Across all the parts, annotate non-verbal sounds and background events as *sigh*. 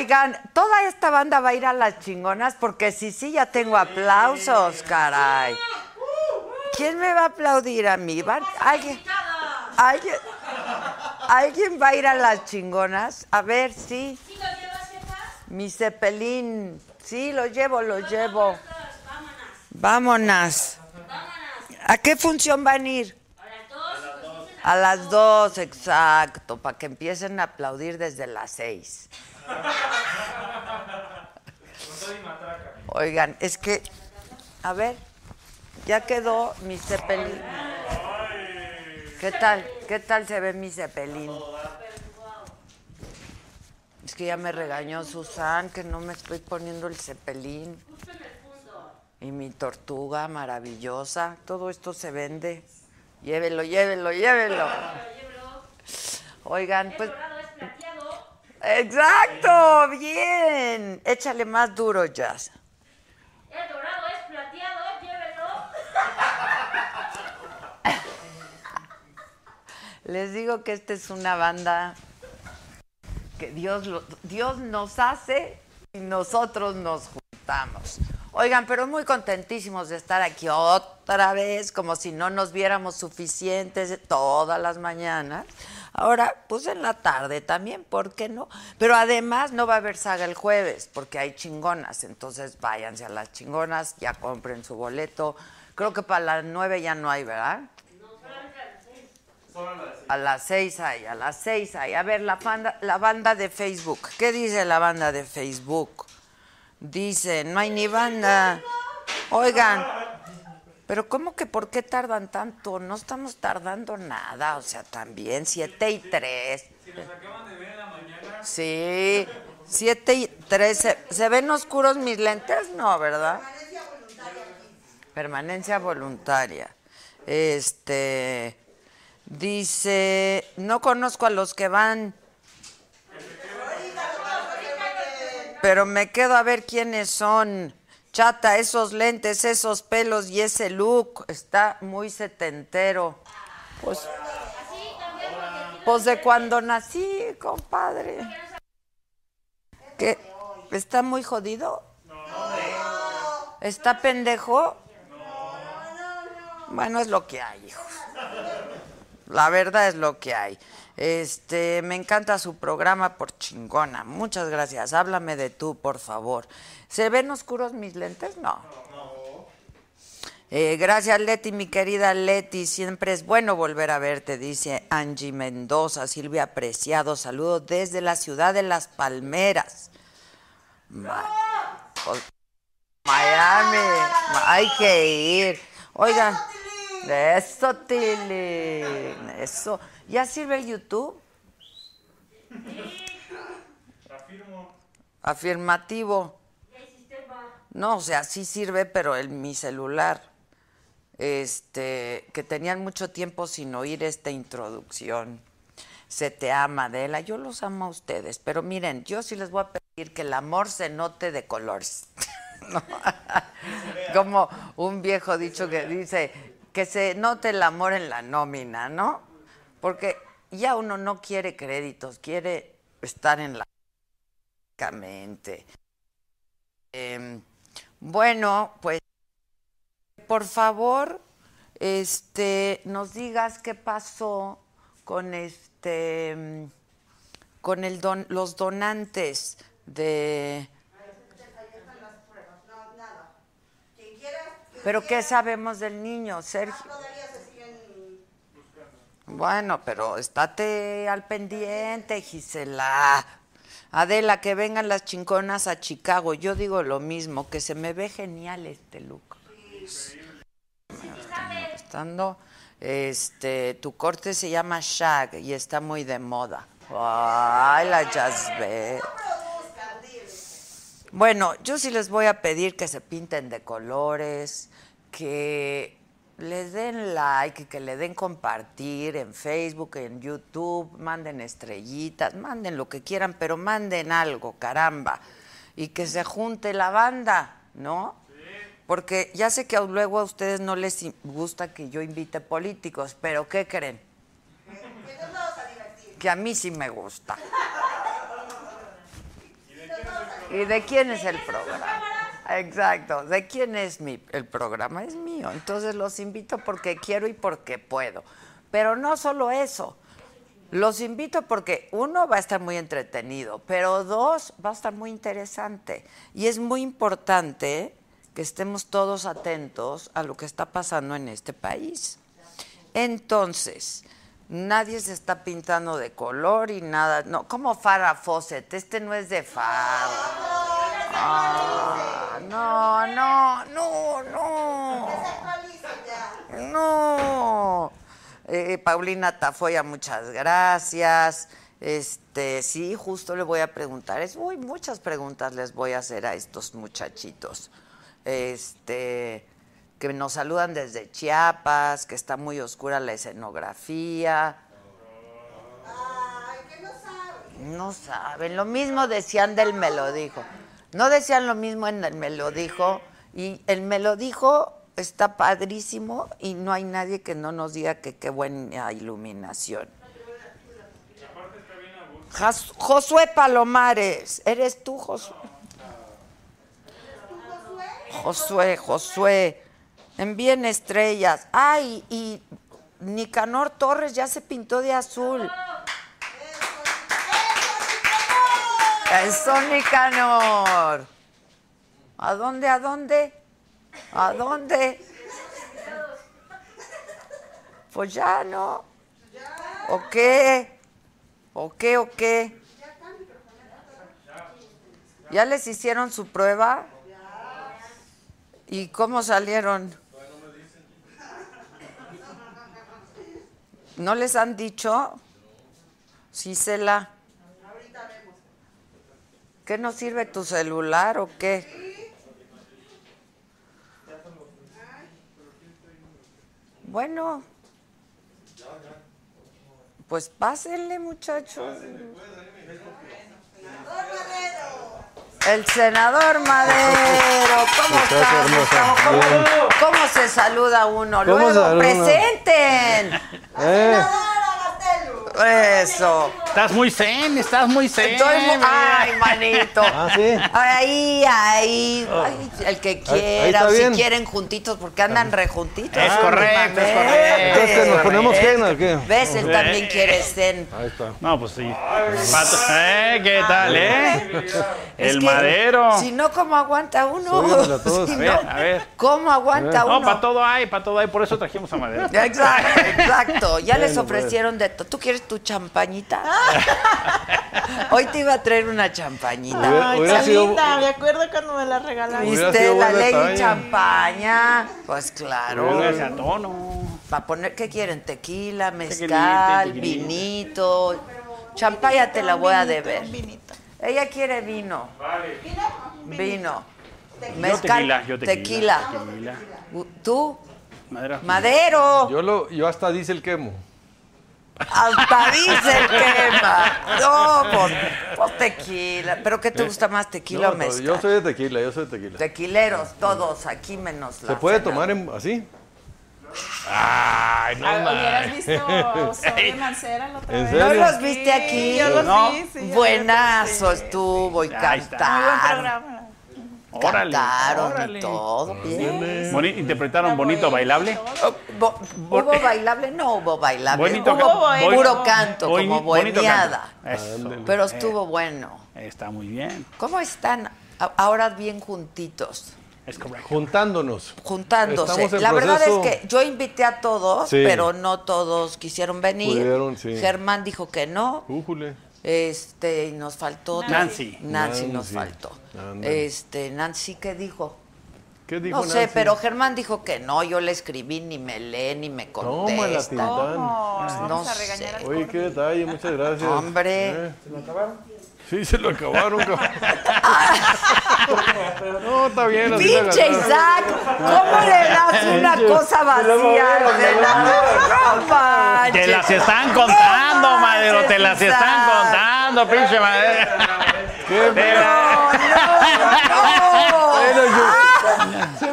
Oigan, toda esta banda va a ir a las chingonas porque sí, sí, ya tengo aplausos, caray. ¿Quién me va a aplaudir a mí? ¿Van- ¿Alguien, alguien, ¿Alguien va a ir a las chingonas? A ver, sí. Mi cepelín. Sí, lo llevo, lo llevo. Vámonos. ¿A qué función van a ir? A las dos, exacto, para que empiecen a aplaudir desde las seis. Oigan, es que, a ver, ya quedó mi cepelín. ¿Qué tal? ¿Qué tal se ve mi cepelín? Es que ya me regañó Susan que no me estoy poniendo el cepelín. Y mi tortuga maravillosa. Todo esto se vende. Llévelo, llévelo, llévelo. Oigan, pues. Exacto, bien. Échale más duro, Jazz. El dorado es plateado, llévelo. Les digo que esta es una banda que Dios, lo- Dios nos hace y nosotros nos juntamos. Oigan, pero muy contentísimos de estar aquí otra vez, como si no nos viéramos suficientes todas las mañanas. Ahora, pues en la tarde también, ¿por qué no? Pero además no va a haber saga el jueves, porque hay chingonas. Entonces váyanse a las chingonas, ya compren su boleto. Creo que para las nueve ya no hay, ¿verdad? A las seis hay, a las seis hay. A ver, la banda, la banda de Facebook. ¿Qué dice la banda de Facebook? Dice, no hay ni banda. Oigan, pero ¿cómo que por qué tardan tanto? No estamos tardando nada, o sea, también siete y tres. Sí, siete y tres. ¿Se, se ven oscuros mis lentes? No, ¿verdad? Permanencia voluntaria. Este dice, no conozco a los que van, pero me quedo a ver quiénes son. Chata, esos lentes, esos pelos y ese look está muy setentero. Pues, pues de cuando nací, compadre. ¿Qué? ¿Está muy jodido? ¿Está pendejo? Bueno, es lo que hay, hijos. La verdad es lo que hay. Este, me encanta su programa por chingona. Muchas gracias. Háblame de tú, por favor. ¿Se ven oscuros mis lentes? No. Eh, gracias, Leti, mi querida Leti. Siempre es bueno volver a verte, dice Angie Mendoza. Silvia Preciado, saludos desde la ciudad de Las Palmeras. Ma- pues, Miami. Hay que ir. Oigan. Eso, Tilín. Eso. ¿Ya sirve el YouTube? Afirmativo. No, o sea, sí sirve, pero en mi celular. Este, que tenían mucho tiempo sin oír esta introducción. Se te ama, Adela. Yo los amo a ustedes, pero miren, yo sí les voy a pedir que el amor se note de colores. *laughs* *laughs* Como un viejo dicho que dice que se note el amor en la nómina, ¿no? Porque ya uno no quiere créditos, quiere estar en la Em, bueno, pues por favor, este, nos digas qué pasó con este, em, con el don, los donantes de. Pero qué sabemos del niño, Sergio. Bueno, pero estate al pendiente, Gisela. Adela, que vengan las chingonas a Chicago. Yo digo lo mismo, que se me ve genial este look. Estando, este, tu corte se llama Shag y está muy de moda. Ay, la Jasbe. Bueno, yo sí les voy a pedir que se pinten de colores, que les den like, que le den compartir en Facebook, en YouTube, manden estrellitas, manden lo que quieran, pero manden algo, caramba. Y que se junte la banda, ¿no? Porque ya sé que luego a ustedes no les gusta que yo invite políticos, pero ¿qué creen? Que a mí sí me gusta. *laughs* ¿Y de quién es el programa? Exacto. ¿De quién es mi, el programa? Es mío. Entonces los invito porque quiero y porque puedo. Pero no solo eso. Los invito porque uno va a estar muy entretenido, pero dos va a estar muy interesante. Y es muy importante que estemos todos atentos a lo que está pasando en este país. Entonces, nadie se está pintando de color y nada. No, como Farrah Fawcett, este no es de Farrah. Ah, no, no, no, no. No. Eh, Paulina Tafoya, muchas gracias. Este, sí, justo le voy a preguntar. Es muy muchas preguntas les voy a hacer a estos muchachitos. Este, que nos saludan desde Chiapas, que está muy oscura la escenografía. Ay, que no saben. No saben, lo mismo decían del me lo dijo. No decían lo mismo en el me lo dijo y el me lo dijo está padrísimo y no hay nadie que no nos diga que qué buena iluminación. Jas- Josué Palomares, ¿eres tú, Josué? Josué, Josué, envíen estrellas. Ay, y Nicanor Torres ya se pintó de azul. Eso, Nicanor. ¿A dónde, a dónde? ¿A dónde? Pues ya, ¿no? ¿O qué? ¿O qué, o qué? ¿Ya les hicieron su prueba? ¿Y cómo salieron? ¿No les han dicho? Sí, Cela. ¿Qué no sirve tu celular o qué? Bueno. Pues pásenle, muchachos. El senador Madero, ¿cómo estás? hermosa. ¿Cómo, cómo se saluda uno? ¿Cómo Luego, saluda? presenten. Eh, Eso. Estás muy zen, estás muy zen. Estoy Ay, manito. Ah, sí. Ahí, ahí, ay, el que ahí quiera, o si bien. quieren juntitos, porque andan rejuntitos. Es correcto, es correcto. entonces nos ponemos zen o qué? ¿Ves? Él también quiere zen. Ahí está. No, pues sí. ¿Eh? ¿Qué tal, eh? Es El que, madero. Si no, ¿cómo aguanta uno? Súbemelo a *laughs* todos. Si A ver, no, a ver. ¿Cómo aguanta No, uno? para todo hay, para todo hay. Por eso trajimos a madero. Exacto, exacto. Ya les Bueno, pues. ofrecieron de todo. ¿Tú quieres tu champañita? *laughs* Hoy te iba a traer una champañita. Hubiera- Ay, hubiera qué sido- linda, me acuerdo cuando me la regalaron. Hubiera ¿Viste la ley champaña? Pues claro. Póngase a tono. Para poner, ¿qué quieren? Tequila, mezcal, tequilita. vinito. Champaña te la voy a deber. Vinito. Ella quiere vino. Vino. Mezcal, tequila, yo tequila. Tequila. ¿Tú? Madera. Madero. Yo, lo, yo hasta dice el quemo. Hasta dice el quema. No, pues, pues tequila. ¿Pero qué te gusta más, tequila No, o mezcal? yo soy de tequila, yo soy de tequila. Tequileros, todos, aquí menos la ¿Se puede cena. tomar en- así? Ay, no Ah, ¿Hubieras mames. visto *laughs* Soy Mancera la otra ¿En vez? serio? ¿No los viste aquí? yo los No. vi, sí, Buenazo estuvo y Ahí está. Muy buen cantaron. programa. Órale. Cantaron órale. y todo. Bien. Boni- ¿Interpretaron bonito bailable? Bo- ¿Hubo bailable? No hubo bailable. Bonito hubo puro canto, boi- como bonito bohemiada. Pero Eh, estuvo bueno. Está muy bien. ¿Cómo están ahora bien juntitos? Es correcto. Juntándonos. Juntándose. La verdad es que yo invité a todos, Sí. pero no todos quisieron venir. Pudieron, sí. Germán dijo que no. Újule. Este, y nos faltó otra- Nancy. Nancy nos Nancy. faltó. Ándale. Este, Nancy, ¿qué dijo? ¿Qué dijo No sé, Nancy? pero Germán dijo que no, yo le escribí, ni me lee, ni me Toma la contesta. tintán. ¿Cómo? No Vamos a sé. Oye, qué detalle, muchas gracias. Hombre. Eh. ¿Se lo acabaron? Sí, se lo acabaron, cabrón. *laughs* no, está bien. así la Pinche. Isaac, ¿cómo le das una cosa vacía? No manches. Te las están contando, Madero, te las están contando, pinche Madero. La- No, no, no.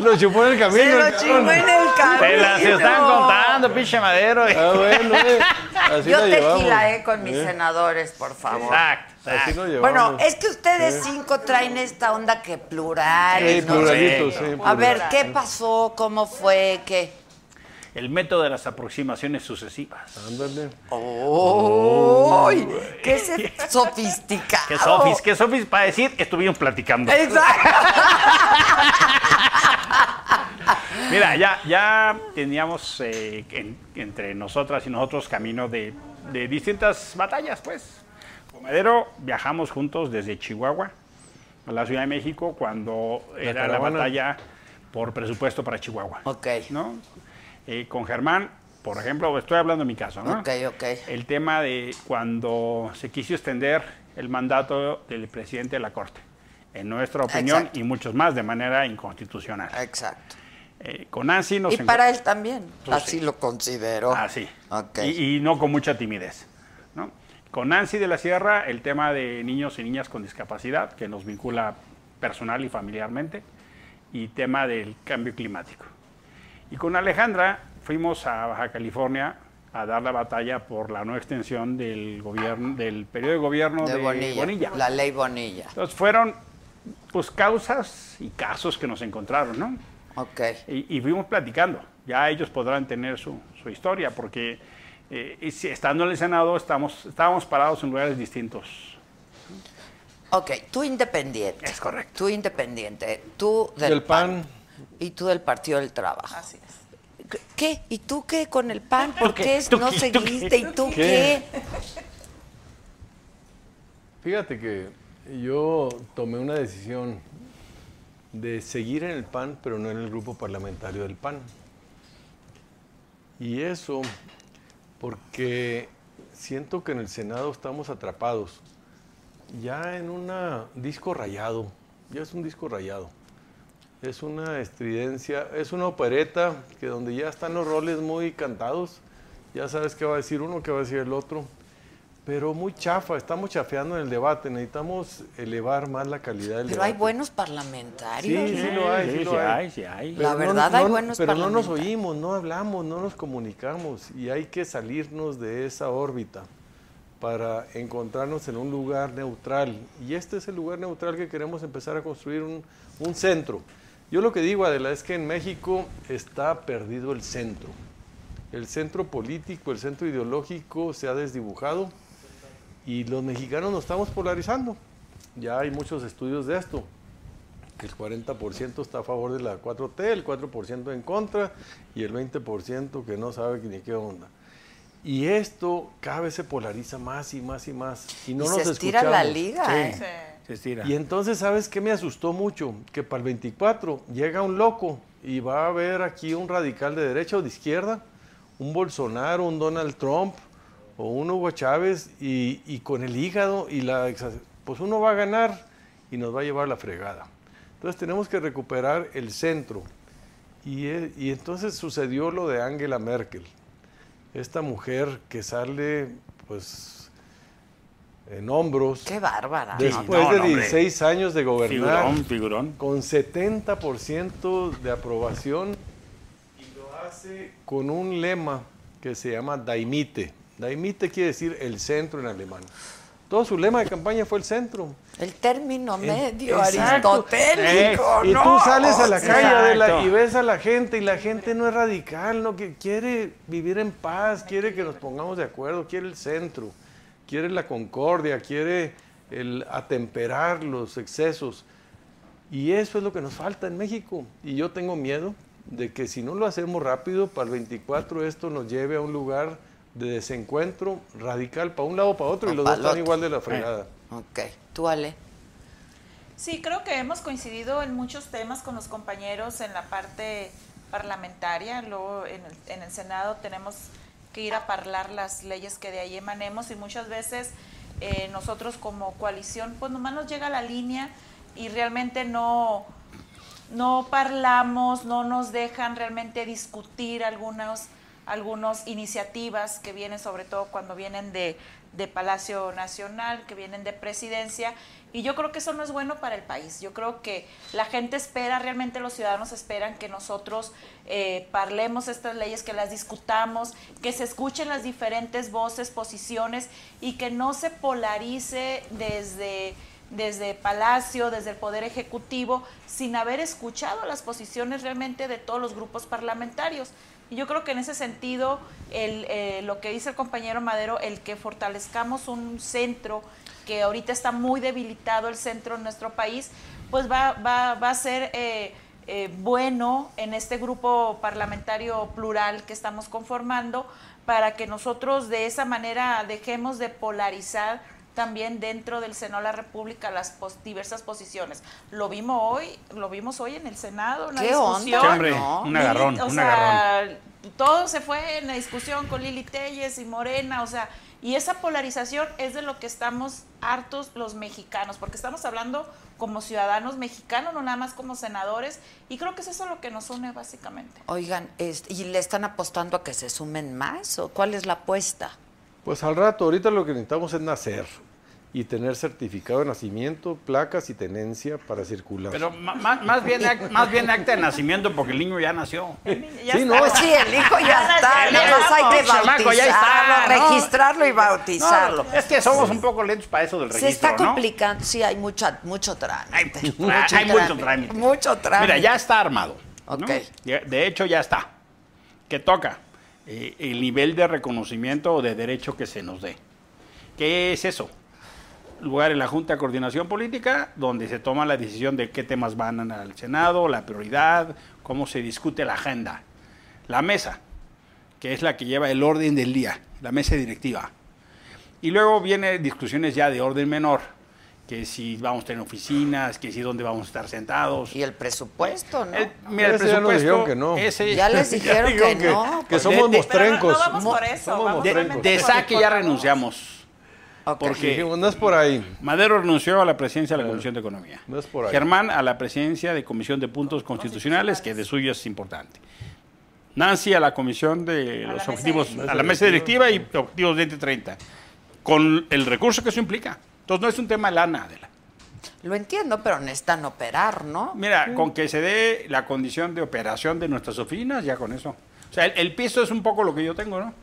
Lo chupó en el camino. Se lo cabrón. en el camino. Te las están contando, pinche Madero. Ah, bueno, eh. *laughs* Así Yo la llevamos. tequila, eh, con mis senadores, por favor. Exacto. Así exacto. lo llevamos. Bueno, es que ustedes cinco traen esta onda que plural. Sí, ¿no? pluralitos, sí. A ver. ¿qué pasó? ¿Cómo fue? ¿Qué? El método de las aproximaciones sucesivas. Ándale. ¡Uy! ¡Qué se- sofisticado! *laughs* ¿Qué sofis? ¿Qué sofis? Para decir, estuvieron platicando. Exacto. *laughs* *laughs* Mira, ya, ya teníamos eh, en- entre nosotras y nosotros camino de, de distintas batallas, pues. Con Madero viajamos juntos desde Chihuahua a la Ciudad de México cuando era la batalla por presupuesto para Chihuahua. Ok. ¿no? Eh, con Germán, por ejemplo, estoy hablando de mi caso, ¿no? Ok, ok. El tema de cuando se quiso extender el mandato del presidente de la Corte, en nuestra opinión, Exacto. y muchos más, de manera inconstitucional. Exacto. Eh, con Nancy nos Y para él también. Pues Así sí. lo considero. Ah, sí. Ok. Y, y no con mucha timidez. ¿no? Con Nancy de la Sierra, el tema de niños y niñas con discapacidad, que nos vincula personal y familiarmente, y tema del cambio climático. Y con Alejandra fuimos a Baja California a dar la batalla por la no extensión del gobierno del periodo de gobierno de, de, Bonilla. Bonilla. La ley Bonilla. Entonces fueron pues causas y casos que nos encontraron, ¿no? Ok. Y, y fuimos platicando. Ya ellos podrán tener su, su historia, porque eh, estando en el Senado estamos, estábamos parados en lugares distintos. Ok, tú independiente. Es correcto. Tú independiente. Tú del, Del PAN. Y tú del Partido del Trabajo. Así es. ¿Qué-. ¿Y tú qué con el PAN? ¿Por qué? qué ¿Tú no qué? ¿Tú qué? seguiste? ¿Y tú ¿Qué? qué? Fíjate que yo tomé una decisión de seguir en el PAN, pero no en el grupo parlamentario del PAN. Y eso porque siento que en el Senado estamos atrapados, ya en un disco rayado, ya es un disco rayado. Es una estridencia, es una opereta que donde ya están los roles muy cantados, ya sabes qué va a decir uno, qué va a decir el otro, pero muy chafa, estamos chafeando en el debate, necesitamos elevar más la calidad del Pero hay debate. buenos parlamentarios. Sí, sí lo hay, sí sí, lo sí hay. hay, sí hay. La verdad, hay buenos Pero no nos parlamentarios. oímos, no hablamos, no nos comunicamos y hay que salirnos de esa órbita para encontrarnos en un lugar neutral. Y este es el lugar neutral que queremos empezar a construir un, un centro. Yo lo que digo, Adela, es que en México está perdido el centro. El centro político, el centro ideológico se ha desdibujado y los mexicanos nos estamos polarizando. Ya hay muchos estudios de esto que el 40% está a favor de la 4T, el 4% en contra y el 20% que no sabe ni qué onda. Y esto cada vez se polariza más y más y más. Y no Y nos se estira la escuchamos. liga, Sí. ¿eh? Sí. Se estira. Y entonces, ¿sabes qué me asustó mucho? Que para el 24 llega un loco y va a haber aquí un radical de derecha o de izquierda, un Bolsonaro, un Donald Trump o un Hugo Chávez y, y con el hígado y la... Pues uno va a ganar y nos va a llevar la fregada. Entonces tenemos que recuperar el centro. Y, e- y entonces sucedió lo de Angela Merkel, esta mujer que sale pues en hombros Qué bárbara. después no, de no, hombre. 16 años de gobernar Figurón, figurón. con 70% de aprobación y lo hace con un lema que se llama Daimite. Daimite quiere decir el centro en alemán. Todo su lema de campaña fue el centro. El término medio exacto. aristotélico, Y ¿no? tú sales a la calle Adela, Exacto. y ves a la gente y la gente no es radical, no que quiere vivir en paz, quiere que nos pongamos de acuerdo, quiere el centro, quiere la concordia, quiere el atemperar los excesos. Y eso es lo que nos falta en México. Y yo tengo miedo de que si no lo hacemos rápido, para el 24 esto nos lleve a un lugar de desencuentro radical para un lado o para otro O y los dos están otro. igual de la fregada. Ok, tú Ale. Sí, creo que hemos coincidido en muchos temas con los compañeros en la parte parlamentaria. Luego en el, en el Senado tenemos que ir a parlar las leyes que de ahí emanemos y muchas veces eh, nosotros como coalición, pues nomás nos llega la línea y realmente no, no parlamos, no nos dejan realmente discutir algunos, algunas iniciativas que vienen, sobre todo cuando vienen de, de Palacio Nacional, que vienen de presidencia, y yo creo que eso no es bueno para el país. Yo creo que la gente espera, realmente los ciudadanos esperan que nosotros eh, parlemos estas leyes, que las discutamos, que se escuchen las diferentes voces, posiciones, y que no se polarice desde desde Palacio, desde el Poder Ejecutivo, sin haber escuchado las posiciones realmente de todos los grupos parlamentarios. Y yo creo que en ese sentido, el, eh, lo que dice el compañero Madero, el que fortalezcamos un centro que ahorita está muy debilitado el centro en nuestro país, pues va, va, va a ser eh, eh, bueno en este grupo parlamentario plural que estamos conformando para que nosotros de esa manera dejemos de polarizar también dentro del Senado de la República las pos- diversas posiciones. Lo vimos hoy, lo vimos hoy en el Senado, una ¿Qué discusión. onda? Sí, hombre, ¿no? un agarrón, o un sea, agarrón. todo se fue en la discusión con Lili Telles y Morena, o sea, y esa polarización es de lo que estamos hartos los mexicanos, porque estamos hablando como ciudadanos mexicanos, no nada más como senadores, y creo que es eso lo que nos une básicamente. Oigan, este, ¿y le están apostando a que se sumen más? ¿O cuál es la apuesta? Pues al rato, ahorita lo que necesitamos es nacer y tener certificado de nacimiento, placas y tenencia para circular. Pero más, más, bien, más bien acta de nacimiento porque el niño ya nació. Ya Sí, está. no, sí, el hijo ya está, Ya nada más hay que chamaco ya está, bautizarlo, ¿no? registrarlo y bautizarlo. No, es que somos un poco lentos para eso del Se registro, está ¿no? complicando, sí, hay mucha, mucho trámite. Hay mucho *laughs* trámite. Mucho trámite. Mira, ya está armado. Ok. De hecho, ya está. ¿Qué toca? Eh, el nivel de reconocimiento o de derecho que se nos dé. ¿Qué es eso? Lugar en la Junta de Coordinación Política, donde se toma la decisión de qué temas van al Senado, la prioridad, cómo se discute la agenda. La mesa, que es la que lleva el orden del día, la mesa directiva. Y luego vienen discusiones ya de orden menor, que si vamos a tener oficinas, que si dónde vamos a estar sentados. Y el presupuesto, ¿no? El- mira, el ya presupuesto, dijeron que no. ese- Ya les *laughs* dijeron que no. que somos de- de- Pero no- mostrencos. no, vamos Mo- por eso, somos vamos de, saque ya renunciamos. Porque- Dijimos, no es por ahí, Madero renunció a la presidencia de la Comisión de Economía. no es por ahí. Germán a la presidencia de Comisión de Puntos Constitucionales, que de suyo es importante. Nancy a la Comisión de A los Objetivos, a la mesa directiva y Objetivos 2030, con el recurso que eso implica. Entonces no es un tema de lana, Adela. Lo entiendo, pero necesitan operar, ¿no? Mira, con que se dé la condición de operación de nuestras oficinas, ya con eso. O sea, el, el piso es un poco lo que yo tengo, ¿no?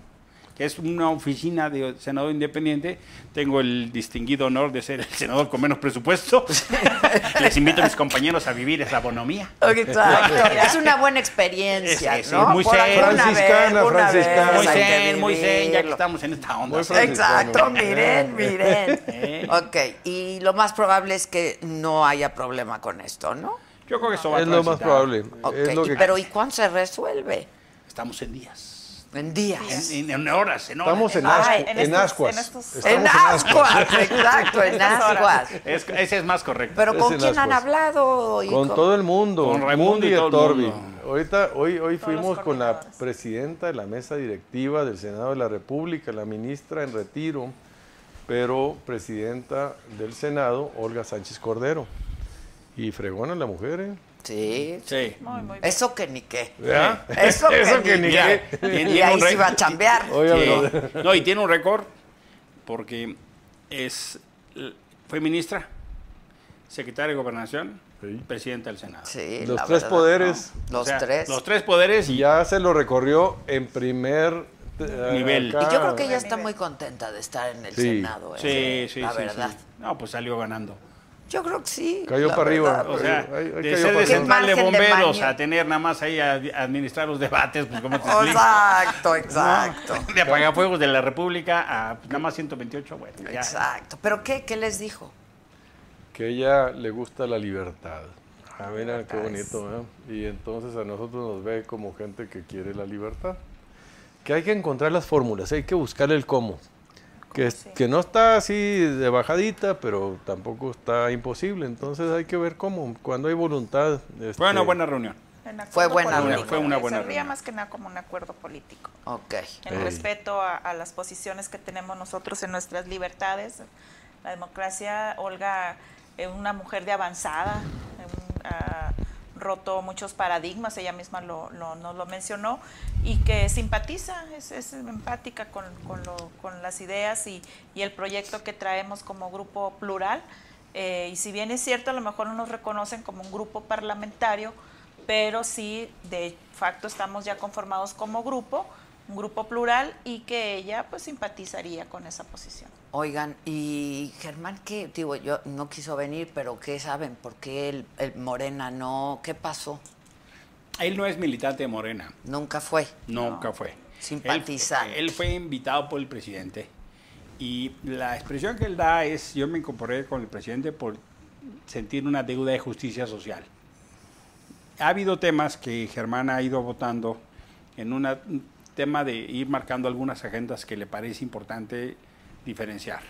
Que es una oficina de senador independiente. Tengo el distinguido honor de ser el senador con menos presupuesto. *laughs* Les invito a mis compañeros a vivir esa bonomía. Exacto. es una buena experiencia, muy zen. Franciscana, una franciscana. vez Muy zen, muy zen, ya que estamos en esta onda. Exacto, miren, miren. Eh. Ok, y lo más probable es que no haya problema con esto, ¿no? Yo creo que eso va a Es lo más probable. Ok, Es lo y- que pero ¿y cuándo se resuelve? Estamos en días. En días. En, en- en horas, en horas. Estamos en, Ay, ascu- en en estos- ascuas. en estos- En ascuas, *laughs* exacto, en ascuas. Es- ese es más correcto. Pero ¿con en quién han hablado? y Con todo el mundo, Con Raimundo y el Torbi. Ahorita, hoy, hoy Todos fuimos con la presidenta de la mesa directiva del Senado de la República, la ministra en retiro, pero presidenta del Senado, Olga Sánchez Cordero. Y fregona la mujer, ¿eh? Sí. Sí. Muy, muy bien. Eso que ni qué. *laughs* Eso, que, ni qué. Y ahí se iba a chambear. Sí. No, y tiene un récord porque es fue ministra, secretaria de Gobernación, Sí. presidenta del Senado. Sí, Los la tres verdad, poderes. ¿no? Los O sea, tres. Los tres poderes y ya se lo recorrió en primer eh, Nivel. acá. Y yo creo que ella está muy contenta de estar en el Sí. Senado. ¿eh? Sí, sí, La sí, verdad. sí. No, pues salió ganando. Yo creo que sí. Cayó para arriba. verdad. O sea, Ahí- ahí de cayó ser de central de bomberos a tener nada más ahí a, a administrar los debates, pues cómo te *laughs* explico. Exacto, exacto. *laughs* De apagafuegos de la República a pues, nada más 128, bueno, ya. Exacto. ¿Pero qué, qué les dijo? Que a ella le gusta la libertad. Ah, mira qué bonito, ¿eh? Y entonces a nosotros nos ve como gente que quiere la libertad. Que hay que encontrar las fórmulas, hay que buscar el cómo. Que, sí. que no está así de bajadita, pero tampoco está imposible. Entonces hay que ver cómo. Cuando hay voluntad. Fue una este, buena reunión. Fue buena político. reunión. Fue una buena reunión. más que nada como un acuerdo político. Ok. En Ey. respeto a, a las posiciones que tenemos nosotros en nuestras libertades. La democracia, Olga es una mujer de avanzada, ha roto muchos paradigmas, ella misma lo, lo- nos lo mencionó, y que simpatiza, es, es empática con, con lo- con las ideas y, y el proyecto que traemos como grupo plural. Eh, y si bien es cierto, a lo mejor no nos reconocen como un grupo parlamentario, pero sí de facto estamos ya conformados como grupo, un grupo plural y que ella pues simpatizaría con esa posición. Oigan, y Germán, ¿qué? Digo, yo no quiso venir, pero ¿qué saben? ¿Por qué el, el Morena no? ¿Qué pasó? Él no es militante de Morena, Nunca fue. nunca fue. Simpatizante. Él, él fue invitado por el presidente y la expresión que él da es, yo me incorporé con el presidente por sentir una deuda de justicia social. Ha habido temas que Germán ha ido votando en una- un tema de ir marcando algunas agendas que le parece importante diferenciar.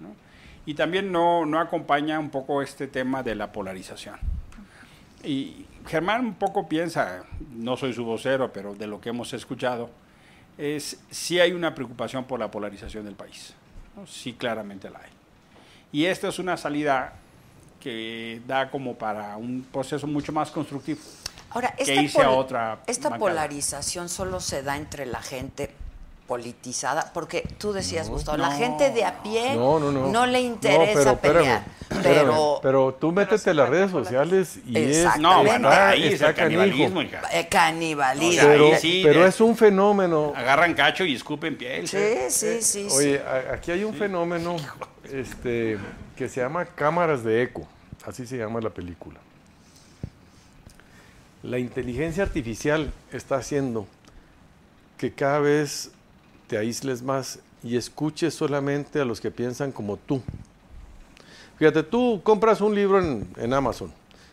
¿no? Y también no, no acompaña un poco este tema de la polarización. Y Germán un poco piensa, no soy su vocero, pero de lo que hemos escuchado, es si hay una preocupación por la polarización del país. ¿no? Sí, claramente la hay. Y esta es una salida que da como para un proceso mucho más constructivo. Ahora, que esta, irse a pol- otra esta bancada. polarización solo se da entre la gente politizada, porque tú decías, Gustavo, la no, gente de a pie No, no, no. le interesa No, pero pelear. espérame, pero espérame, pero tú métete a las redes sociales y es. No, bueno, ahí es está el canibalismo, hija. eh, canibalismo. O sea, Pero, sí, es un fenómeno. Agarran cacho y escupen piel. Sí, sí, sí. sí. Oye, aquí hay un fenómeno este, que se llama cámaras de eco, así se llama la película. La inteligencia artificial está haciendo que cada vez te aísles más y escuches solamente a los que piensan como tú. Fíjate, tú compras un libro en, en Amazon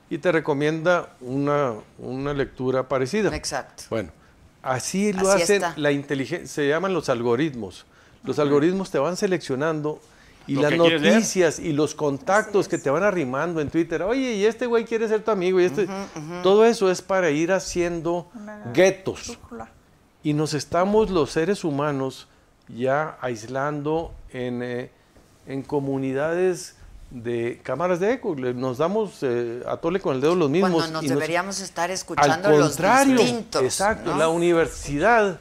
y te recomienda una, una lectura parecida. Exacto. Bueno, así lo Así hacen está. la inteligencia, se llaman los algoritmos. Los algoritmos te van seleccionando y Lo las noticias y los contactos que te van arrimando en Twitter. Oye, y este güey quiere ser tu amigo y este todo eso es para ir haciendo guetos. Y nos estamos los seres humanos ya aislando en, eh, en comunidades de cámaras de eco. Nos damos eh, a tole con el dedo los mismos. Cuando nos y nos- deberíamos estar al escuchando los distintos. exacto, ¿no? la universidad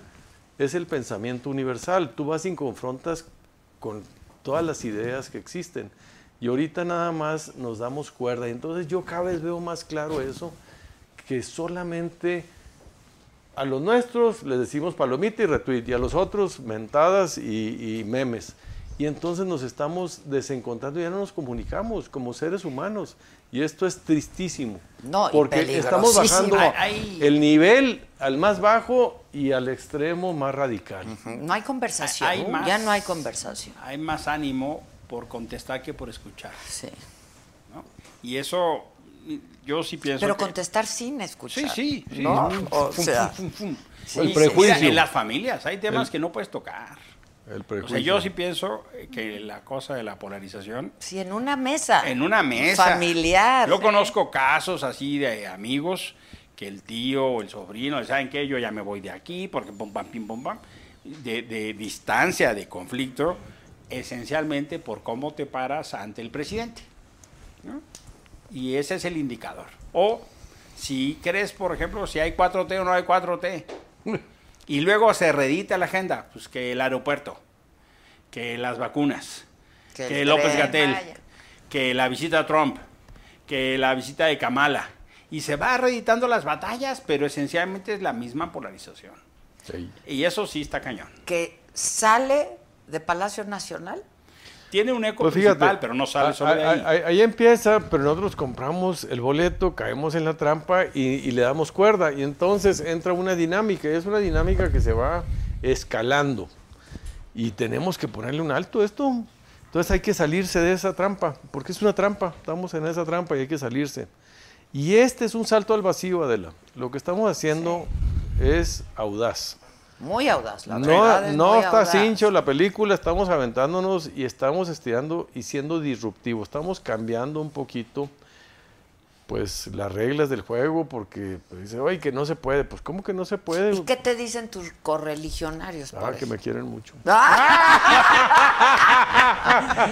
es el pensamiento universal. Tú vas y confrontas con todas las ideas que existen. Y ahorita nada más nos damos cuerda. Entonces yo cada vez veo más claro eso, que solamente a los nuestros les decimos palomita y retweet, y a los otros mentadas y, y memes. Y entonces nos estamos desencontrando, ya no nos comunicamos como seres humanos. Y esto es tristísimo. No, porque estamos bajando el nivel al más bajo y al extremo más radical. No hay conversación. Hay más- Ya no hay conversación. Hay más ánimo por contestar que por escuchar. Sí. ¿no? Y eso, yo sí pienso Pero que- contestar sin escuchar. Sí, sí, sí. O fum, sea, fum, fum, fum. El prejuicio. mira, en las familias hay temas El- que no puedes tocar. El O prejuicio. sea, yo sí pienso que la cosa de la polarización sí, en una mesa. en una mesa Familiar. Yo conozco casos así de amigos que el tío o el sobrino, ¿saben qué? Yo ya me voy de aquí porque pum pam pim pum pam de, de distancia, de conflicto, esencialmente por cómo te paras ante el presidente. ¿no? Y ese es el indicador. O si crees, por ejemplo, si hay 4T o no hay 4T. Y luego se reedita la agenda, pues que el aeropuerto, que las vacunas, Que López Gatel, que la visita a Trump, que la visita de Kamala. Y se va reeditando las batallas, pero esencialmente es la misma polarización. Sí. Y eso sí está cañón. Que sale de Palacio Nacional. Tiene un eco Pues fíjate, principal, pero no sale solo de ahí. ahí empieza, pero nosotros compramos el boleto, caemos en la trampa y, y le damos cuerda. Y entonces entra una dinámica, y es una dinámica que se va escalando. Y tenemos que ponerle un alto a esto. Entonces hay que salirse de esa trampa, porque es una trampa, estamos en esa trampa y hay que salirse. Y este es un salto al vacío, Adela. Lo que estamos haciendo es audaz. Muy audaz, la No, es no muy está audaz. cincho la película, estamos aventándonos y estamos estirando y siendo disruptivos. Estamos cambiando un poquito pues las reglas del juego porque pues, dice, oye, que no se puede. Pues, ¿cómo que no se puede? ¿Y qué te dicen tus correligionarios? Ah, que me quieren mucho. *laughs*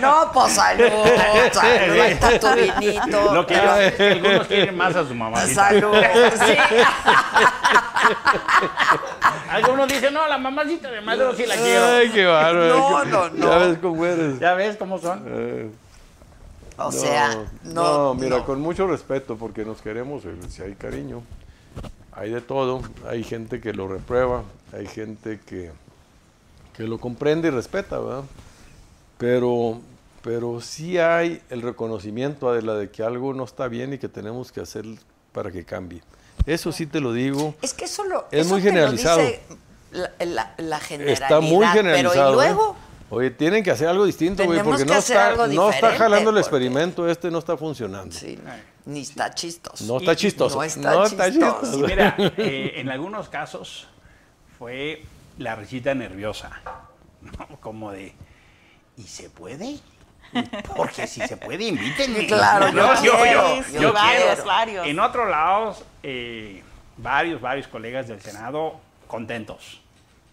no, pues salud, *laughs* salud, ahí está tu vinito. Lo que algunos quieren más a su mamá. Salud, sí. *laughs* Algunos dicen, no, la mamacita de madre sí la quiero. Ay, qué bárbaro. No, no, no. Ya ves cómo eres. ¿Ya ves cómo son? Eh, O sea, no. no, mira, no. con mucho respeto, porque nos queremos, eh, si hay cariño, hay de todo, hay gente que lo reprueba, hay gente que, que lo comprende y respeta, ¿verdad? Pero, pero sí hay el reconocimiento de la de que algo no está bien y que tenemos que hacer para que cambie. Eso sí te lo digo. Es que eso lo, Es eso muy te lo generalizado. dice la, la- la generalidad. Está muy generalizado. Pero y ¿eh? luego, Oye, tienen que hacer algo distinto, güey, porque que no hacer está, algo no está diferente, jalando el porque- experimento, este no está funcionando. sí, ni está chistoso. No está chistoso. no está chistoso. Y mira, eh, en algunos casos fue la risita nerviosa, ¿no? Como de, ¿y se puede? Porque si se puede, invítenme. Claro, yo quiero, Sí, yo sí, varios, quiero. varios. En otros lados, eh, varios, varios colegas del Senado contentos.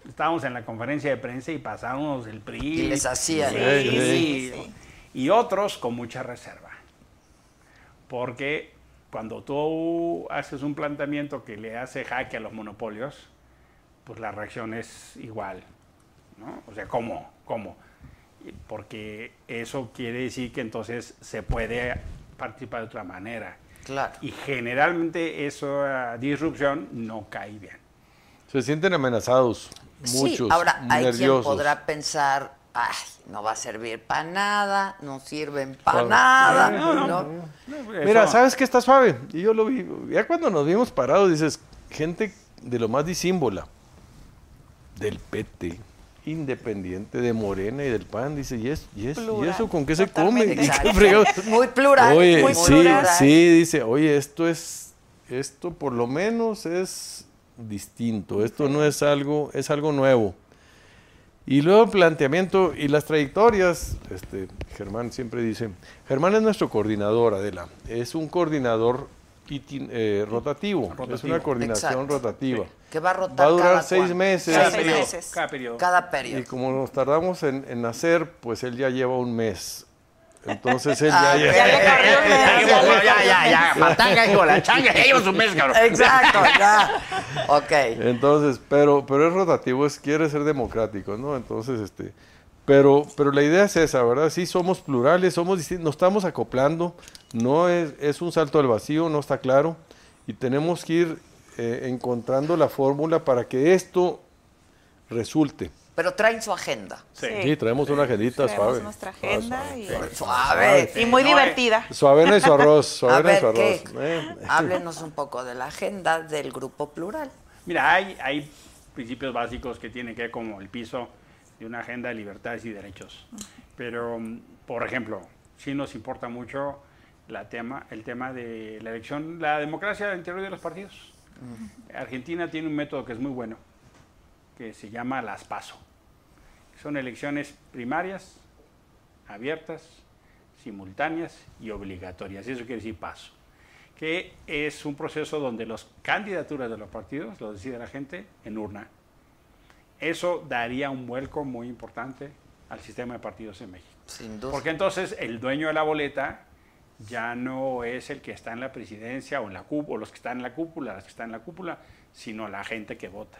Estábamos en la conferencia de prensa y pasábamos el PRI. Y les hacían. Sí, Sí, sí, sí. Y otros con mucha reserva. Porque cuando tú haces un planteamiento que le hace jaque a los monopolios, pues la reacción es igual. ¿no? O sea, ¿cómo? ¿Cómo? Porque eso quiere decir que entonces se puede participar de otra manera. Claro. Y generalmente esa disrupción no cae bien. Se sienten amenazados, Sí, muchos, ahora hay quien podrá pensar, ay, no va a servir para nada, no sirven para Claro. nada. No, no. ¿no? Mira, ¿sabes qué está suave? Y yo lo vi, ya cuando nos vimos parados, dices, gente de lo más disímbola, del PT, independiente, de Morena y del PAN, dice, ¿y, es, y, es- ¿y Plural, eso con qué se come? *laughs* ¿Y qué? *laughs* Muy plural. Oye, muy sí, plural. sí, dice, oye, esto es, esto por lo menos es distinto, esto no es algo, es algo nuevo. Y luego el planteamiento y las trayectorias, este, Germán siempre dice, Germán es nuestro coordinador, Adela, es un coordinador itin- eh, rotativo, es una coordinación Exacto. rotativa. Que va a rotar Va a durar cada seis cuánto. meses. cada Seis periodo, meses. cada periodo. Cada Y periodo. como nos tardamos en, en nacer, pues él ya lleva un mes. Entonces él *laughs* Ah, *laughs* ya, ya ya, un ya *laughs* Ya, ya, matanga, hijo, la changa, lleva su mes, cabrón. Exacto, ya. Ok. Entonces, pero, pero es rotativo, es, quiere ser democrático, ¿no? Entonces, este, pero, pero la idea es esa, ¿verdad? Sí, somos plurales, somos distintos, nos estamos acoplando, no es, es un salto al vacío, no está claro, y tenemos que ir eh, encontrando la fórmula para que esto resulte. Pero traen su agenda. Sí. Sí, traemos una agendita suave. nuestra agenda suave, y, suave. Suave. y muy No, divertida. Suavena y su arroz, suavena y su arroz. Eh. Háblenos un poco de la agenda del Grupo Plural. Mira, hay, hay principios básicos que tienen que ver como el piso de una agenda de libertades y derechos. Pero, por ejemplo, sí nos importa mucho la tema, el tema de la elección, la democracia al interior de los partidos. Argentina tiene un método que es muy bueno, que se llama las PASO. Son elecciones primarias, abiertas, simultáneas y obligatorias. Eso quiere decir PASO que es un proceso donde las candidaturas de los partidos lo decide la gente en urna. Eso daría un vuelco muy importante al sistema de partidos en México. Sin duda. Porque entonces el dueño de la boleta ya no es el que está en la presidencia o, en la cúp- o los que están en la cúpula, las que están en la cúpula, sino la gente que vota.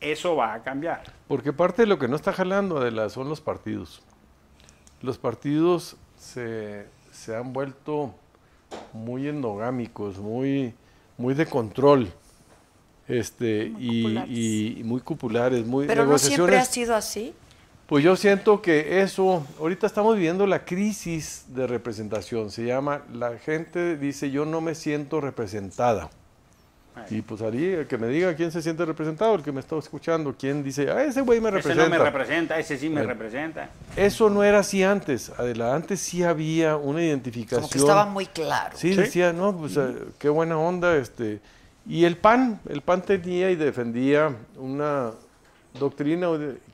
Eso va a cambiar. Porque parte de lo que no está jalando, Adela, son los partidos. Los partidos se, se han vuelto muy endogámicos, muy, muy de control. Este, y, cupulares. y- y muy cupulares, muy Pero no siempre ha sido así. Pues yo siento que eso, ahorita estamos viviendo la crisis de representación, se llama, la gente dice yo no me siento representada. Y pues ahí, el que me diga quién se siente representado, el que me está escuchando, quién dice, ah, ese güey me Ese representa. no me representa, ese sí me Bueno. representa. Eso no era así antes, Adela, antes sí había una identificación. Como que estaba muy claro. Sí, decía, no, pues eh, qué buena onda, este. Y el PAN, el PAN tenía y defendía una doctrina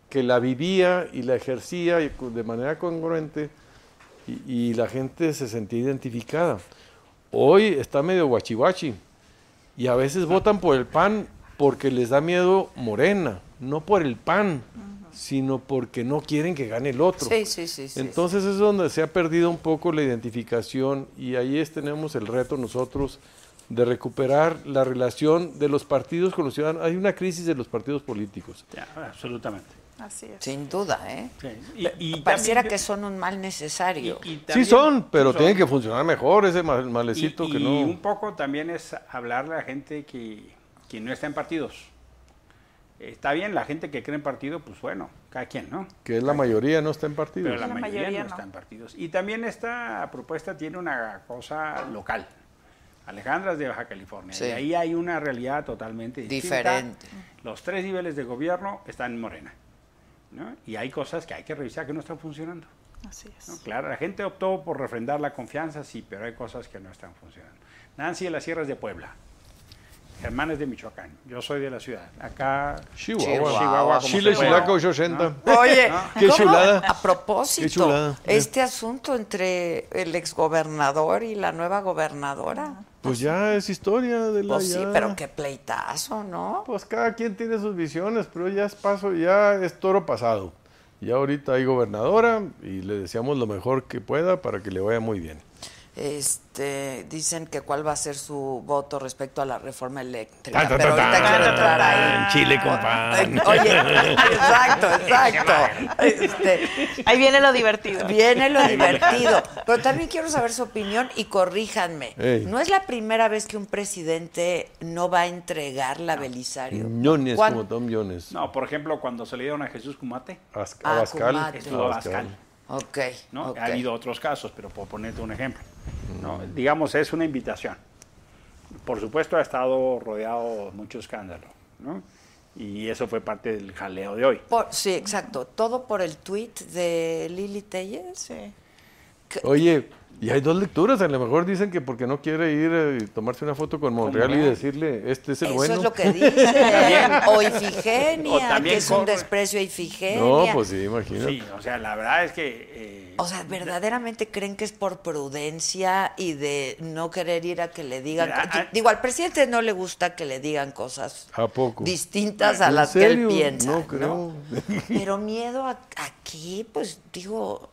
que la vivía y la ejercía de manera congruente y, y la gente se sentía identificada. Hoy está medio guachihuachi y a veces votan por el PAN porque les da miedo Morena, no por el PAN, sino porque no quieren que gane el otro. Sí, sí, sí. sí. Entonces es donde se ha perdido un poco la identificación y ahí es, tenemos el reto nosotros de recuperar la relación de los partidos con los ciudadanos. Hay una crisis de los partidos políticos. Ya, absolutamente. Así es. Sin duda, ¿eh? Sí. Y- y Pareciera también que son un mal necesario. y- y Sí son, pero son. tienen que funcionar mejor ese mal- Y, malecito que y no... un poco también es hablarle a la gente que, que no está en partidos. Está bien, la gente que cree en partido, pues bueno, cada quien, ¿no? Que es la mayoría no está en partidos. Pero la, La mayoría, mayoría no, no. está en partidos. Y también esta propuesta tiene una cosa local. Alejandra es de Baja California. Sí. Y ahí hay una realidad totalmente distinta. Diferente. Los tres niveles de gobierno están en Morena. ¿No? Y hay cosas que hay que revisar que no están funcionando. Así es. ¿no? Claro, la gente optó por refrendar la confianza, sí, pero hay cosas que no están funcionando. Nancy de las Sierras de Puebla. Germán es de Michoacán. Yo soy de la ciudad. Acá. Chihuahua. Chile. Chilaca, 880. Oye, Qué ¿cómo? chulada. A propósito, Qué chulada. este asunto entre el exgobernador y la nueva gobernadora. Pues ya es historia de la... Pues sí, ya. pero qué pleitazo, ¿no? Pues cada quien tiene sus visiones, pero ya es paso, ya es toro pasado. Ya ahorita hay gobernadora y le deseamos lo mejor que pueda para que le vaya muy bien. Este, dicen que cuál va a ser su voto respecto a la reforma eléctrica. Ta, ta, pero ta, ahorita ta, quiero ta, entrar ahí. en Chile con pan. *laughs* Oye, exacto, exacto. Este, Ahí viene lo divertido. Viene lo divertido. Pero también quiero saber su opinión y corríjanme. Ey. No es la primera vez que un presidente no va a entregar la Belisario. Ñones ¿Cuán- como Tom Ñones. No, por ejemplo, cuando se le dieron a Jesús Cumate, Ah, Abascal. Cumate. estuvo Abascal. Ok. ¿no? ok. Ha habido otros casos, pero por ponerte un ejemplo. ¿No? Digamos, es una invitación. Por supuesto, ha estado rodeado de mucho escándalo. ¿no? Y eso fue parte del jaleo de hoy. Por- sí, exacto. Todo por el tweet de Lili Telles. Sí. Oye, y hay dos lecturas. A lo mejor dicen que porque no quiere ir eh, y tomarse una foto con Monreal y decirle, este es el Eso bueno. es lo que *laughs* dicen. También. o O Ifigenia, también que es un desprecio a Ifigenia. No, pues sí, imagínate. Sí, o sea, la verdad es que... eh, O sea, ¿verdaderamente creen que es por prudencia y de no querer ir a que le digan... Mira, ah- Digo, al presidente no le gusta que le digan cosas ¿A poco? distintas a ¿En las serio? que él piensa. No ¿no? creo. Pero miedo a, aquí, pues digo,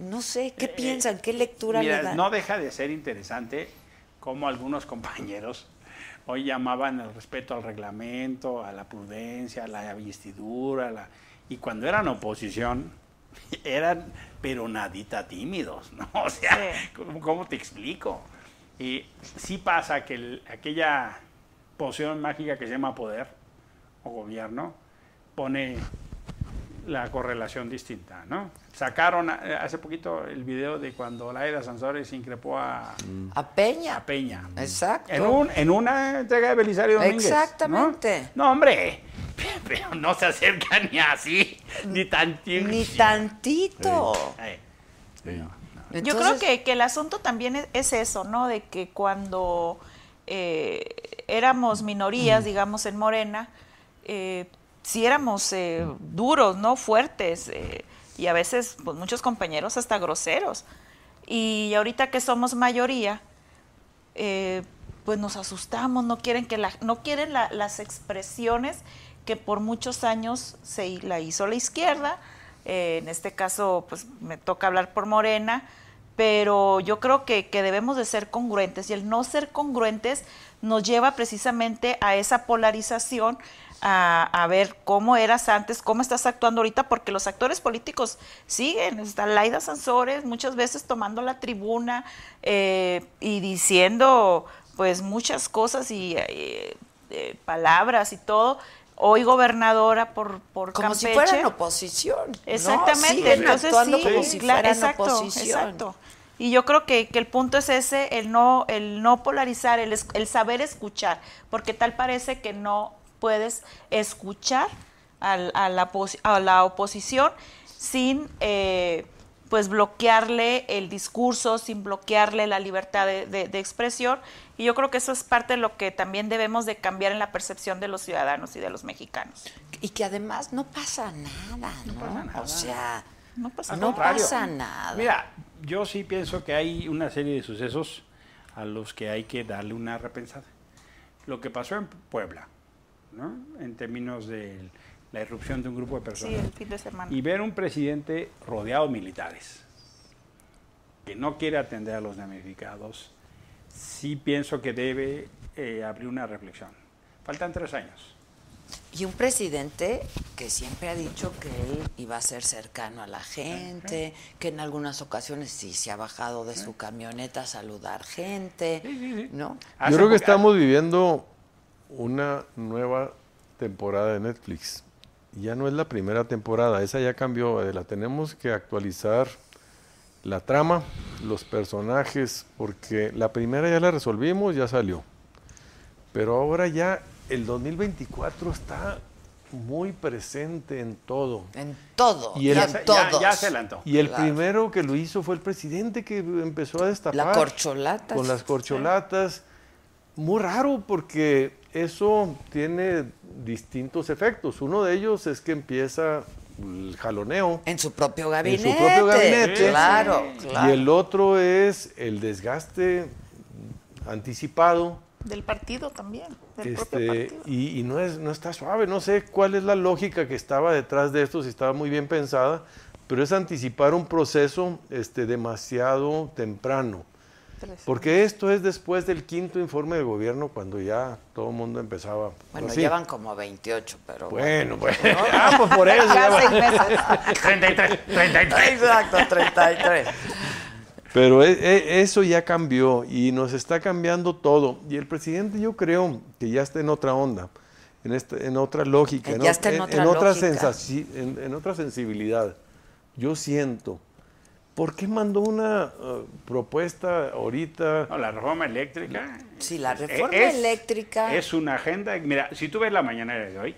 no sé, ¿qué piensan? ¿Qué lectura Eh, Mira, le dan? no deja de ser interesante cómo algunos compañeros hoy llamaban al respeto al reglamento, a la prudencia, a la vestidura, a la- y cuando eran oposición *laughs* eran pero nadita tímidos, ¿no? *laughs* O sea, Sí. ¿cómo, cómo te explico? Y sí pasa que el- aquella poción mágica que se llama poder o gobierno pone la correlación distinta, ¿no? Sacaron eh, hace poquito el video de cuando Laida Sansores increpó a, A Peña. a Peña. Exacto. En, un, en una entrega de Belisario Domínguez. Exactamente. ¿no? hombre, *laughs* pero no se acerca ni así, ni tantito. Ni tantito. Yo creo que, que el asunto también es, es eso, ¿no? De que cuando eh, éramos minorías, digamos, en Morena, eh, sí éramos eh, duros, ¿no? Fuertes, eh, y a veces, pues, muchos compañeros hasta groseros. Y ahorita que somos mayoría, eh, pues nos asustamos, no quieren que la, no quieren la- las expresiones que por muchos años se la hizo la izquierda. En este caso, pues me toca hablar por Morena, pero yo creo que, que debemos de ser congruentes y el no ser congruentes nos lleva precisamente a esa polarización, a, a ver cómo eras antes, cómo estás actuando ahorita, porque los actores políticos siguen, está Laida Sansores muchas veces tomando la tribuna eh, y diciendo pues muchas cosas y eh, eh, palabras y todo. Hoy gobernadora por, por Como si Campeche. fueran oposición. ¿no? Exactamente, Siguen entonces actuando sí, como si fueran exacto, oposición. exacto. Y yo creo que, que el punto es ese, el no, el no polarizar, el, el saber escuchar, porque tal parece que no puedes escuchar al- a, la, a la oposición sin eh, pues bloquearle el discurso, sin bloquearle la libertad de, de- de expresión. Y yo creo que eso es parte de lo que también debemos de cambiar en la percepción de los ciudadanos y de los mexicanos. Y que además no pasa nada, ¿no? pasa nada. O sea, No pasa no contrario. pasa nada. Mira, yo sí pienso que hay una serie de sucesos a los que hay que darle una repensada. Lo que pasó en Puebla, ¿no? En términos de la irrupción de un grupo de Sí, personas. el fin de semana. y ver un presidente rodeado de militares que no quiere atender a los damnificados, sí pienso que debe eh, abrir una reflexión. Faltan tres años. Y un presidente que siempre ha dicho que él iba a ser cercano a la gente, que en algunas ocasiones sí se ha bajado de su camioneta a saludar gente, ¿no? Hace Yo creo que estamos viviendo una nueva temporada de Netflix. Ya no es la primera temporada, esa ya cambió. eh, La tenemos que actualizar la trama, los personajes, porque la primera ya la resolvimos, ya salió. Pero ahora ya el 2024 está muy presente en todo. En todo, Y el- en Ya todos. ya se adelantó. Y el Claro. primero que lo hizo fue el presidente que empezó a destapar. La corcholata. Con las corcholatas. Muy raro porque eso tiene distintos efectos. Uno de ellos es que empieza el jaloneo. En su propio gabinete. propio gabinete. Claro, claro. Y el otro es el desgaste anticipado. Del partido también, del propio Este, partido. y y no, es, no está suave, no sé cuál es la lógica que estaba detrás de esto, si estaba muy bien pensada, pero es anticipar un proceso este, demasiado temprano. Porque esto es después del quinto informe del gobierno, cuando ya todo el mundo empezaba. Bueno, así. llevan como 28, pero Bueno, bueno. *laughs* Ah, pues por eso. ya Cada va. seis meses. *laughs* 33, 33. Exacto, 33. Pero e- e- eso ya cambió y nos está cambiando todo. Y el presidente yo creo que ya está en otra onda, en, este- en otra lógica, Ya en, está en otra lógica. en- en otra sensibilidad. Yo siento. ¿Por qué mandó una eh, propuesta ahorita? No, la reforma eléctrica. Sí, la reforma es- eléctrica. Es una agenda. Mira, si tú ves la mañana de hoy,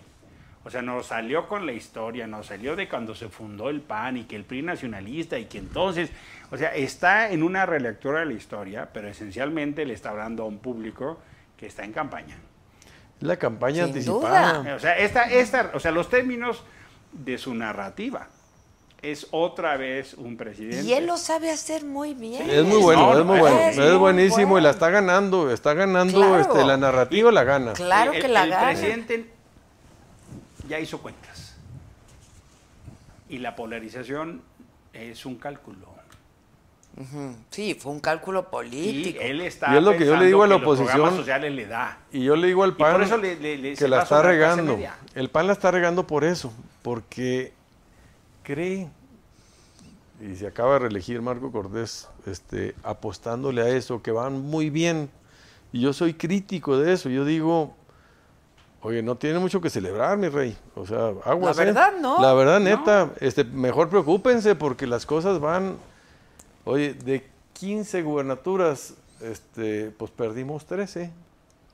o sea, nos salió con la historia, nos salió de cuando se fundó el PAN y que el PRI nacionalista y que entonces, o sea, está en una relectura de la historia, pero esencialmente le está hablando a un público que está en campaña. La campaña Sin anticipada. duda. O sea, esta, esta, o sea, los términos de su narrativa es otra vez un presidente. Y él lo sabe hacer muy bien. Es muy bueno, No, es muy no, bueno, es buenísimo y la está ganando, está ganando Claro. este, la narrativa, la gana. Claro el, que la el gana. presidente ya hizo cuentas. Y la polarización es un cálculo. Sí, fue un cálculo Y político. él está Y es lo que yo le digo a la oposición. sociales le da. Y yo le digo al Y por PAN eso le- le- le- se que la está regando. El PAN la está regando por eso, porque cree, y se acaba de reelegir Marco Cortés, este, apostándole a eso, que van muy bien. Y yo soy crítico de eso. Yo digo, oye, no tiene mucho que celebrar, mi rey. O sea, aguas. La ¿eh? verdad, no. La verdad, neta, este, mejor preocúpense porque las cosas van. Oye, de 15 gubernaturas, este, pues perdimos 13.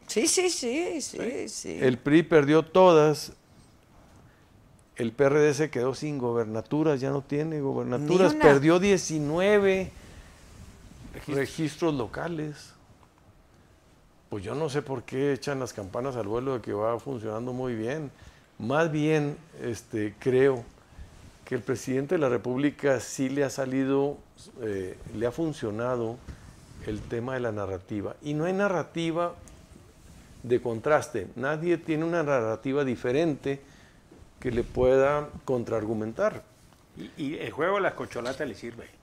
Sí, sí, sí, sí, sí. El PRI perdió todas. El PRD se quedó sin gobernaturas, ya no tiene gobernaturas. Una. Perdió 19 registros locales. Pues yo no sé por qué echan las campanas al vuelo de que va funcionando muy bien. Más bien, este, creo que el presidente de la República sí le ha salido, eh, le ha funcionado el tema de la narrativa. Y no hay narrativa de contraste. Nadie tiene una narrativa diferente que le pueda contraargumentar. Y, y el juego de las cocholatas le sirve.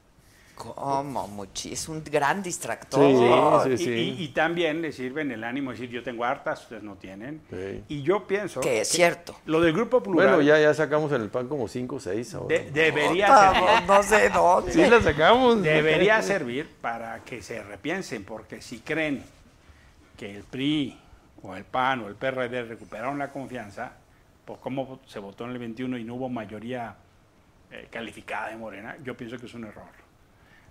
¿Cómo? Muchi- es un gran distractor. Sí, sí, Y- sí. Y, y también le sirven el ánimo de decir, yo tengo hartas, ustedes no tienen. Sí. Y yo pienso... Que es cierto. Lo del grupo plural Bueno, ya, ya sacamos en el pan como 5 o 6 ahora. de- debería Puta, servir. no sé dónde. Sí, la sacamos. Debería *laughs* servir para que se repiensen, porque si creen que el PRI o el PAN o el PRD recuperaron la confianza, por cómo se votó en el 21 y no hubo mayoría eh, calificada de Morena, yo pienso que es un error.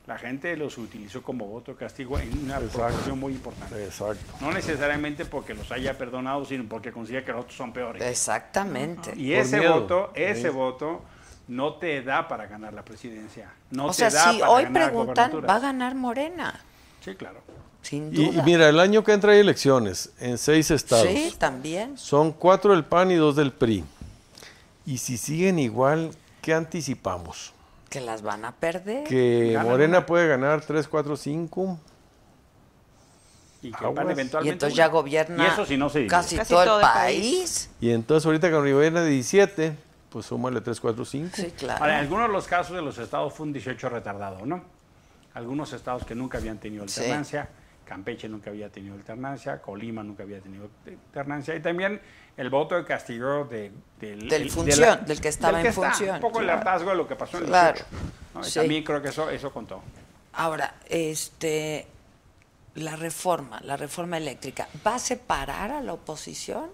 La gente los utilizó como voto castigo en una Exacto. proporción muy importante. Exacto. No necesariamente porque los haya perdonado, sino porque considera que los otros son peores. Exactamente. Y Por ese miedo. voto, ese Sí. voto no te da para ganar la presidencia. No o te sea, da si para hoy ganar preguntan, va a ganar Morena, Sí, claro. sin Y, duda. y mira, el año que entra hay elecciones en seis estados. sí, también. Son cuatro del PAN y dos del PRI. Y si siguen igual, ¿qué anticipamos? Que las van a perder. Que Ganan Morena una. puede ganar 3, 4, 5. Y que Aguas. van eventualmente Y entonces una. ya gobierna Y eso si no se casi, Casi todo, el todo el país. Y entonces ahorita con gobierna 17, pues súmale 3, 4, 5. Sí, claro. Ahora, en algunos de los casos de los estados fue un 18 retardado, ¿no? Algunos estados que nunca habían tenido Sí. alternancia, Campeche nunca había tenido alternancia, Colima nunca había tenido alternancia, y también el voto de castigo de, del, Del el- de función, del que estaba en está, función, Un poco el hartazgo de lo que pasó en el Claro, 18. ¿no? Y sí. también creo que eso, eso contó. Ahora, este, la reforma, la reforma eléctrica, ¿va a separar a la oposición?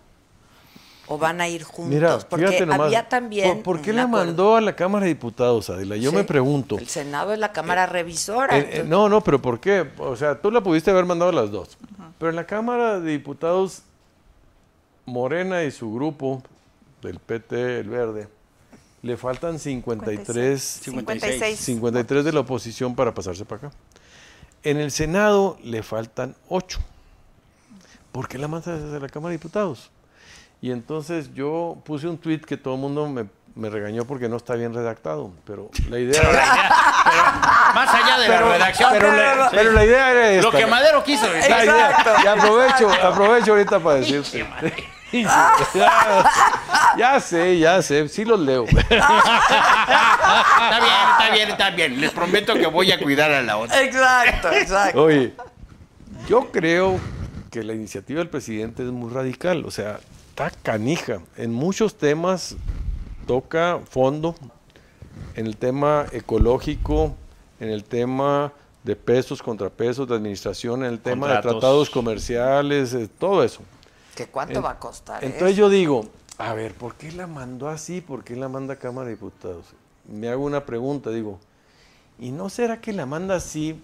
¿O van a ir juntos? Mira, Porque fíjate nomás. había también. ¿Por, por qué la acuerdo. mandó a la Cámara de Diputados, Adela? Yo Sí, me pregunto. El Senado es la Cámara Revisora. Eh, eh, no, no, pero ¿por qué? O sea, tú la pudiste haber mandado a las dos. Pero en la Cámara de Diputados, Morena y su grupo del PT, el Verde, le faltan 53, 56. 53 de la oposición para pasarse para acá. En el Senado le faltan 8. ¿Por qué la mandas desde la Cámara de Diputados? Y entonces yo puse un tweet que todo el mundo me, me regañó porque no está bien redactado, pero *laughs* la idea era... Más allá de la redacción. Pero la, pero la idea era esta. Lo que Madero quiso decir. La idea- Exacto, y aprovecho, aprovecho ahorita para decirte. ya, *laughs* ya sé, ya sé, sí los leo. *laughs* Está bien, está bien, está bien. Les prometo que voy a cuidar a la otra. Exacto, exacto. Oye, yo creo que la iniciativa del presidente es muy radical, o sea, está canija. En muchos temas toca fondo, en el tema ecológico, en el tema de pesos, contrapesos, de administración, en el tema de tratados comerciales, eh, todo eso. ¿Que ¿Cuánto En- va a costar? Entonces eso? yo digo, a ver, ¿por qué la mandó así? ¿Por qué la manda a Cámara de Diputados? Me hago una pregunta, digo, ¿y no será que la manda así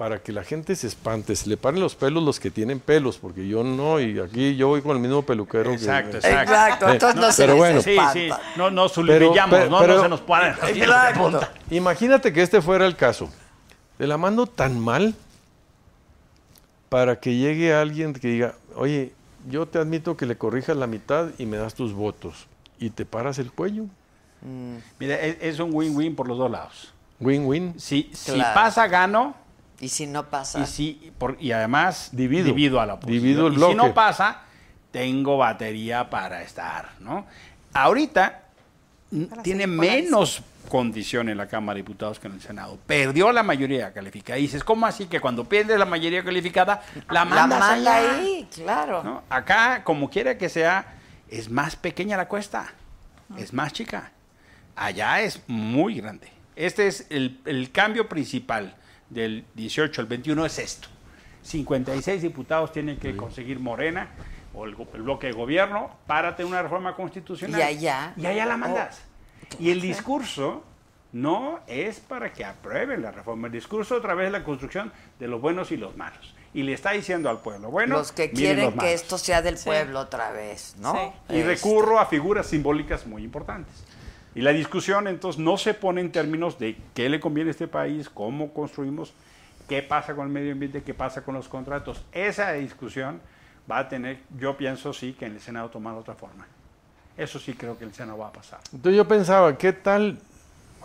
para que la gente se espante, se le paren los pelos los que tienen pelos? Porque yo no, y aquí yo voy con el mismo peluquero. que- Exacto, Exacto, entonces no, se pero bueno. Sí, sí. No, no Pero- no, pero- no se nos paran. Exacto. Imagínate que este fuera el caso. Te la mando tan mal para que llegue alguien que diga, oye, yo te admito que le corrijas la mitad y me das tus votos. Y te paras el cuello. Mira, es, es un win-win por los dos lados. Win-win. Si, si pasa, gano. Y si no pasa. Y, si, por- y además Divido. divido a la oposición. Divido el y si bloque. no pasa, tengo batería para estar, ¿no? Ahorita Para tiene menos condición en la Cámara de Diputados que en el Senado. Perdió la mayoría calificada. Y dices, ¿cómo así que cuando pierdes la mayoría calificada, la la mandas manda allá? ahí, claro. ¿no? Acá, como quiera que sea, es más pequeña la cuesta, es más chica. Allá es muy grande. Este es el, el cambio principal del 18 al 21 es esto. 56 diputados tienen que conseguir Morena o el, bloque de gobierno para tener una reforma constitucional. Y allá- Y allá la mandas. y el discurso no es para que aprueben la reforma. El discurso otra vez es la construcción de los buenos y los malos. Y le está diciendo al pueblo, bueno, los que miren quieren los que esto sea del pueblo otra vez, ¿no? Sí. Y Este, recurro a figuras simbólicas muy importantes. Y la discusión entonces no se pone en términos de qué le conviene a este país, cómo construimos, qué pasa con el medio ambiente, qué pasa con los contratos. Esa discusión va a tener, yo pienso sí, que en el Senado tomar otra forma. Eso sí creo que el Senado va a pasar. Entonces yo pensaba, ¿qué tal?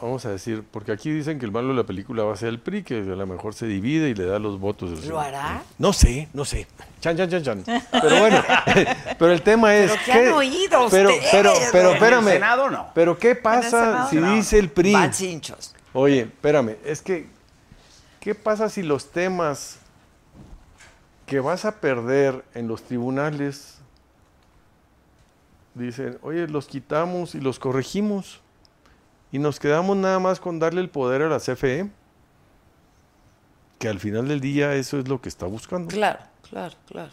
Vamos a decir, porque aquí dicen que el malo de la película va a ser el PRI, que a lo mejor se divide y le da los votos. del ¿Lo hará? No sé, no sé. Chan, chan, chan, chan. Pero bueno, *laughs* *laughs* pero el tema es. ¿Pero qué han oído pero, ustedes? pero, pero, En el espérame. Senado, no. Pero ¿qué pasa si no. dice el PRI? Van cinchos. Oye, espérame, es que ¿qué pasa si los temas que vas a perder en los tribunales dicen, oye, los quitamos y los corregimos y nos quedamos nada más con darle el poder a la CFE? Que al final del día eso es lo que está buscando. Claro, claro, claro.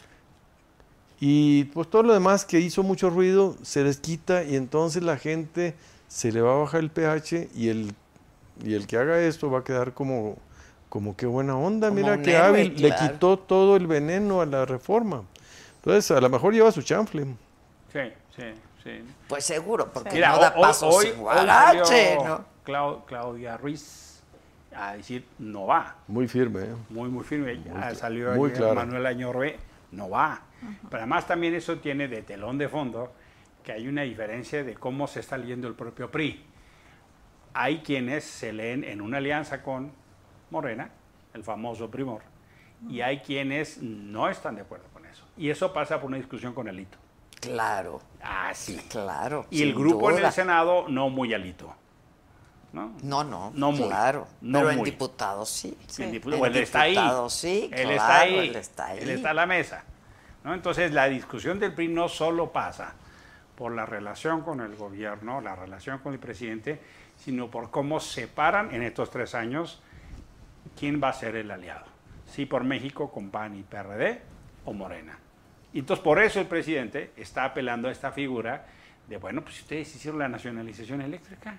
Y pues todo lo demás que hizo mucho ruido se les quita y entonces la gente se le va a bajar el pH y el, y el que haga esto va a quedar como, como qué buena onda, Como mira qué hábil, le quitó todo el veneno a la reforma. Entonces a lo mejor lleva su chanfle. Sí, sí, sí. Pues seguro, porque Mira, no da hoy- paso hoy, sin guarache, salió ¿no? Clau- Claudia Ruiz a decir no va. Muy firme. ¿eh? Muy, muy firme. Salió muy clara. Manuel Añorbe, no va. Pero además también eso tiene de telón de fondo que hay una diferencia de cómo se está leyendo el propio PRI. Hay quienes se leen en una alianza con Morena, el famoso primor, y hay quienes no están de acuerdo con eso. Y eso pasa por una discusión con Alito. Claro, Ah, sí. claro. Y el grupo en el Senado no muy Alito. ¿no? No, no, No muy, claro. no pero en diputados sí. Dipu- En o él está ahí. diputados sí, él claro, está ahí. él está ahí. Él está a la mesa. ¿no? Entonces, la discusión del PRI no solo pasa por la relación con el gobierno, la relación con el presidente, sino por cómo separan en estos tres años quién va a ser el aliado. Si por México con PAN y PRD o Morena. Y entonces, por eso el presidente está apelando a esta figura de, bueno, pues ustedes hicieron la nacionalización eléctrica.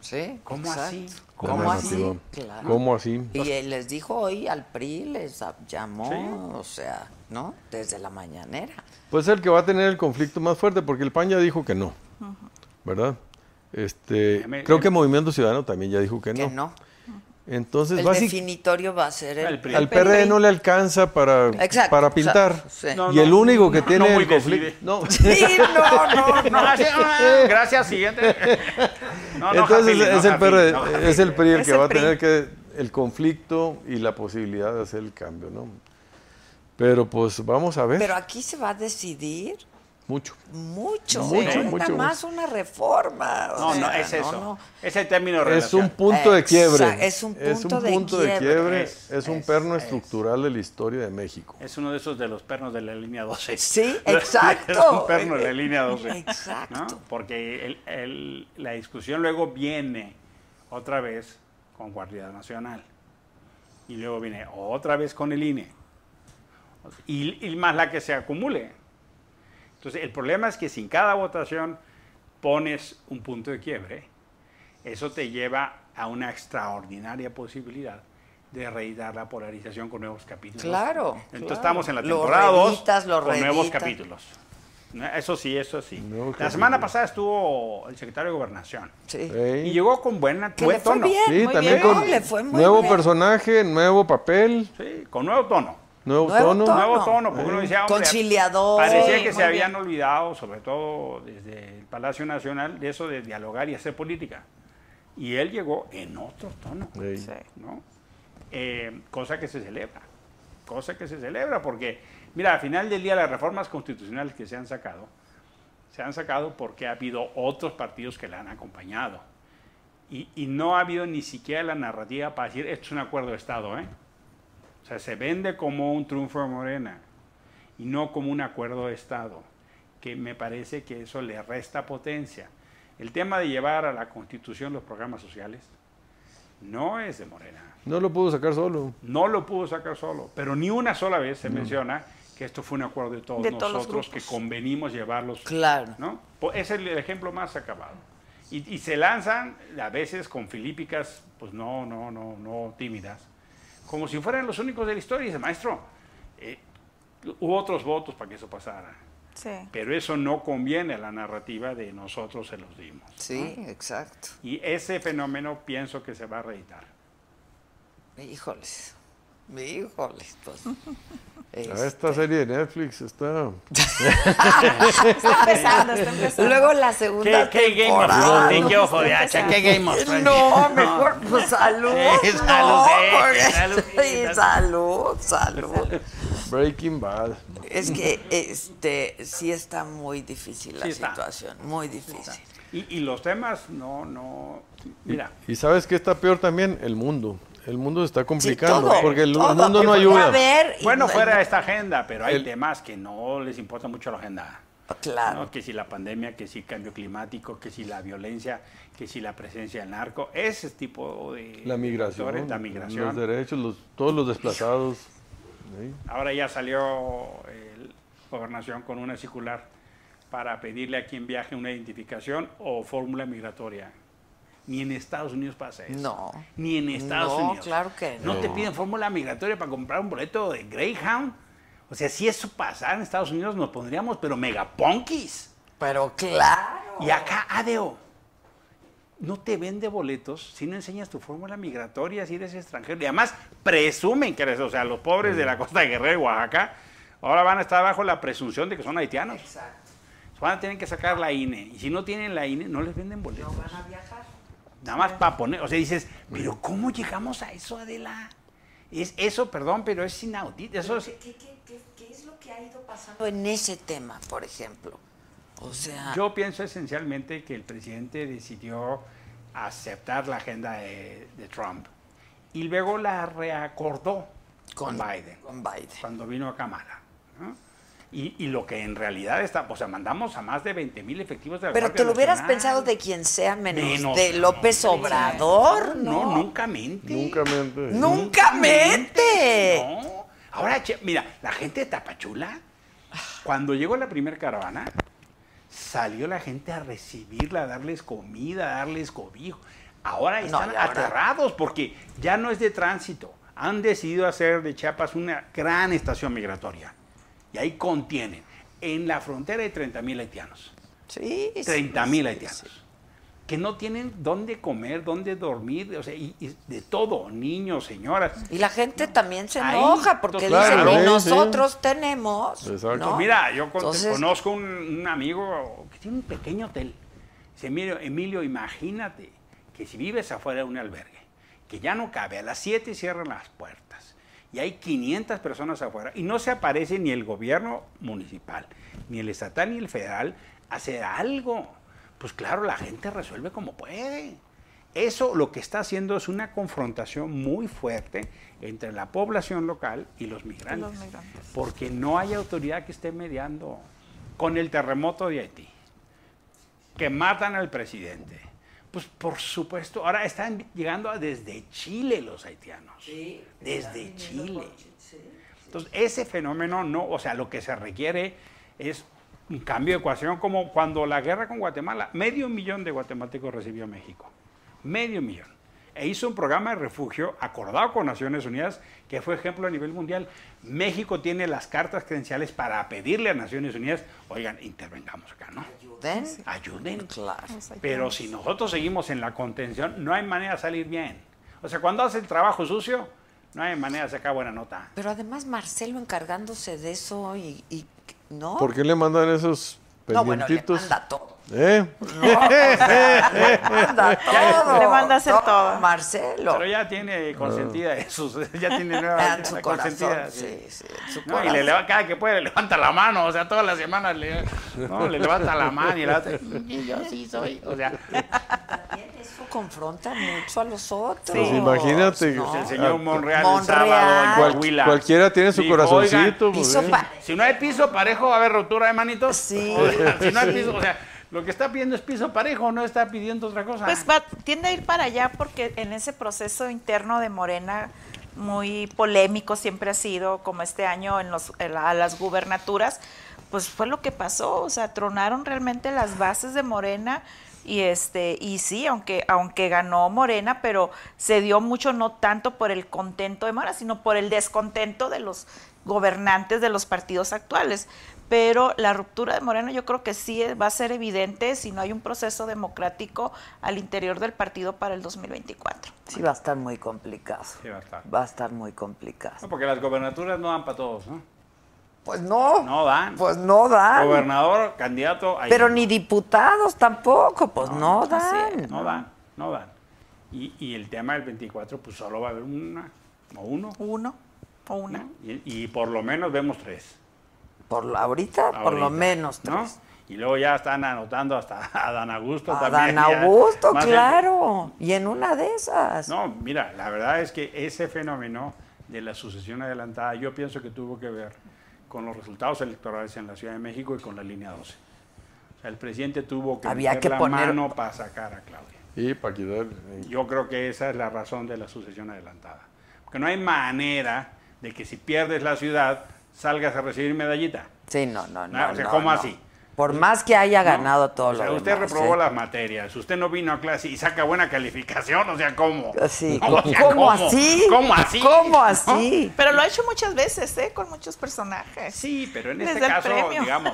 Sí, ¿Cómo exacto. así? ¿Cómo, ¿Cómo así? Claro. ¿Cómo así? Y él les dijo hoy al PRI, les llamó, Sí. o sea, ¿no? Desde la mañanera. Pues el que va a tener el conflicto más fuerte porque el PAN ya dijo que no. ¿Verdad? Este, Me- creo me- que Movimiento Ciudadano también ya dijo que Que no. no. Entonces, El básicamente definitorio va a ser el, El PRI. Al PRD no le alcanza para, Exacto, para o sea, pintar. sí. No, y el único que no, tiene no el conflicto. No. Sí, no, no, *laughs* no. Gracias, siguiente. Entonces es, el PRD, no, es el PRI el Es que el va a tener que el conflicto y la posibilidad de hacer el cambio, ¿no? Pero pues vamos a ver. Pero aquí se va a decidir mucho. mucho. Es mucho, nada más una reforma. o No, no, es eso. no. Es el término Es un punto de quiebre. Es un punto de quiebre. Es, Es, un es, perno es. estructural de la historia de México. Es uno de esos de los pernos de la línea 12. Sí, *laughs* Es exacto. un perno de la línea 12. Exacto. ¿no? Porque el- el- la discusión luego viene otra vez con Guardia Nacional. Y luego viene otra vez con el INE. Y, y más la que se acumule. Entonces, el problema es que si en cada votación pones un punto de quiebre, eso te lleva a una extraordinaria posibilidad de reeditar la polarización con nuevos capítulos. Claro, Entonces claro. estamos en la temporada 2 reeditas, lo con nuevos capítulos. Eso sí, eso sí. La semana pasada estuvo el secretario de Gobernación Sí. Y llegó con buena, Que buen le fue tono. bien. Sí, muy también bien. con Le fue muy nuevo bien. personaje, nuevo papel, Sí, con nuevo tono. Nuevo, Nuevo tono. tono. Nuevo tono, porque uno decía, hombre, Conciliador. Parecía Sí, que se habían bien. olvidado, sobre todo desde el Palacio Nacional, de eso de dialogar y hacer política. Y él llegó en otro tono. Sí. ¿no? Eh, cosa que se celebra, cosa que se celebra, porque, mira, al final del día las reformas constitucionales que se han sacado, se han sacado porque ha habido otros partidos que la han acompañado. Y, y no ha habido ni siquiera la narrativa para decir, esto es un acuerdo de Estado, ¿eh? O sea, se vende como un triunfo de Morena y no como un acuerdo de Estado, que me parece que eso le resta potencia. El tema de llevar a la Constitución los programas sociales no es de Morena. No lo pudo sacar solo. No lo pudo sacar solo, pero ni una sola vez se menciona que esto fue un acuerdo de todos De todos nosotros que grupos. convenimos llevarlos. Claro. ¿no? Es el, el ejemplo más acabado. Y, y se lanzan a veces con filípicas, pues no, no, no, no tímidas, como si fueran los únicos de la historia. Y dice, maestro, eh, hubo otros votos para que eso pasara. Sí. Pero eso no conviene a la narrativa de nosotros se los dimos. Sí, exacto. Y ese fenómeno pienso que se va a reeditar. Híjoles. Híjoles, pues. *laughs* Ah, este, Esta serie de Netflix está. *laughs* Está empezando, está empezando. Luego la segunda ¿Qué, qué Game of. Thrones? no, ¿Qué ojo de hacha? ¿Qué Game of Thrones? No, mejor, pues *laughs* salud. Eh, no, salud, eh, porque- salud, sí, salud, salud. Breaking Bad. Es que este sí está muy difícil la Sí situación, muy difícil. Y, y los temas no, no. Mira, Y sabes qué está peor también? El mundo. El mundo se está complicando todo, porque el, todo, el mundo no ayuda. a ver y Bueno, no- fuera de esta agenda, pero hay El- temas que no les importa mucho la agenda. Claro. ¿no? Que si la pandemia, que si cambio climático, que si la violencia, que si la presencia del narco, ese tipo de La migración, la los migración. derechos, los, todos los desplazados. ¿sí? Ahora ya salió el gobernación con una circular para pedirle a quien viaje una identificación o fórmula migratoria. Ni en Estados Unidos pasa eso. No. Ni en Estados No, Unidos. claro que No te no. piden fórmula migratoria para comprar un boleto de Greyhound. O sea, si eso pasara en Estados Unidos nos pondríamos, pero megaponquis. Pero claro. Y acá, ADEO, no te vende boletos si no enseñas tu fórmula migratoria, si eres extranjero. Y además presumen que eres, o sea, los pobres de la costa de Guerrero y Oaxaca, ahora van a estar bajo la presunción de que son haitianos. Exacto. Van a tener que sacar la INE. Y si no tienen la INE, no les venden boletos. No van a viajar. Nada más para poner, o sea, dices, pero ¿cómo llegamos a eso, Adela? Es eso, perdón, pero es inaudito. Eso es, ¿Qué, qué- qué- qué es lo que ha ido pasando en ese tema, por ejemplo? O sea, Yo pienso esencialmente que el presidente decidió aceptar la agenda de, de Trump y luego la reacordó con, Biden Con Biden. cuando vino a Kamala. ¿no? Y, y lo que en realidad está, o sea, mandamos a más de 20 mil efectivos de la Pero Guardia te lo hubieras Nacional. pensado de quien sea menos, Menos, de López. Obrador, No, ¿no? nunca mente. Nunca mente. Nunca mente. No. Ahora, che, mira, la gente de Tapachula, cuando llegó la primera caravana, salió la gente a recibirla, a darles comida, a darles cobijo. Ahora No, están aterrados porque ya no es de tránsito. Han decidido hacer de Chiapas una gran estación migratoria. Y ahí contienen. En la frontera hay 30 mil haitianos. Sí. sí, 30 mil sí, haitianos. sí. Que no tienen dónde comer, dónde dormir, o sea, y, y de todo, niños, señoras. Y la gente también se Ahí, enoja porque dicen, claro, y sí, nosotros tenemos. Exacto. ¿no? Mira, yo Entonces- conozco un, un amigo que tiene un pequeño hotel. Dice, mire, Emilio, imagínate que si vives afuera de un albergue, que ya no cabe, a las 7 cierran las puertas y hay 500 personas afuera y no se aparece ni el gobierno municipal, ni el estatal, ni el federal a hacer algo. Pues claro, la gente resuelve como puede. Eso lo que está haciendo es una confrontación muy fuerte entre la población local y los migrantes. migrantes. Porque no hay autoridad que esté mediando. Con el terremoto de Haití, que matan al presidente. Pues por supuesto, ahora están llegando desde Chile los haitianos. desde Chile. Entonces, ese fenómeno no, o sea, lo que se requiere es un cambio de ecuación, como cuando la guerra con Guatemala, medio millón de guatemaltecos recibió México. Medio millón. E hizo un programa de refugio acordado con Naciones Unidas que fue ejemplo a nivel mundial. México tiene las cartas credenciales para pedirle a Naciones Unidas, oigan, intervengamos acá, ¿no? Ayuden. Ayuden. Claro. Pero si nosotros seguimos en la contención, no hay manera de salir bien. O sea, cuando hace el trabajo sucio, no hay manera de sacar buena nota. Pero además Marcelo encargándose de eso y, y- ¿no? ¿Por qué le mandan esos No, bueno, le pendientitos? manda todo. ¿Eh? Le manda todo. Le manda a hacer todo. Marcelo. Pero ya tiene consentida eso, ya tiene nueva Ah, en su corazón, sí, sí, en su No, y le corazón. leva- cada que puede le levanta la mano, o sea, todas las semanas le, no, le levanta la mano y le hace, "Y yo sí soy, o sea, También eso confronta mucho a los otros. Pues imagínate. ¿no? el señor Monreal, Monreal. el sábado en Coahuila. cualquiera tiene su corazoncito. "Oigan, pues, ¿eh? Si no hay piso parejo, va a haber ruptura de manitos. Sí. O sea, si no hay piso, o sea, lo que está pidiendo es piso parejo, no está pidiendo otra cosa. Pues va, tiende a ir para allá porque en ese proceso interno de Morena, muy polémico siempre ha sido, como este año en los, las gubernaturas, pues fue lo que pasó, o sea, tronaron realmente las bases de Morena y este y sí, aunque aunque ganó Morena, pero se dio mucho no tanto por el contento de Morena, sino por el descontento de los gobernantes de los partidos actuales. Pero la ruptura de Morena yo creo que sí va a ser evidente si no hay un proceso democrático al interior del partido para el 2024. Sí, va a estar muy complicado. Sí, va a estar. Va a estar muy complicado. No, porque las gobernaturas no dan para todos, ¿no? Pues no. No dan. Pues no dan. Gobernador, candidato. ahí Pero no. ni diputados tampoco, pues no, dan. No dan, no dan. Y, y el tema del 24, pues solo va a haber una o uno. Uno o una. ¿no? Y, y por lo menos vemos tres. Por ahorita, por lo menos ¿no? Y luego ya están anotando hasta *laughs* a Dan Augusto A también. Dan. Augusto, claro. Y en una de esas. No, mira, la verdad es que ese fenómeno de la sucesión adelantada, yo pienso que tuvo que ver con los resultados electorales en la Ciudad de México y con la línea 12. O sea, el presidente tuvo que Había meter que la poner- mano para sacar a Claudia. Y para quitar. Yo creo que esa es la razón de la sucesión adelantada. Porque no hay manera de que si pierdes la ciudad salgas a recibir medallita. Sí, no, no, no. No, o sea, no, ¿cómo no. así? Por más que haya ¿no? ganado todo O sea, lo usted demás, reprobó ¿eh? las materias, usted no vino a clase y saca buena calificación, o sea, ¿cómo? Sí, No, *laughs* o sea, ¿cómo así? ¿Cómo así? ¿Cómo ¿No? así? Pero lo ha hecho muchas veces, ¿eh? Con muchos personajes. Sí, pero en Les este caso, premio. digamos,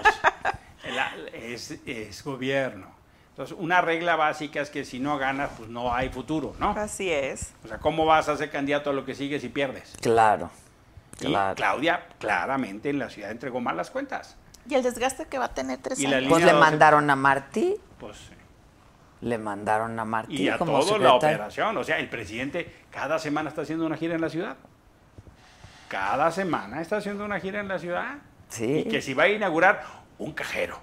*laughs* es, es gobierno. Entonces, una regla básica es que si no ganas, pues no hay futuro, ¿no? Así es. O sea, ¿cómo vas a ser candidato a lo que sigue si pierdes? Claro. Y. Claudia claramente en la ciudad entregó malas cuentas. Y el desgaste que va a tener tres años. Pues le 12. mandaron a Martí. Pues, sí. Le mandaron a Martí y a como toda la operación. O sea, el presidente cada semana está haciendo una gira en la ciudad. Cada semana está haciendo una gira en la ciudad. Sí. Y que si va a inaugurar un cajero.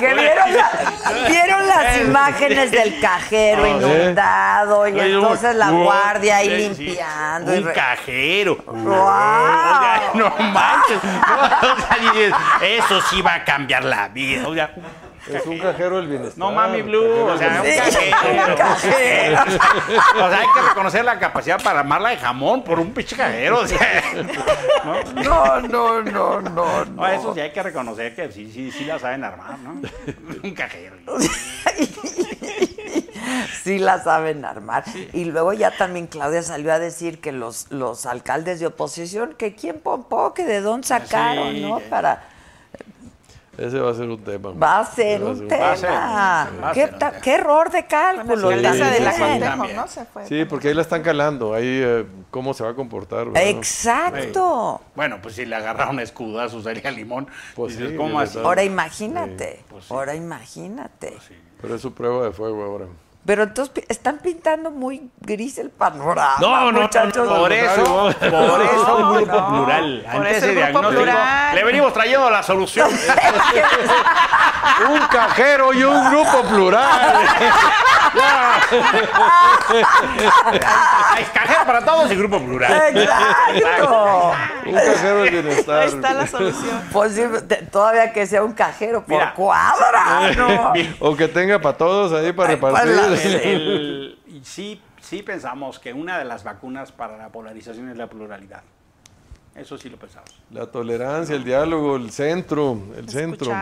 Que vieron, la- vieron las imágenes del cajero inundado y entonces la guardia ahí limpiando. y Un re- cajero. Sea, no manches. *laughs* O sea, dices, eso sí va a cambiar la vida. O sea, Es un cajero del bienestar. no mami blue, o sea, un cajero. un *laughs* cajero. O sea, hay que reconocer la capacidad para armarla de jamón por un pinche cajero. O sea, *laughs* ¿no? No, no, no, no, No, eso sí hay que reconocer que sí, sí, sí la saben armar, ¿no? Un cajero. *laughs* Sí la saben armar. Y luego ya también Claudia salió a decir que los, los alcaldes de oposición, que quién pompó, que de dónde sacaron, Sí, ¿no? Para... Ese va a ser un tema. Va a ser un tema. ¿Qué, error de cálculo. la alcaldesa Sí, de la sí. ¿no? Se fue. Sí, porque ahí la están calando, ahí eh, cómo se va a comportar. ¿verdad? Exacto. Bueno, pues si le agarraron escudazo sería limón. Pues dices, sí, ¿cómo así? Ahora imagínate. Pues sí. Ahora imagínate. Pero es su prueba de fuego ahora. Pero entonces están pintando muy gris el panorama. No, no, muchachos. no, por eso, por eso un No, grupo no, plural. por Ante eso ese el grupo diagnóstico, plural. le venimos trayendo la solución. Un cajero y un grupo plural. *laughs* Hay cajero para todos y grupo plural. Exacto. Un cajero del bienestar. Ahí está la solución. Pues sí, te- todavía que sea un cajero por Mira. cuadra, *laughs* ¿no? O que tenga para todos ahí para Ay, para repartir. la- *laughs* El- el- y sí, sí pensamos que una de las vacunas para la polarización es la pluralidad. Eso sí lo pensamos. La tolerancia, el diálogo, el centro, el centro.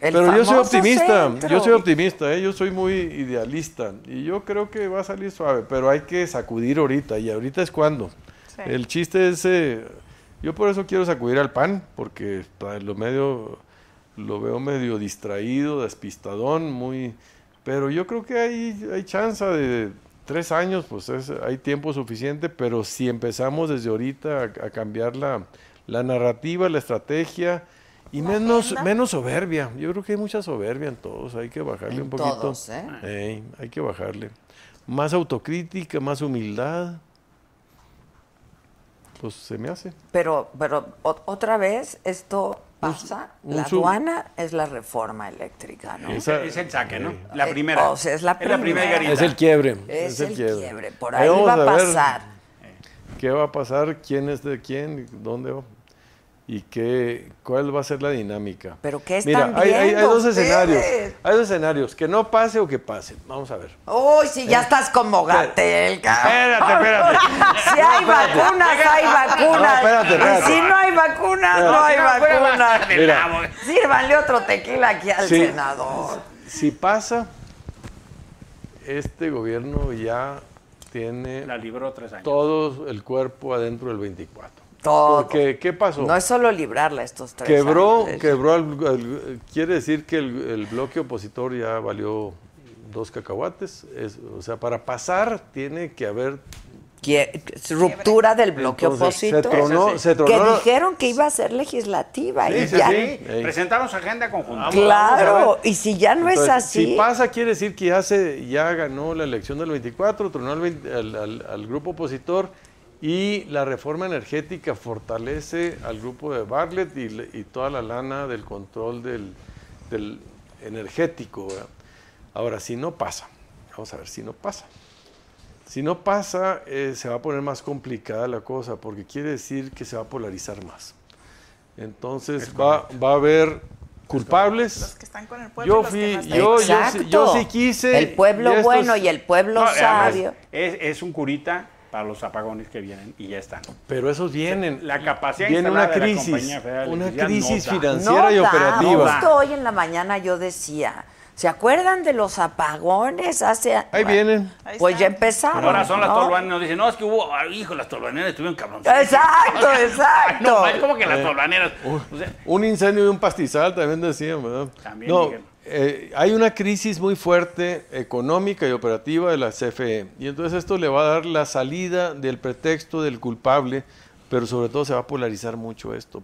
El Pero yo soy optimista, centro. yo soy optimista, ¿eh? yo soy muy idealista y yo creo que va a salir suave, pero hay que sacudir ahorita y ahorita es cuando. Sí. El chiste es, eh, yo por eso quiero sacudir al PAN, porque lo medio, lo veo medio distraído, despistadón, muy, pero yo creo que hay, hay chance de tres años, pues es- hay tiempo suficiente, pero si empezamos desde ahorita a, a cambiar la, la narrativa, la estrategia y menos, agenda. menos soberbia. Yo creo que hay mucha soberbia en todos, hay que bajarle En un poquito. todos, ¿eh? Hay que bajarle. Más autocrítica, más humildad. Pues se me hace. Pero, pero o- otra vez esto Un- pasa. un la sub- aduana es la reforma eléctrica, ¿no? Esa- Es el saque, ¿no? Eh, La primera. o sea, es la primera. Es el quiebre. Es, el quiebre. Por Ahí ahí va a ver pasar. ¿Qué va a pasar? ¿Quién es de quién? ¿Dónde va? ¿Y qué, cuál va a ser la dinámica? ¿Pero qué Mira, están hay, hay- hay viendo dos escenarios. Hay dos escenarios. Que no pase o que pase. Vamos a ver. Uy, si ya estás como Gatel, cabrón. Espérate, espérate. *laughs* Si hay vacunas, hay vacunas. No, espérate, espérate. Y si no hay vacunas, no hay no vacunas. Mira. Sírvanle otro tequila aquí al Sí. senador. Si pasa, este gobierno ya tiene La libró tres años. todo el cuerpo adentro del 24. Todo. Porque, ¿qué pasó? No es solo librarla estos tres Quebró, años. quebró al- al- quiere decir que el, el bloque opositor ya valió dos cacahuates. Es- o sea, para pasar tiene que haber... Ruptura del bloque Entonces, se opositor. tronó, Eso sí. se que dijeron que iba a ser legislativa. Sí, y sí, ya. sí. Sí, presentaron su agenda conjunta. Vamos Claro, y si ya no es así. Si pasa, quiere decir que ya, se, ya ganó la elección del 24, tronó al, 20 al- al- al grupo opositor Y la reforma energética fortalece al grupo de Bartlett y, y toda la lana del control del, del energético. ¿verdad? Ahora, si no pasa, vamos a ver si no pasa. Si no pasa, eh, se va a poner más complicada la cosa, porque quiere decir que se va a polarizar más. Entonces va, va a haber culpables. Los que están con el pueblo. Yo los que fui, no están. yo, yo, sí- yo sí quise. El pueblo estos- bueno y el pueblo No, además, sabio. es, es un curita para los apagones que vienen y ya están. Pero esos vienen. La capacidad Viene una instalada de la crisis, Compañía Federal de una crisis no financiera y da. operativa. Justo hoy en la mañana yo decía, ¿se acuerdan de los apagones hace Ahí vienen. Pues ya empezaron. Ahora son las ¿no? tolvaneras, nos dicen, no, es que hubo, ah, hijo, las tolvaneras estuvieron cabrón. Exacto, *laughs* exacto. No, es como que las tolvaneras. o sea, Un incendio de un pastizal también decían, ¿verdad? También, no, Miguel. Eh, hay una crisis muy fuerte económica y operativa de la CFE. Y entonces esto le va a dar la salida del pretexto del culpable, pero sobre todo se va a polarizar mucho esto.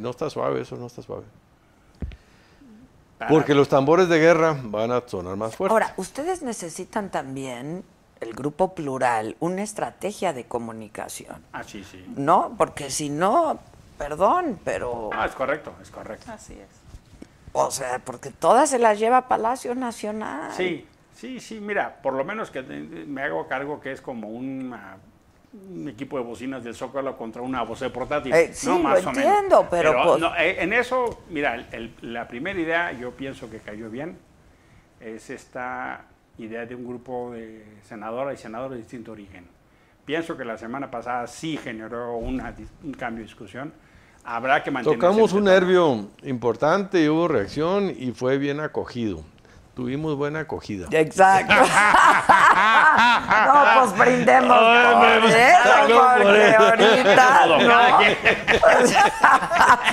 No está suave, eso no está suave. Porque los tambores de guerra van a sonar más fuertes. Ahora, ustedes necesitan también, el grupo plural, una estrategia de comunicación, Ah, sí, sí. ¿no? Porque si no, perdón, pero, Ah, es correcto, es correcto. Así es. O sea, porque todas se las lleva Palacio Nacional. Sí, sí, sí, mira, por lo menos que me hago cargo que es como una- un equipo de bocinas del Zócalo contra una voz portátil. Eh, sí, no, lo más o menos. entiendo, pero pues- no, eh, en eso, mira, el- el- la primera idea yo pienso que cayó bien, es esta idea de un grupo de senadoras y senadores de distinto origen. Pienso que la semana pasada sí generó una un cambio de discusión. Habrá que mantener. Tocamos un nervio importante y hubo reacción y fue bien acogido. Tuvimos buena acogida. Exacto. *laughs* no, pues brindemos por eso, porque ahorita *laughs*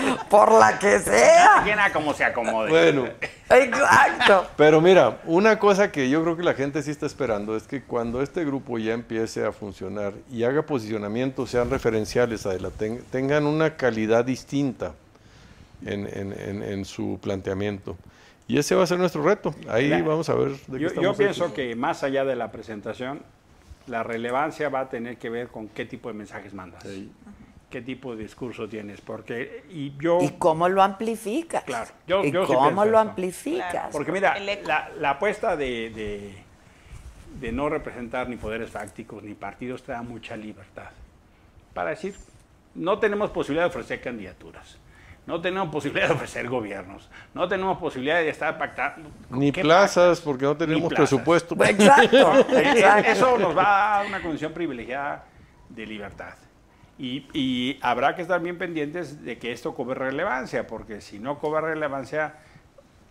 no. *laughs* por la que sea. Como se acomode. Bueno, Exacto. pero mira, una cosa que yo creo que la gente sí está esperando es que cuando este grupo ya empiece a funcionar y haga posicionamientos, sean referenciales, Adela, ten- tengan una calidad distinta en, en- en- en su planteamiento. Y ese va a ser nuestro reto. Ahí vamos a ver de qué Yo, yo estamos pienso hechos. que más allá de la presentación, la relevancia va a tener que ver con qué tipo de mensajes mandas, qué tipo de discurso tienes, porque y yo, ¿Y cómo lo amplificas? Claro, yo- ¿Y yo cómo lo eso. amplificas? Claro. porque mira, la, la apuesta de, de, de no representar ni poderes fácticos ni partidos te da mucha libertad para decir, no tenemos posibilidad de ofrecer candidaturas. No tenemos posibilidad de ofrecer gobiernos. No tenemos posibilidad de estar pactando. Ni ¿Qué plazas, porque no tenemos presupuesto. *laughs* Exacto, *laughs* Eh, exacto. Eso nos va a dar una condición privilegiada de libertad. Y, y habrá que estar bien pendientes de que esto cobre relevancia, porque si no cobra relevancia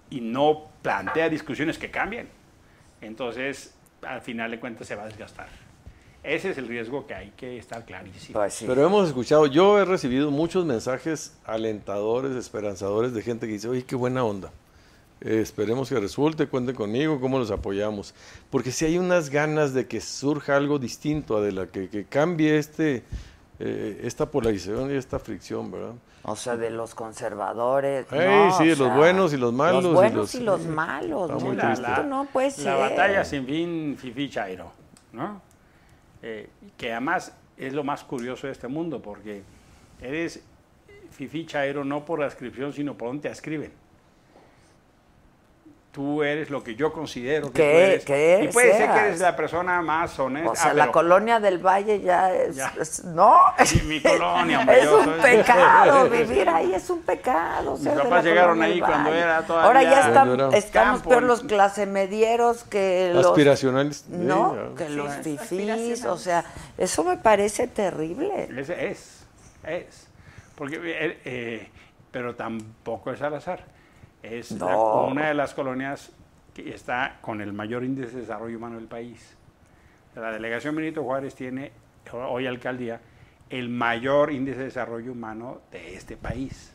y no plantea discusiones que cambien, entonces al final de cuentas se va a desgastar. Ese es el riesgo que hay que estar clarísimo. Pues sí. Pero hemos escuchado, yo he recibido muchos mensajes alentadores, esperanzadores de gente que dice, oye, qué buena onda. Eh, esperemos que resulte, cuenten conmigo, cómo los apoyamos. Porque si hay unas ganas de que surja algo distinto, de la que, que cambie este, eh, esta polarización y esta fricción, ¿verdad? O sea, de los conservadores. Ey, no, sí, los sea, buenos y los malos y Los buenos los- y los malos. Está muy la, triste. Esto no puede ser. la batalla sin fin, fifi chairo, ¿no? Eh, que además es lo más curioso de este mundo, porque eres fifi chairo no por la inscripción, sino por donde te escriben. Tú eres lo que yo considero que ¿Qué- tú eres. qué y puede ser que eres la persona más honesta. O sea, ah, la pero- colonia del Valle ya es. Ya. es- no. Sí, mi colonia, hombre, es un soy- pecado. *laughs* Vivir ahí es un pecado. ser de papás llegaron ahí cuando Valle. era todavía- Ahora ya están, estamos peor los clase medieros que los. Aspiracionales. No, que Sí, los fifís. O sea, eso me parece terrible. Es, es, es. Porque, eh, eh, pero tampoco es al azar. Es la- una de las colonias que está con el mayor índice de desarrollo humano del país. La delegación Benito Juárez tiene, hoy alcaldía, el mayor índice de desarrollo humano de este país.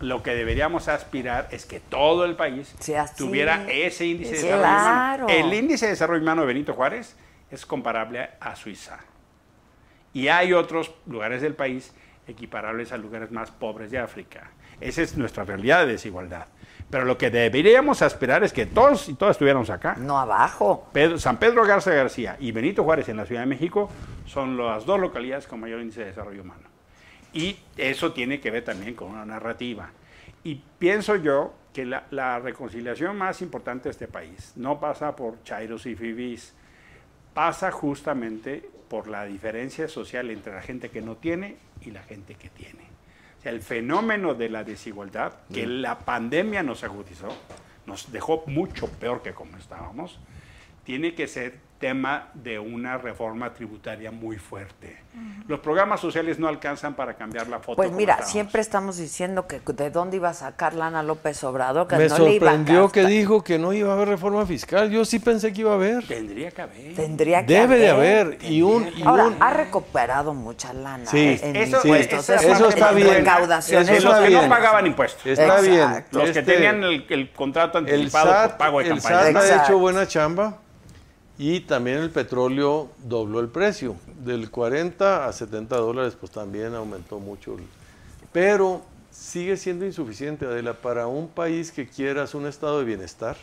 Lo que deberíamos aspirar es que todo el país tuviera ese índice de desarrollo claro. humano. El índice de desarrollo humano de Benito Juárez es comparable a Suiza. Y hay otros lugares del país equiparables a lugares más pobres de África. Esa es nuestra realidad de desigualdad. Pero lo que deberíamos aspirar es que todos y todas estuviéramos acá. No abajo. Pedro- San Pedro Garza García y Benito Juárez en la Ciudad de México son las dos localidades con mayor índice de desarrollo humano. Y eso tiene que ver también con una narrativa. Y pienso yo que la, la reconciliación más importante de este país no pasa por chairos y fifís, pasa justamente por la diferencia social entre la gente que no tiene y la gente que tiene. El fenómeno de la desigualdad que la pandemia nos agudizó, nos dejó mucho peor que como estábamos, tiene que ser tema de una reforma tributaria muy fuerte. Los programas sociales no alcanzan para cambiar la foto. Pues mira, estábamos. siempre estamos diciendo que de dónde iba a sacar lana López Obrador, que Me no le iba a sorprendió que dijo que no iba a haber reforma fiscal. Yo sí pensé que iba a haber. Tendría que haber. Tendría que Debe de haber. haber. Y un, y Ahora, un- ha recuperado mucha lana Sí, en eso- impuestos. eso- Es eso parte está bien. recaudación. Eso Eso los que bien. no pagaban impuestos. Está bien. Exacto. Los que Este, tenían el, el contrato el anticipado SAT, por pago de el campaña. SAT ha hecho buena chamba y también el petróleo dobló el precio. Del 40 a 70 dólares, pues también aumentó mucho. Pero sigue siendo insuficiente, Adela. Para un país que quieras un estado de bienestar,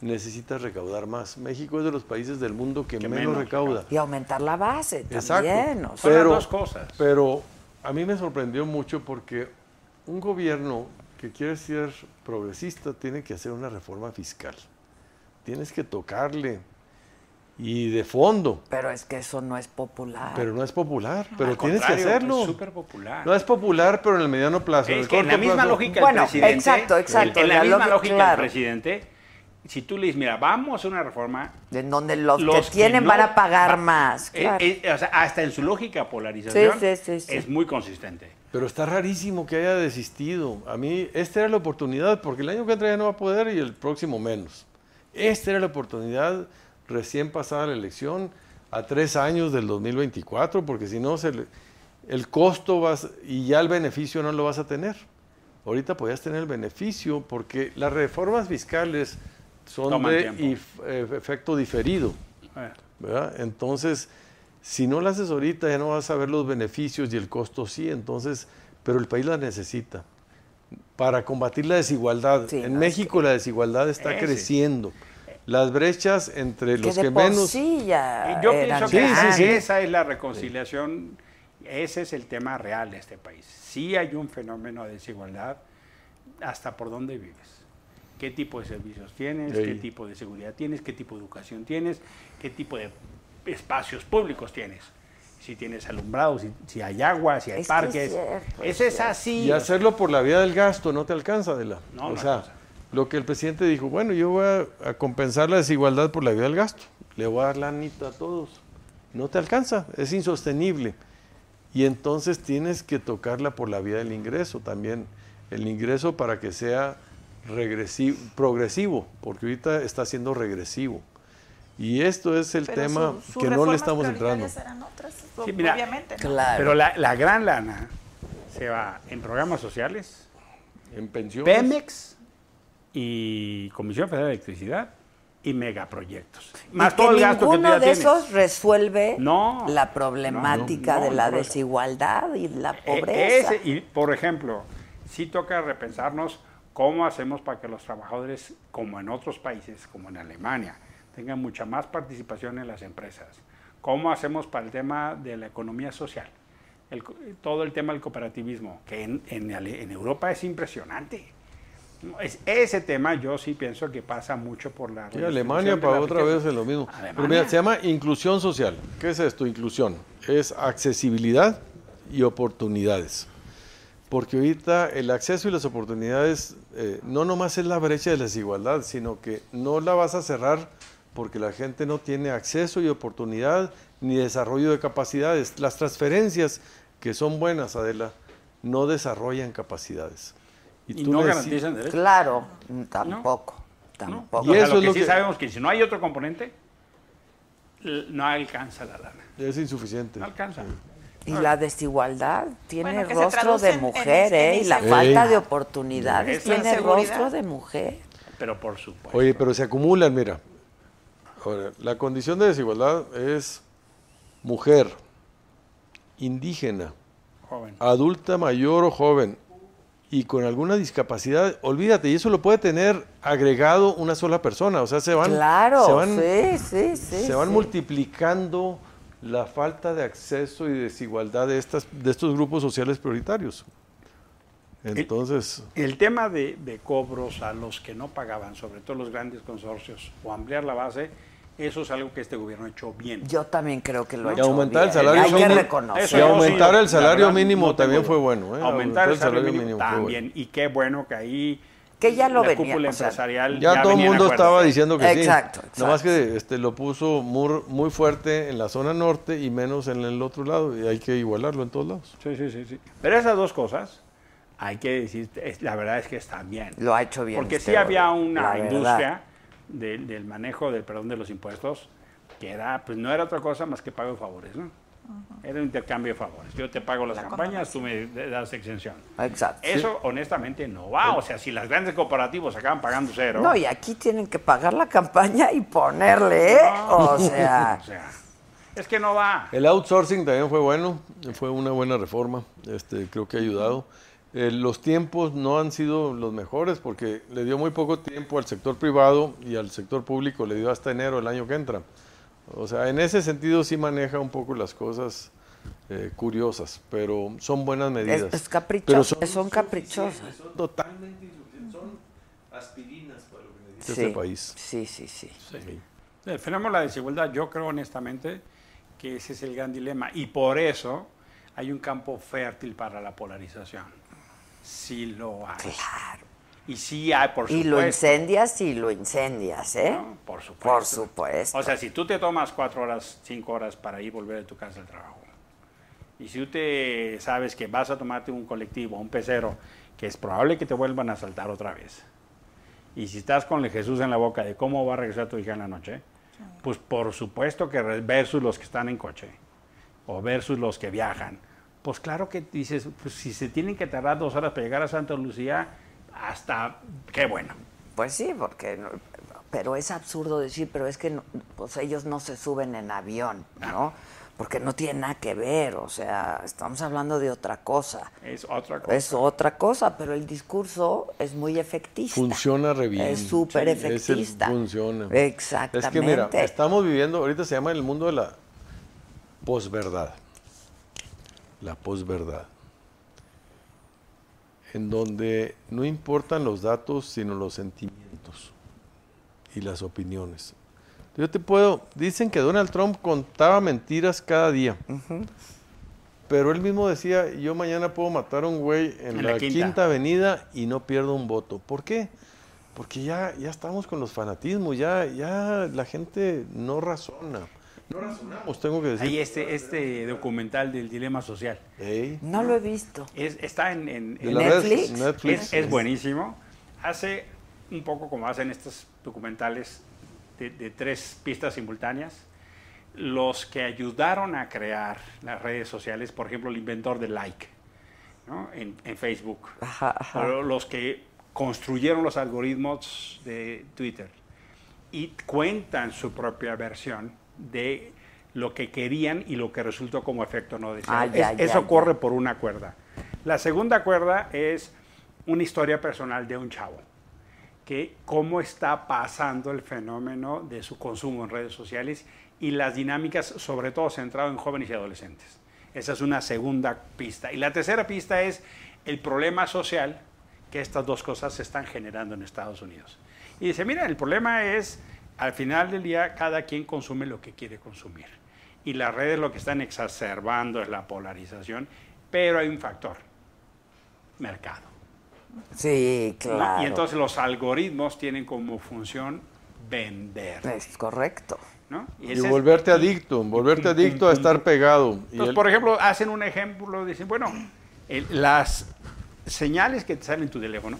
necesitas recaudar más. México es de los países del mundo que, Que menos, menos recauda. Y aumentar la base Exacto. también. o sea. Son las Pero- dos cosas. Pero a mí me sorprendió mucho porque un gobierno que quiere ser progresista tiene que hacer una reforma fiscal. Tienes que tocarle y de fondo, Pero es que eso no es popular. pero no es popular, pero Al tienes que hacerlo. Es súper popular. No es popular, pero en el mediano plazo. en Es que en corto la misma plazo- lógica Bueno, del presidente. exacto, exacto, En la la misma lógica, lógica claro. del presidente, si tú le dices, mira, vamos a hacer una reforma. en donde los, los que tienen no van a pagar va- más. eh, claro. eh, o sea, hasta en su lógica polarización Sí, sí, sí, sí. es muy consistente. Pero está rarísimo que haya desistido. A mí, esta era la oportunidad, porque el año que entra ya no va a poder y el próximo menos. Esta era la oportunidad recién pasada la elección, a tres años del 2024, porque si no, se le- el costo vas, y ya el beneficio no lo vas a tener. Ahorita podías tener el beneficio, porque las reformas fiscales son Toman de if- eh, efecto diferido. Eh, ¿verdad? Entonces, si no la haces ahorita, ya no vas a ver los beneficios y el costo sí, entonces, pero el país la necesita para combatir la desigualdad. Sí, en México la desigualdad está Ese. creciendo. Las brechas entre que los de que por menos... sí ya yo pienso que Sí, sí, esa- sí. esa es la reconciliación, ese es el tema real de este país. Sí hay un fenómeno de desigualdad hasta por dónde vives. ¿Qué tipo de servicios tienes? Sí. ¿Qué tipo de seguridad tienes? ¿Qué tipo de educación tienes? ¿Qué tipo de espacios públicos tienes? Si tienes alumbrado, si, si hay agua, si hay Es que parques. es cierto, Ese es es así. Y hacerlo por la vía del gasto no te alcanza, de la. No, o no sea, alcanza. Lo que el presidente dijo, bueno, yo voy a, a compensar la desigualdad por la vía del gasto. Le voy a dar la anita a todos. No te alcanza, es insostenible. Y entonces tienes que tocarla por la vía del ingreso también. El ingreso para que sea regresivo, progresivo, porque ahorita está siendo regresivo. Y esto es el Pero tema su- sus que no le estamos entrando. serán otras, Sí, mira, obviamente. ¿no? Claro. Pero la, la gran lana se va en programas sociales, En pensiones. Pemex y Comisión Federal de Electricidad y megaproyectos. Y Más que todo el gasto que tú ninguno ya de tienes. esos resuelve No, la problemática no, no, de la desigualdad y la E- pobreza. ese- y, por ejemplo, sí toca repensarnos cómo hacemos para que los trabajadores, como en otros países, como en Alemania, tengan mucha más participación en las empresas. ¿Cómo hacemos para el tema de la economía social? El todo el tema del cooperativismo, que en, en en Europa es impresionante. Ese tema yo sí pienso que pasa mucho por la... Alemania para la otra vez es lo mismo. Pero Alemania. mira, se llama inclusión social. ¿Qué es esto? Inclusión. Es accesibilidad y oportunidades. Porque ahorita el acceso y las oportunidades eh, no nomás es la brecha de la desigualdad, sino que no la vas a cerrar porque la gente no tiene acceso y oportunidad ni desarrollo de capacidades. Las transferencias, que son buenas, Adela, no desarrollan capacidades. Y tú no garantizan derechos. Claro, tampoco, ¿no? tampoco. Y O sea, eso lo es que lo sí que- sabemos que si no hay otro componente, no alcanza la lana. Es insuficiente. No alcanza. Y la desigualdad tiene Bueno, rostro de en- en mujer, ¿eh? en Y la ese- falta de oportunidades Esa tiene rostro de mujer. Pero por supuesto. Oye, pero se acumulan, mira. Ahora, la condición de desigualdad es mujer, indígena, joven. adulta, mayor o joven, y con alguna discapacidad, olvídate, y eso lo puede tener agregado una sola persona. O sea, se van, Claro, se van, sí, sí, sí. se van sí. multiplicando la falta de acceso y desigualdad de, estas, de estos grupos sociales prioritarios. Entonces, El tema de, de cobros a los que no pagaban, sobre todo los grandes consorcios, o ampliar la base, eso es algo que este gobierno ha hecho bien. Yo también creo que lo ha y hecho aumentar el salario Hay que mínimo, reconocer. Y aumentar el la salario verdad, mínimo no también fue bueno. ¿eh? Aumentar el salario mínimo mínimo fue bueno. también. Y qué bueno que ahí Que ya lo la venía, cúpula o sea, empresarial Ya, todo el mundo estaba diciendo que Exacto, sí. exacto. Nomás que este, lo puso muy, muy fuerte en la zona norte y menos en el otro lado. Y hay que igualarlo en todos lados. Sí, sí, sí, sí. Pero esas dos cosas, hay que decir, es- la verdad es que están bien. Lo ha hecho bien. Porque este sí había una la verdad. Industria del, manejo del perdón de los impuestos que era, pues no era otra cosa más que pago de favores, ¿no? Era un intercambio de favores. Yo te pago las La campañas, tú me das exención. Exacto. Eso honestamente no va. O sea, si las grandes cooperativas acaban pagando cero. No, y aquí tienen que pagar la campaña y ponerle, ¿eh? O sea, *laughs* o sea, es que no va. El outsourcing también fue bueno, fue una buena reforma, este, creo que ha ayudado. Eh, los tiempos no han sido los mejores porque le dio muy poco tiempo al sector privado y al sector público le dio hasta enero del año que entra. O sea, en ese sentido sí maneja un poco las cosas eh, curiosas, pero son buenas medidas. es, es caprichoso, son, caprichosas. Son totalmente insuficientes, son aspirinas para lo que necesita Sí, este país. sí, sí, sí. El fenómeno de la desigualdad, yo creo honestamente que ese es el gran dilema. Y por eso hay un campo fértil para la polarización. Sí lo hay. Claro. Y sí hay, por Y supuesto. lo incendias y lo incendias, ¿eh? ¿no? Por supuesto. Por supuesto. O sea, si tú te tomas cuatro horas, cinco horas para ir y volver de tu casa al trabajo, y si tú te sabes que vas a tomarte un colectivo, un pecero, que es probable que te vuelvan a asaltar otra vez, y si estás con el Jesús en la boca de cómo va a regresar tu hija en la noche, pues por supuesto que versus los que están en coche, o versus los que viajan, pues claro que dices, pues si se tienen que tardar dos horas para llegar a Santa Lucía, hasta qué bueno. Pues sí, porque no- pero es absurdo decir, pero es que no- pues ellos no se suben en avión, ¿no? Porque no tiene nada que ver, o sea, estamos hablando de otra cosa. Es otra cosa. Es otra cosa, pero el discurso es muy efectista. Funciona re bien. Es súper Sí, efectista. funciona. Exactamente. Es que mira, estamos viviendo, ahorita se llama el mundo de la posverdad. La posverdad. En donde no importan los datos, sino los sentimientos y las opiniones. Yo te puedo, dicen que Donald Trump contaba mentiras cada día. Pero él mismo decía, yo mañana puedo matar a un güey en, En la, la quinta. quinta. avenida y no pierdo un voto. ¿Por qué? Porque ya, ya estamos con los fanatismos, ya, ya la gente no razona. No razonamos, tengo que decir. Hay este, este documental del dilema social. Ey, No lo he visto. Es, está en, en- en Netflix? Netflix. Es, es buenísimo. Hace un poco como hacen estos documentales de, de tres pistas simultáneas. Los que ayudaron a crear las redes sociales, por ejemplo, el inventor de Like ¿no? en, en Facebook, Ajá, ajá. o los que construyeron los algoritmos de Twitter y cuentan su propia versión de lo que querían y lo que resultó como efecto no deseado. Ah, ya, Es- ya, eso ya. corre por una cuerda. La segunda cuerda es una historia personal de un chavo, que cómo está pasando el fenómeno de su consumo en redes sociales y las dinámicas, sobre todo centrado en jóvenes y adolescentes. Esa es una segunda pista. Y la tercera pista es el problema social que estas dos cosas se están generando en Estados Unidos. Y dice, mira, el problema es, al final del día, cada quien consume lo que quiere consumir. Y las redes lo que están exacerbando es la polarización, pero hay un factor, mercado. Sí, ¿no? claro. Y entonces los algoritmos tienen como función vender. Es correcto. ¿no? Y es- volverte adicto, volverte adicto a estar pegado. Y Entonces, el- por ejemplo, hacen un ejemplo, dicen, bueno, el- las señales que te salen en tu teléfono,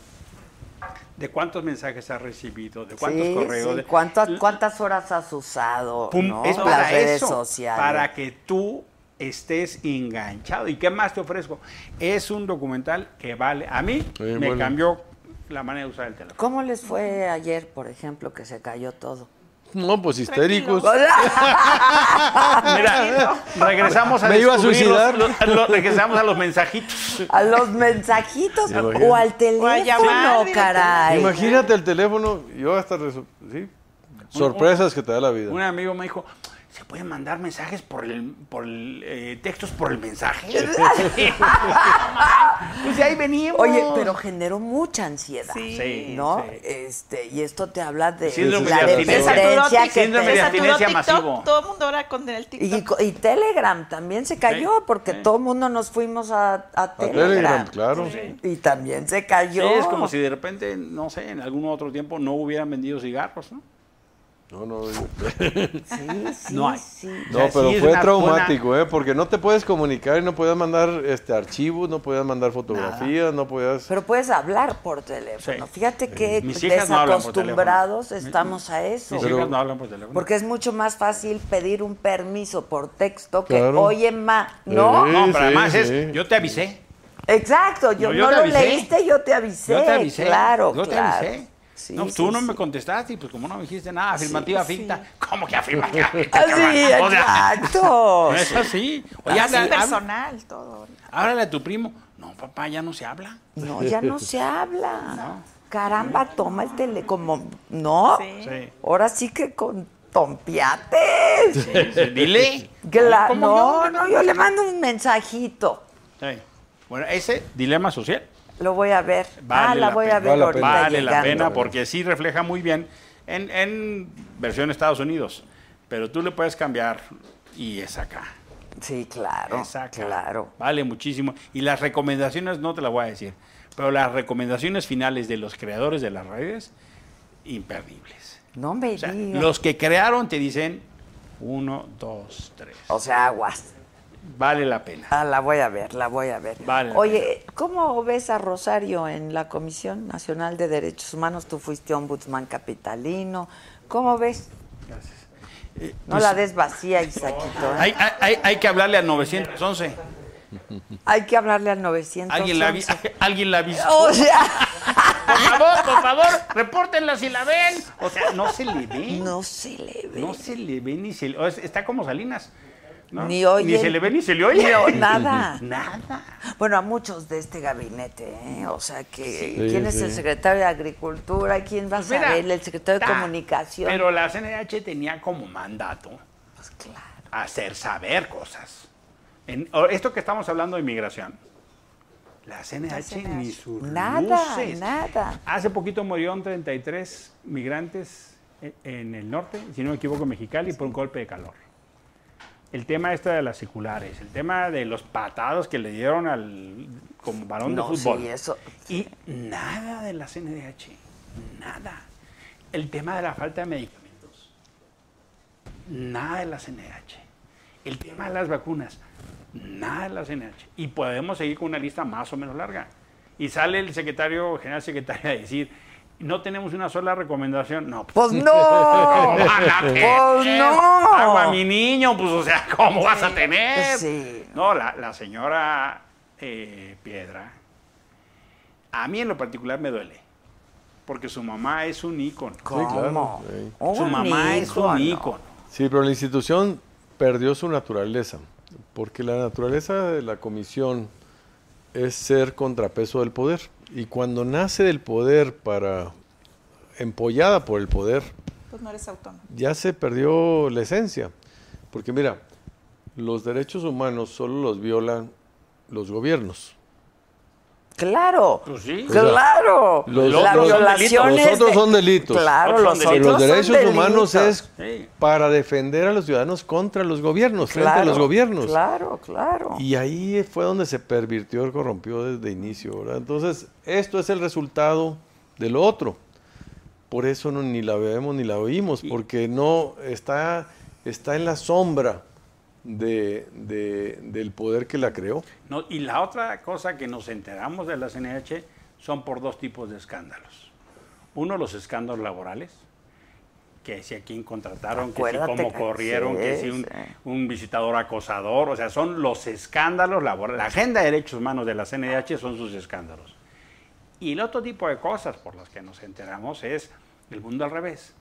de cuántos mensajes has recibido, de cuántos Sí, correos, sí. de- ¿Cuántas, ¿Cuántas horas has usado Pum, no? es las para redes eso, sociales? para que tú estés enganchado. ¿Y qué más te ofrezco? Es un documental que vale, a mí Sí, me bueno. cambió la manera de usar el teléfono. ¿Cómo les fue ayer, por ejemplo, que se cayó todo? No, pues histéricos. *laughs* Mira, regresamos a Me iba a suicidar. los- los- los- regresamos a los mensajitos. A los mensajitos Imagínate. o al teléfono, llamar caray. Imagínate el teléfono, yo hasta sí, sorpresas que te da la vida. Un amigo me dijo, ¿se pueden mandar mensajes por el, por el, eh, textos por el mensaje? *laughs* pues de ahí venimos. Oye, pero generó mucha ansiedad. Sí. ¿No? sí. Este, y esto te habla de Síndrome la de abstinencia. dependencia que Síndrome de abstinencia masivo. todo el mundo ahora con el TikTok. y, Telegram también se cayó Sí, porque sí. todo el mundo nos fuimos a, a A Telegram. Telegram, claro. Y también se Sí, cayó. es como si de repente, no sé, en algún otro tiempo no hubieran vendido cigarros, ¿no? No, no, *laughs* Sí, sí, No hay. sí. O no, sea, pero fue traumático, ¿eh? Porque no te puedes comunicar y no podías mandar este archivos, no podías mandar fotografías, no podías... Pero puedes hablar por teléfono. Sí. Fíjate que Mis hijas no hablan por desacostumbrados estamos a eso. Mis Pero- hijas no hablan por teléfono. Porque es mucho más fácil pedir un permiso por texto que, Claro. oye, ma, ¿no? No, pero además sí. es, yo te avisé. Exacto, yo No, yo te lo avisé. leíste, yo te avisé. Yo te avisé. Claro, Yo te claro. avisé. Sí, no, sí, tú no sí. me contestaste y pues como no me dijiste nada, afirmativa finta. ¿Cómo que afirmativa *laughs* finta? Sí, cabrón? O sea, exacto. no *laughs* es así. Oye, Así habla- habla- personal, todo. háblale a tu primo. No, papá, ya no se habla. No, ya no se habla. Caramba, toma el tele, como, no. Ahora sí que con tompiates. Sí, Dile. *laughs* ¿Cómo no, no, yo le mando un mensajito. Sí. Bueno, ese dilema social Lo voy a ver. Vale ah, la, la voy pena. a ver Vale la ahorita pena. vale la pena porque sí refleja muy bien en, en versión Estados Unidos. Pero tú le puedes cambiar y es acá. Sí, claro. Es acá. Claro. Vale muchísimo. Y las recomendaciones no te las voy a decir. Pero las recomendaciones finales de los creadores de las redes, imperdibles. No me O sea, digas. los que crearon te dicen uno, dos, tres. O sea, aguas. Vale la pena. Ah, la voy a ver, la voy a ver. Vale Oye, ¿cómo ves a Rosario en la Comisión Nacional de Derechos Humanos? Tú fuiste ombudsman capitalino. ¿Cómo ves? Gracias. No la des vacía, Isaquito. ¿eh? Pues, Hay, hay- que hablarle al 911. Hay que hablarle al 911. Alguien la, vi- *laughs* alguien la. O sea, Por favor, por favor, repórtenla si la ven. O sea, no se le ve. no se le ve. No se le ve ni se le Está como Salinas. ¿No? Ni oye. Ni se le ve ni se le oye. No, nada. *laughs* Nada. Bueno, a muchos de este gabinete, ¿eh? O sea, que Sí, ¿quién es el secretario de Agricultura? ¿Quién va a Pues mira, saber? El secretario de Comunicación. Pero la CNH tenía como mandato Pues claro. hacer saber cosas. En, esto que estamos hablando de inmigración. La CNH, ni sus Nada, luces. nada. Hace poquito murieron 33 migrantes e- en el norte, si no me equivoco, en Mexicali, por un golpe de calor. El tema este de las seculares, el tema de los patados que le dieron al como balón No, de fútbol. sí, eso- Y nada de la CNDH, nada. El tema de la falta de medicamentos, nada de la CNDH. El tema de las vacunas, nada de la CNDH. Y podemos seguir con una lista más o menos larga. Y sale el secretario, general secretario a decir, no tenemos una sola recomendación. No, Pues no. ¿Cómo van a tener? Pues no. *laughs* Agua, mi niño, pues, o sea, ¿cómo vas a tener? Sí. No, la, la señora eh, Piedra, a mí en lo particular me duele, porque su mamá es un ícono. ¿Cómo? claro, sí. Su mamá es un ícono. Sí, pero la institución perdió su naturaleza, porque la naturaleza de la comisión es ser contrapeso del poder. Y cuando nace del poder para empollada por el poder, Pues no eres autónomo. ya se perdió la esencia. Porque mira, los derechos humanos solo los violan los gobiernos. Claro. Pues sí. Claro. Los- la los- violación los es otros son delitos. Claro, los son otros los son derechos humanos delitos. es Sí. para defender a los ciudadanos contra los gobiernos, frente a los gobiernos. Claro, claro. Y ahí fue donde se pervirtió y corrompió desde inicio, ¿verdad? Entonces, esto es el resultado de lo otro. Por eso no, ni la vemos ni la oímos, porque no está, está en la sombra de, de- del poder que la creó. No, y la otra cosa que nos enteramos de la CNH son por dos tipos de escándalos. Uno, los escándalos laborales, que si a quién contrataron, que si cómo que- corrieron, que si un, sí. un visitador acosador, o sea, son los escándalos laborales. La agenda de derechos humanos de la CNH son sus escándalos. Y el otro tipo de cosas por las que nos enteramos es el mundo al revés.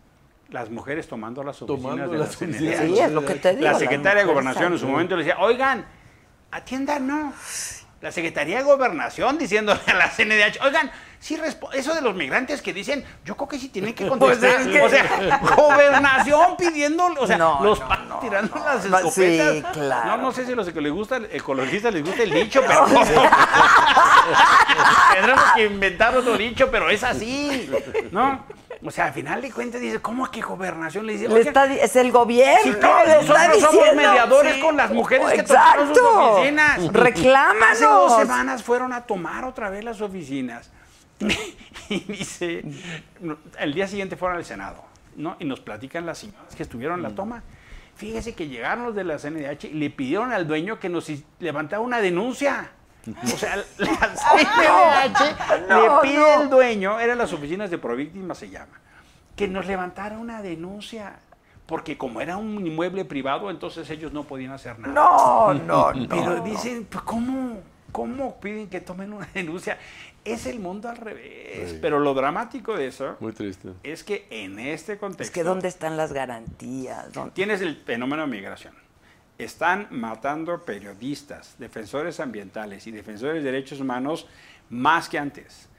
Las mujeres tomando las oficinas Tomando de las la oficinas. CNDH. Sí, es lo que te digo. La secretaria de Gobernación en su momento le decía, oigan, atiendan, no. La Secretaría de Gobernación diciéndole a la CNDH, oigan, sí, eso de los migrantes que dicen, yo creo que sí tienen que *laughs* contestar. Pues es que- O sea, *laughs* Gobernación pidiendo, o sea, No, los no, tirando no. las Sí, escopetas. claro. No, no sé si a los que les gusta, ecologistas les gusta el dicho, pero *laughs* tendremos que inventar otro dicho, pero es así, ¿no? O sea, al final de cuentas dice, ¿cómo que gobernación? Le dice, Le "Oigan, está es el gobierno. Sí, le está nosotros somos diciendo. mediadores Sí. con las mujeres que tomaron sus oficinas. Reclámanos. Hace dos semanas fueron a tomar otra vez las oficinas. *laughs* y dice, no, el día siguiente fueron al Senado, ¿no? Y nos platican las señoras que estuvieron en la toma. Fíjese que llegaron los de la CNDH y le pidieron al dueño que nos levantara una denuncia. O sea, *laughs* la CNDH No, le pide no. al dueño, eran las oficinas de Províctima se llama, que nos levantara una denuncia. Porque como era un inmueble privado, entonces ellos no podían hacer nada. No, no, *laughs* no. Pero dicen, pues, ¿cómo? ¿Cómo piden que tomen una denuncia? Es el mundo al revés. Sí. Pero lo dramático de eso Muy triste. es que en este contexto Es que ¿dónde están las garantías? ¿Dónde- tienes el fenómeno de migración. Están matando periodistas, defensores ambientales y defensores de derechos humanos más que antes,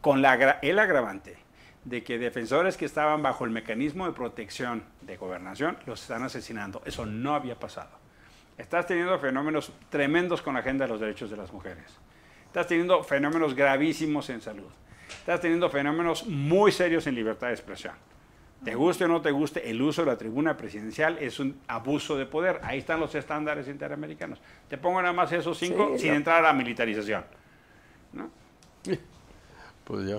con el agravante de que defensores que estaban bajo el mecanismo de protección de gobernación los están asesinando. Eso no había pasado. Estás teniendo fenómenos tremendos con la agenda de los derechos de las mujeres. Estás teniendo fenómenos gravísimos en salud. Estás teniendo fenómenos muy serios en libertad de expresión. Te guste o no te guste, el uso de la tribuna presidencial es un abuso de poder. Ahí están los estándares interamericanos. Te pongo nada más esos cinco Sí, sin no. entrar a la militarización. ¿no? Pues ya.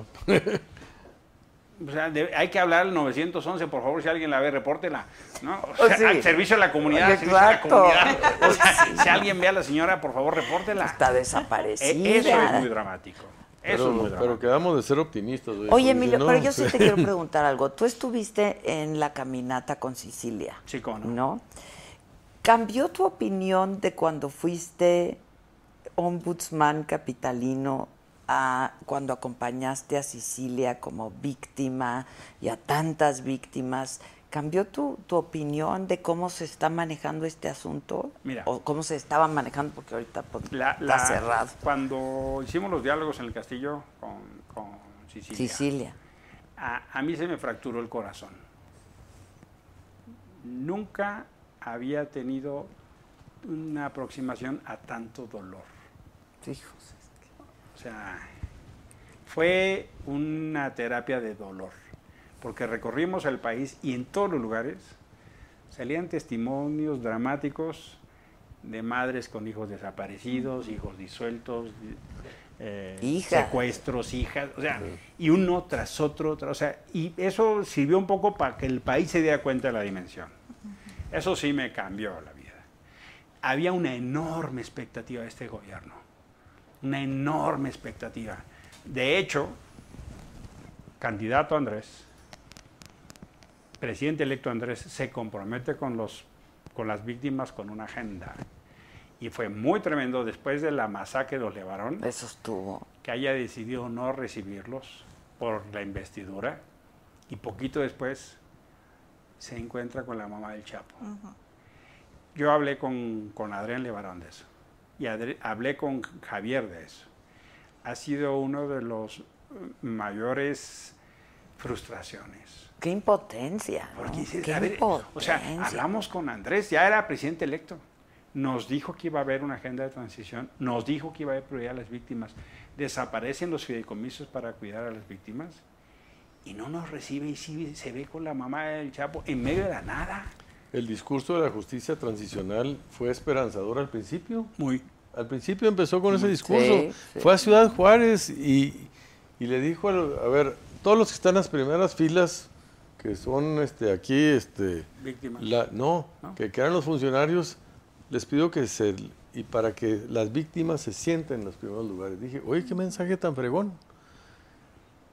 O sea, de- hay que hablar al 911, por favor, si alguien la ve, repórtela. ¿no? O Pues sea, sí. al servicio de la comunidad, al servicio de la Exacto. comunidad. O sea, *laughs* si alguien ve a la señora, por favor, repórtela. Está E- desaparecida. Eso es muy dramático. Eso Pero, es muy pero dramático. quedamos de ser optimistas. Oye, porque Emilio, no, pero yo sí te *laughs* quiero preguntar algo. Tú estuviste en la caminata con Sicilia. Sí, no. ¿No? ¿Cambió tu opinión de cuando fuiste ombudsman capitalino a cuando acompañaste a Sicilia como víctima y a tantas víctimas? ¿Cambió tu, tu opinión de cómo se está manejando este asunto? Mira. ¿O cómo se estaba manejando? Porque ahorita pues, La- está la- cerrado. Cuando hicimos los diálogos en el castillo con, con Sicilia, Sicilia. A, a mí se me fracturó el corazón. Nunca había tenido una aproximación a tanto dolor. Hijos. O sea, fue una terapia de dolor, porque recorrimos el país y en todos los lugares salían testimonios dramáticos de madres con hijos desaparecidos, hijos disueltos, eh, secuestros, hijas, o sea, y uno tras otro, tras- o sea, y eso sirvió un poco para que el país se diera cuenta de la dimensión. Eso sí me cambió la vida. Había una enorme expectativa de este gobierno, una enorme expectativa. De hecho, candidato Andrés, presidente electo Andrés, se compromete con, los, con las víctimas con una agenda. Y fue muy tremendo después de la masacre de los Levarón Eso estuvo. que haya decidido no recibirlos por la investidura y poquito después se encuentra con la mamá del Chapo. Yo hablé con, con Adrián Levarón de eso y Adri- hablé con Javier de eso. Ha sido uno de los eh, mayores frustraciones. Qué impotencia. ¿no? Porque dices, Qué a ver, o sea, hablamos con Andrés, ya era presidente electo. Nos dijo que iba a haber una agenda de transición, nos dijo que iba a haber prioridad a las víctimas. Desaparecen los fideicomisos para cuidar a las víctimas y no nos recibe y sí se ve con la mamá del Chapo en medio de la nada. El discurso de la justicia transicional fue esperanzador al principio. Muy. Al principio empezó con ese discurso. sí. Fue a Ciudad Juárez y, y le dijo, al- a ver, todos los que están en las primeras filas, que son este, aquí, este, Víctimas. la- no, ¿No? que quedan los funcionarios, les pido que se, y para que las víctimas se sienten en los primeros lugares. Dije, oye, qué mensaje tan fregón.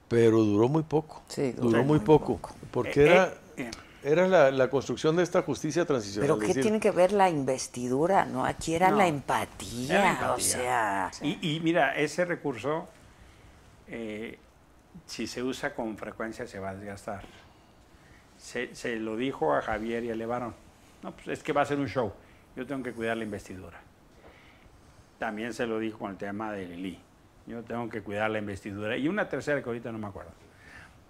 Pero duró muy poco. Sí, duró duró muy, muy poco. poco. Porque Eh, era, eh, eh. era la, la construcción de esta justicia transicional. Pero ¿qué decir, tiene que ver la investidura? No, aquí era No, la empatía, era empatía. o sea, Y, y mira, ese recurso, eh, si se usa con frecuencia, se va a desgastar. Se, se lo dijo a Javier y a Levarón. No, pues es que va a ser un show. Yo tengo que cuidar la investidura. También se lo dijo con el tema de Lili. Yo tengo que cuidar la investidura. Y una tercera que ahorita no me acuerdo.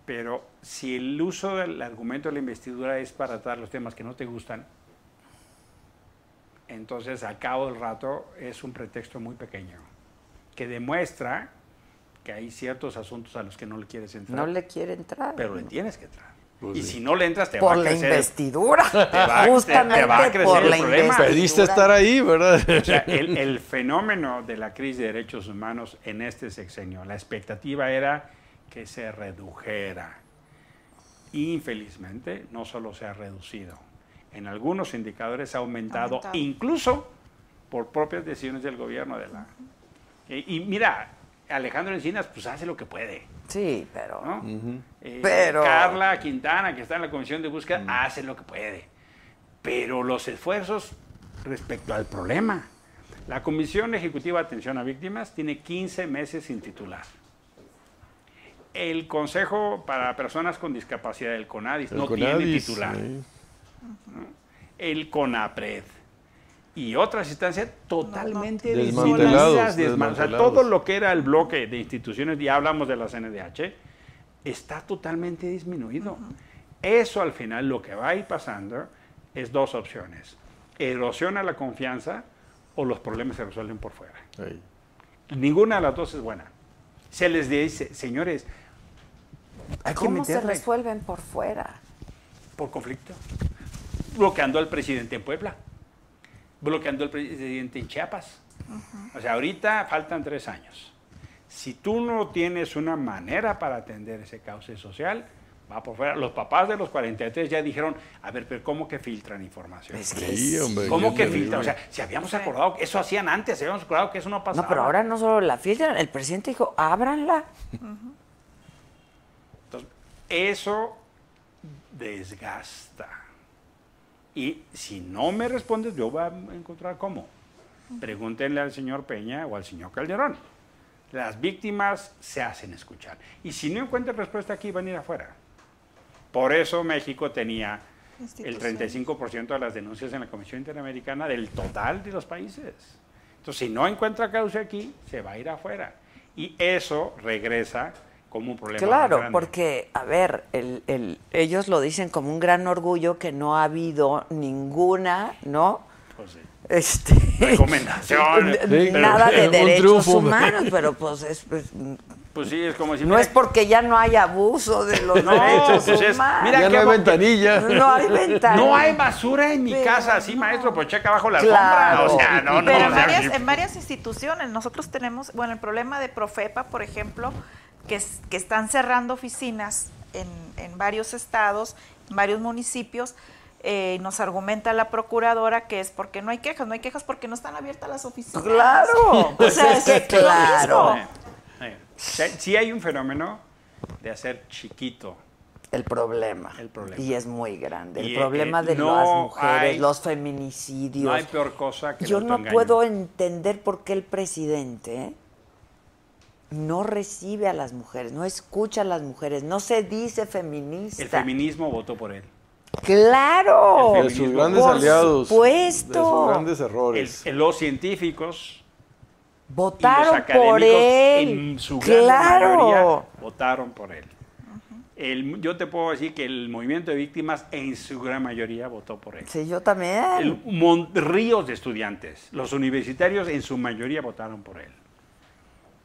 Pero si el uso del argumento de la investidura es para tratar los temas que no te gustan, entonces al cabo del rato es un pretexto muy pequeño que demuestra que hay ciertos asuntos a los que no le quieres entrar. No le quiere entrar. Pero le tienes que entrar. Pues y sí. si no le entras, te por va a la crecer. investidura. *laughs* va- te- te Justamente va a crecer por el la problema. investidura. Pediste estar ahí, ¿verdad? O sea, *laughs* el, el fenómeno de la crisis de derechos humanos en este sexenio, la expectativa era que se redujera. Infelizmente, no solo se ha reducido. En algunos indicadores ha aumentado, Aumentado. incluso por propias decisiones del gobierno de la. Y, y mira, Alejandro Encinas, pues hace lo que puede. Sí, pero. ¿no? Eh, Pero- Carla Quintana, que está en la comisión de búsqueda, hace lo que puede. Pero los esfuerzos respecto al problema. La Comisión Ejecutiva de Atención a Víctimas tiene 15 meses sin titular. El Consejo para Personas con Discapacidad, el CONADIS, El no tiene titular. sí. El CONAPRED y otras instancias totalmente Desmantelados, desmanteladas, desman- o sea, desmantelados. todo lo que era el bloque de instituciones, ya hablamos de la CNDH, está totalmente disminuido. Eso al final lo que va a ir pasando es dos opciones. Erosiona la confianza o los problemas se resuelven por fuera. Ahí. Ninguna de las dos es buena. Se les dice, señores, hay que ¿Cómo se resuelven por fuera? por conflicto. Bloqueando al presidente en Puebla. Bloqueando al presidente en Chiapas. O sea, ahorita faltan tres años. Si tú no tienes una manera para atender ese cauce social, va por fuera. Los papás de los 43 ya dijeron, a ver, pero ¿cómo que filtran información? Es que Sí, hombre. ¿Cómo que filtran? O sea, si habíamos acordado, que eso hacían antes, habíamos acordado que eso no pasaba. No, pero ahora no solo la filtran, el presidente dijo, ábranla. Entonces, eso desgasta. Y si no me respondes, yo voy a encontrar cómo. Pregúntenle al señor Peña o al señor Calderón. Las víctimas se hacen escuchar. Y si no encuentran respuesta aquí, van a ir afuera. Por eso México tenía el Instituciones. 35% de las denuncias en la Comisión Interamericana del total de los países. Entonces, si no encuentra causa aquí, se va a ir afuera. Y eso regresa como un problema. Claro, grande. porque, a ver, el, el- ellos lo dicen como un gran orgullo que no ha habido ninguna, ¿no? Pues sí. Este, Recomendación. Sí, nada de derechos triunfo. humanos, pero pues es, pues, Pues sí, es como si. no mira, es porque ya no hay abuso de los No, derechos pues es- humanos. mira Ya qué no hay ventanilla. No hay ventana. No hay basura en mi Pero casa, sí, no. maestro, pues checa abajo la Claro. alfombra. O sea, no, no. Pero o en sea, varias, en varias instituciones, nosotros tenemos, bueno, el problema de Profepa, por ejemplo, que, es- que están cerrando oficinas en, en varios estados, en varios municipios, eh, nos argumenta la procuradora que es porque no hay quejas, no hay quejas porque no están abiertas las oficinas. Claro, o sea, es que *laughs* claro. mismo. Sí, hay un fenómeno de hacer chiquito. El problema. El problema. Y es muy grande. El problema eh, de no las mujeres, hay- los feminicidios. No hay peor cosa que el Yo no puedo entender por qué el presidente no recibe a las mujeres, no escucha a las mujeres, no se dice feminista. El feminismo votó por él. ¡Claro! El De sus grandes Por aliados. supuesto. De sus grandes errores. el- los científicos y los Votaron académicos por él. en su gran ¡Claro! mayoría votaron por él. El- yo te puedo decir que el movimiento de víctimas en su gran mayoría votó por él. Sí, yo también. El mon- ríos de estudiantes, los universitarios en su mayoría votaron por él.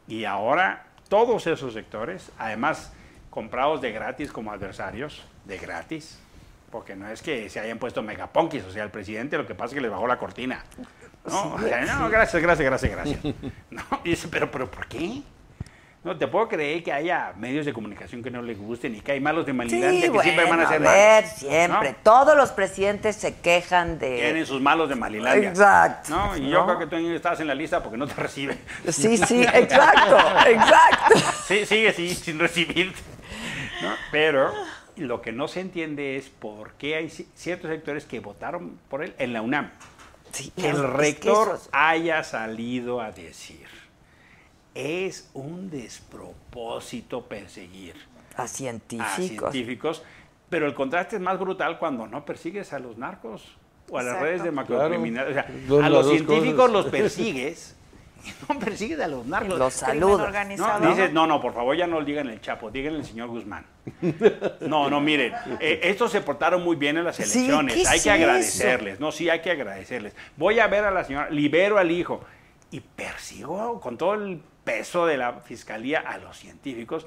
Y ahora todos esos sectores, además comprados de gratis como adversarios, de gratis, porque no es que se hayan puesto megaponquis, o sea, el presidente lo que pasa es que le bajó la cortina. No, o sea, no, gracias, gracias, gracias, gracias. *laughs* No, y dice, pero, pero, ¿por qué? No te puedo creer que haya medios de comunicación que no les gusten y que hay malos de Sí, Malilandia que siempre van a bueno, ser ver, malos, siempre. ¿no? Todos los presidentes se quejan de... Tienen sus malos de Malilandia. Exacto. ¿no? Y yo creo que tú estás en la lista porque no te reciben. Sí, sí, exacto, exacto. Sí, sigue sí, sin recibirte. ¿no? Pero lo que no se entiende es por qué hay ci- ciertos sectores que votaron por él en la UNAM. Sí, Que el es que rector eso es- haya salido a decir, es un despropósito perseguir a a científicos. científicos Pero el contraste es más brutal cuando no persigues a los narcos o a las redes de macrocriminales. O sea, a los científicos cosas. los *laughs* persigues y no persigues a los narcos. Los saludos. organizado. No, dices, no, no, por favor, ya no digan el Chapo, díganle el señor Guzmán. *laughs* No, no, miren, eh, estos se portaron muy bien en las Sí, elecciones, ¿qué hay es que eso? agradecerles, no, sí, hay que agradecerles. Voy a ver a la señora, libero al hijo y persigo con todo el peso de la fiscalía a los científicos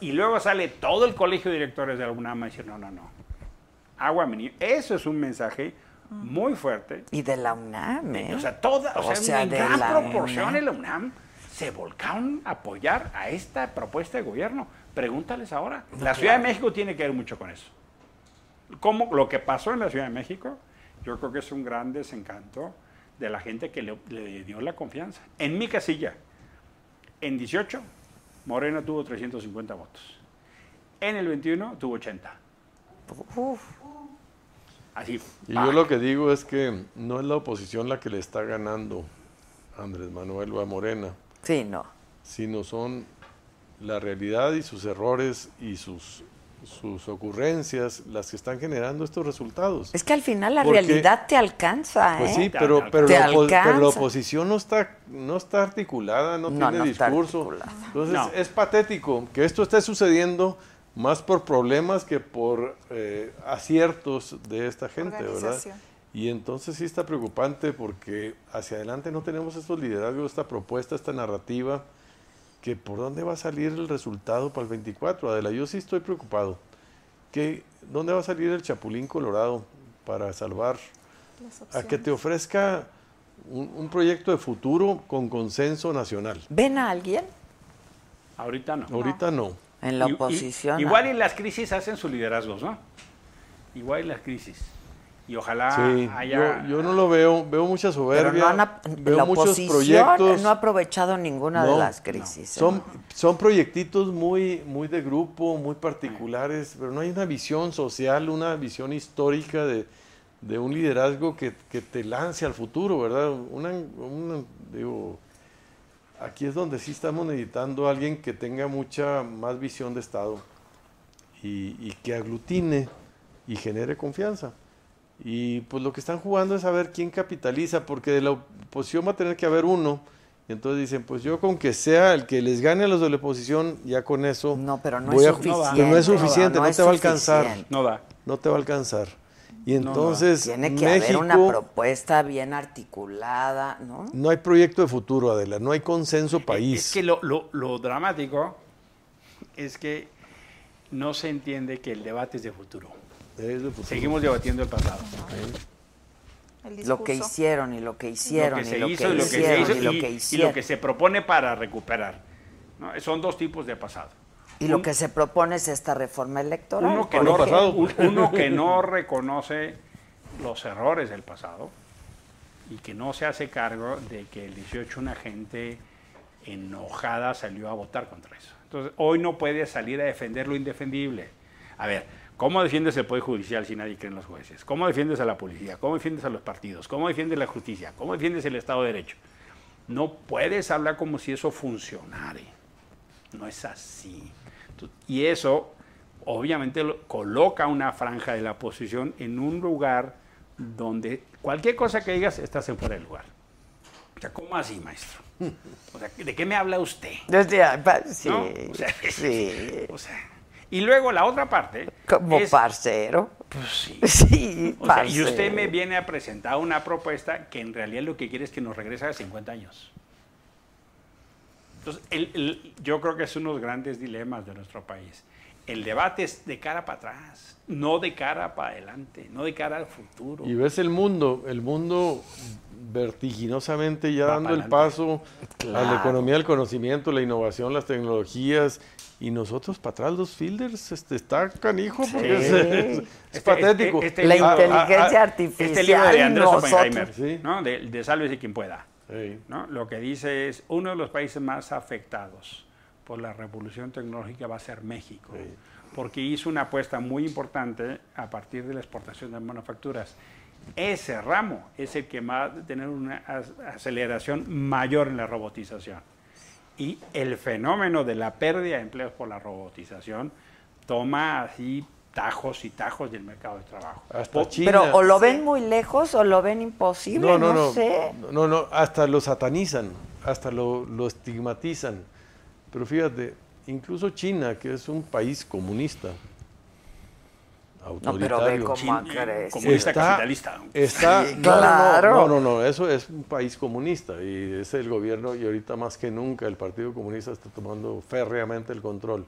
y luego sale todo el colegio de directores de la UNAM a decir, no, no, no, agua. Eso es un mensaje muy fuerte Y de la UNAM, ¿eh? o sea, toda, o O sea, sea, en de gran la proporción UNAM. en la UNAM se volcaron a apoyar a esta propuesta de gobierno. Pregúntales ahora. La Ciudad de México tiene que ver mucho con eso. Como lo que pasó en la Ciudad de México, yo creo que es un gran desencanto de la gente que le, le dio la confianza. En mi casilla, en 18, Morena tuvo 350 votos. En el 21 tuvo 80. Uf, Así. Y yo lo que digo es que no es la oposición la que le está ganando a Andrés Manuel o a Morena, sí, no. sino son la realidad y sus errores y sus, sus ocurrencias las que están generando estos resultados. Es que al final la Porque- realidad te alcanza, ¿eh? Pues sí, Te pero, pero, Te la, pero oposición no está, no está articulada, no, No, tiene no discurso. Entonces No. es patético que esto esté sucediendo más por problemas que por eh, aciertos de esta gente, ¿verdad? Y entonces sí está preocupante porque hacia adelante no tenemos estos liderazgos, esta propuesta, esta narrativa, que por dónde va a salir el resultado para el 24. Adela, yo sí estoy preocupado. ¿Qué, ¿Dónde va a salir el Chapulín Colorado para salvar a que te ofrezca un, un proyecto de futuro con consenso nacional. ¿Ven a alguien Ahorita no. Ahorita no. en la Y- y- oposición? igual y las crisis hacen sus liderazgos, ¿no? Igual y las crisis. Y ojalá Sí, haya... yo, yo no lo veo, veo mucha Pero soberbia, no han veo la muchos proyectos. no ha aprovechado ninguna de las crisis. ¿eh? Son, son proyectitos muy, muy de grupo, muy particulares, pero no hay una visión social, una visión histórica de, de un liderazgo que, que te lance al futuro, ¿verdad? Una, una- digo, aquí es donde sí estamos necesitando a alguien que tenga mucha más visión de Estado y, y que aglutine y genere confianza. Y pues lo que están jugando es a ver quién capitaliza, porque de la oposición va a tener que haber uno. Y entonces dicen, pues yo con que sea el que les gane a los de la oposición, ya con eso. No, pero no voy es a- suficiente. que no es suficiente, no, es te va a alcanzar. No da. No te va a alcanzar. Y entonces Tiene que México, haber una propuesta bien articulada, ¿no? no hay proyecto de futuro, Adela, no hay consenso país. Es que lo, lo- lo dramático es que no se entiende que el debate es de futuro. Seguimos debatiendo el pasado. El Lo que hicieron y lo que hicieron y lo que y lo que se hicieron hizo y lo que se propone para recuperar. ¿no? Son dos tipos de pasado. Y lo que se propone es esta reforma electoral. uno que, no, un- uno que no reconoce los errores del pasado y que no se hace cargo de que el 18 una gente enojada salió a votar contra eso. Entonces, hoy no puede salir a defender lo indefendible. A ver, ¿cómo defiendes el Poder Judicial si nadie cree en los jueces? ¿Cómo defiendes a la policía? ¿Cómo defiendes a los partidos? ¿Cómo defiendes la justicia? ¿Cómo defiendes el Estado de Derecho? No puedes hablar como si eso funcionara. No es así. Y eso, obviamente, lo- coloca una franja de la oposición en un lugar donde cualquier cosa que digas estás en fuera de lugar. O sea, ¿cómo así, maestro? O sea, ¿de qué me habla usted? Desde- sí, ¿No? O sea, sí. o sea, *laughs* y luego la otra parte. Como es- parcero. Pues sí. *laughs* Sí, O sea, y usted me viene a presentar una propuesta que en realidad lo que quiere es que nos regrese a 50 años. Entonces, el- el- yo creo que es uno de los grandes dilemas de nuestro país. El debate es de cara para atrás, no de cara para adelante, no de cara al futuro. Y ves el mundo, el mundo vertiginosamente ya Va dando el paso a la economía del conocimiento, la innovación, las tecnologías, y nosotros para atrás los fielders, este, está canijo, porque es, es- es Este- patético. este- este La libro- inteligencia ah, ah, artificial. Este libro de Andrés nosotros. Oppenheimer, Sí. ¿no? de, de Sálvese quien pueda. Lo que dice es, uno de los países más afectados por la revolución tecnológica va a ser México, Sí. porque hizo una apuesta muy importante a partir de la exportación de manufacturas. Ese ramo es el que va a tener una aceleración mayor en la robotización. Y el fenómeno de la pérdida de empleos por la robotización toma así tajos y tajos del mercado de trabajo. Hasta China. Pero o lo ven muy lejos o lo ven imposible, No, no, no, no. sé. No, no, hasta lo satanizan, hasta lo, lo estigmatizan. Pero fíjate, incluso China, que es un país comunista, No, pero autoritario. ve cómo Chin- ha crecido. comunista capitalista. Está, Sí, no, no, no, claro. No, no, no, eso es un país comunista y es el gobierno y ahorita más que nunca el Partido Comunista está tomando férreamente el control.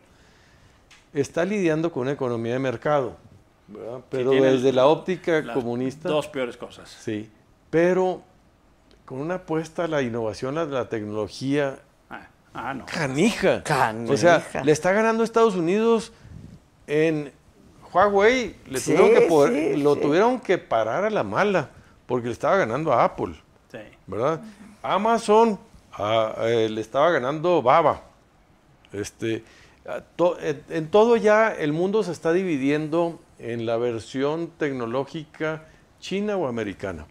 Está lidiando con una economía de mercado, ¿verdad? pero desde la óptica Las comunista, Dos peores cosas. sí, pero con una apuesta a la innovación, a la tecnología Ah, ah, no. canija. Canija. O sea, le está ganando Estados Unidos en Huawei. Le Sí, tuvieron que poder- sí, lo sí. tuvieron que parar a la mala porque le estaba ganando a Apple, Sí. ¿verdad? Amazon a- eh, le estaba ganando Baba. Este, a to- en, en todo ya el mundo se está dividiendo en la versión tecnológica china o americana.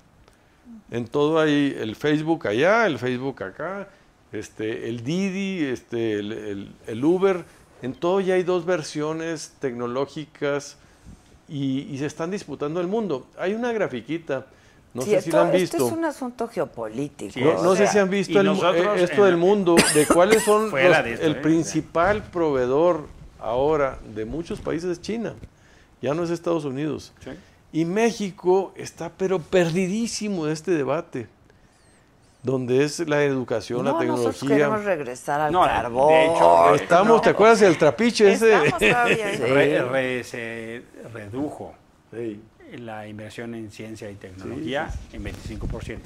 En todo hay el Facebook allá, el Facebook acá, este, el Didi, este, el, el- el Uber. En todo ya hay dos versiones tecnológicas y, y se están disputando el mundo. Hay una grafiquita, no Sí, sé si esto, la han esto visto. es un asunto geopolítico. Sí, No, sé si han visto el mu- nosotros eh, esto en del mundo, *laughs* de cuáles son los- de esto, el ¿eh? principal proveedor ahora de muchos países es China, ya no es Estados Unidos. Sí. Y México está pero perdidísimo de este debate, donde es la educación, No, la nosotros tecnología. queremos regresar al No, carbón. de hecho, Estamos, ¿te acuerdas del trapiche ese? Estamos *laughs* todavía ahí. Sí. Re- re- se redujo Sí. la inversión en ciencia y tecnología en 25%.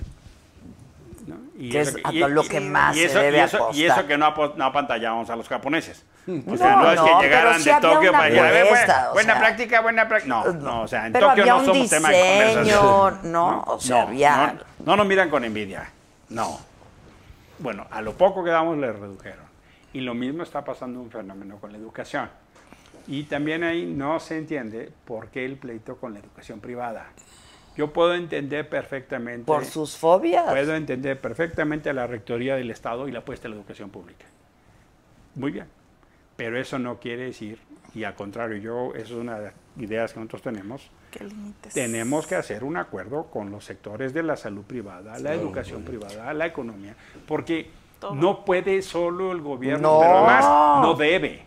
¿no? Y Que es a lo que más se debe y eso, y apostar. eso que no, no apantallamos a los japoneses. O No, sea, no, es no, que pero llegaran sí de Tokio para allá. "A ver, apuesta, buena buena sea, práctica, buena práctica. No, no, o sea, en Tokio no somos tema de diseño, conversación. ¿no? O sea, había- No, no nos miran con envidia. No. Bueno, a lo poco que damos le redujeron. Y lo mismo está pasando un fenómeno con la educación. Y también ahí no se entiende por qué el pleito con la educación privada. Yo puedo entender perfectamente. Por sus fobias. Puedo entender perfectamente la rectoría del Estado y la apuesta a la educación pública. Muy bien. Pero eso no quiere decir, y al contrario, yo, eso es una de las ideas que nosotros tenemos, ¿Qué límites? tenemos que hacer un acuerdo con los sectores de la salud privada, la educación privada, la economía, porque Todo. no puede solo el gobierno, No. pero además no debe.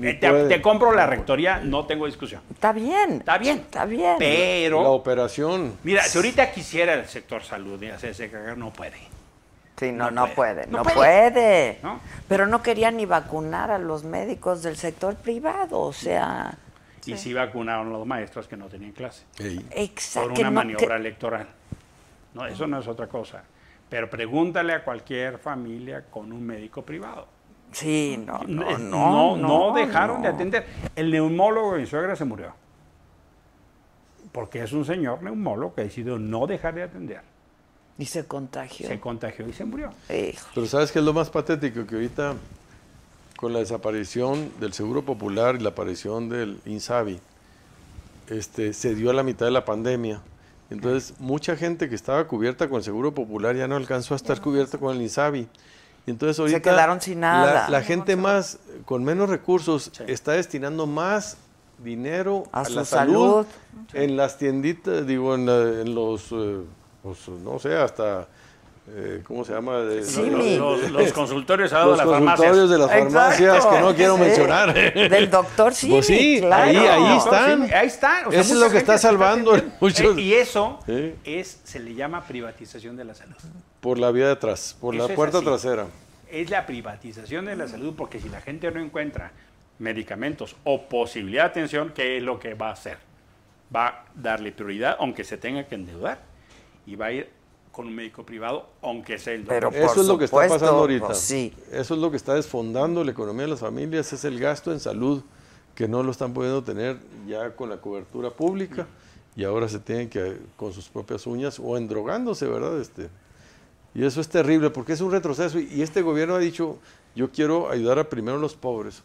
Eh, te, te compro la rectoría, no tengo discusión. Está bien. Está bien. Está bien. Pero, La operación. mira, si ahorita quisiera el sector salud y hacerse cagar, no puede. Sí, no, No no, puede. puede, No no, puede. puede. ¿No? Pero no querían ni vacunar a los médicos del sector privado, o sea, Y sí vacunaron a los maestros que no tenían clase. Por exacto. una maniobra electoral. No, eso no es otra cosa. Pero pregúntale a cualquier familia con un médico privado. Sí, no, no, Eh, no. no dejaron de no. atender. El neumólogo de mi suegra se murió. Porque es un señor neumólogo que decidió no dejar de atender. Y se contagió. Se contagió y se murió. Hijo. Pero ¿sabes qué es lo más patético? Que ahorita, con la desaparición del Seguro Popular y la aparición del INSABI, este, se dio a la mitad de la pandemia. Entonces, mucha gente que estaba cubierta con el Seguro Popular ya no alcanzó a estar cubierta con el INSABI. Y entonces ahorita quedaron sin nada. La, la gente más, con menos recursos, está destinando más dinero A a, su la salud, salud. en las tienditas, digo, en, la- en los, eh, pues, no sé, hasta, eh, ¿cómo se llama? De- Sí, Los, mi- los- los consultorios los de las farmacias. consultorios de las farmacias Exacto. que no quiero Sí. mencionar. Del doctor sí. Pues sí, claro. ahí- ahí están. sí, ahí están. O sea, Eso es lo que está salvando atendiendo. muchos- Eh, Y eso Sí. es, se le llama privatización de la salud. Por la vía de atrás, por Eso la puerta trasera. Es la privatización de la salud porque si la gente no encuentra medicamentos o posibilidad de atención, ¿qué es lo que va a hacer? Va a darle prioridad, aunque se tenga que endeudar, y va a ir con un médico privado, aunque sea el doctor. Pero- Por Eso es lo que está pasando ahorita. pues sí. Eso es lo que está desfondando la economía de las familias, es el gasto en salud que no lo están pudiendo tener ya con la cobertura pública y ahora se tienen que con sus propias uñas o endrogándose, ¿verdad? Este, y eso es terrible porque es un retroceso y, y este gobierno ha dicho, yo quiero ayudar a primero a los pobres.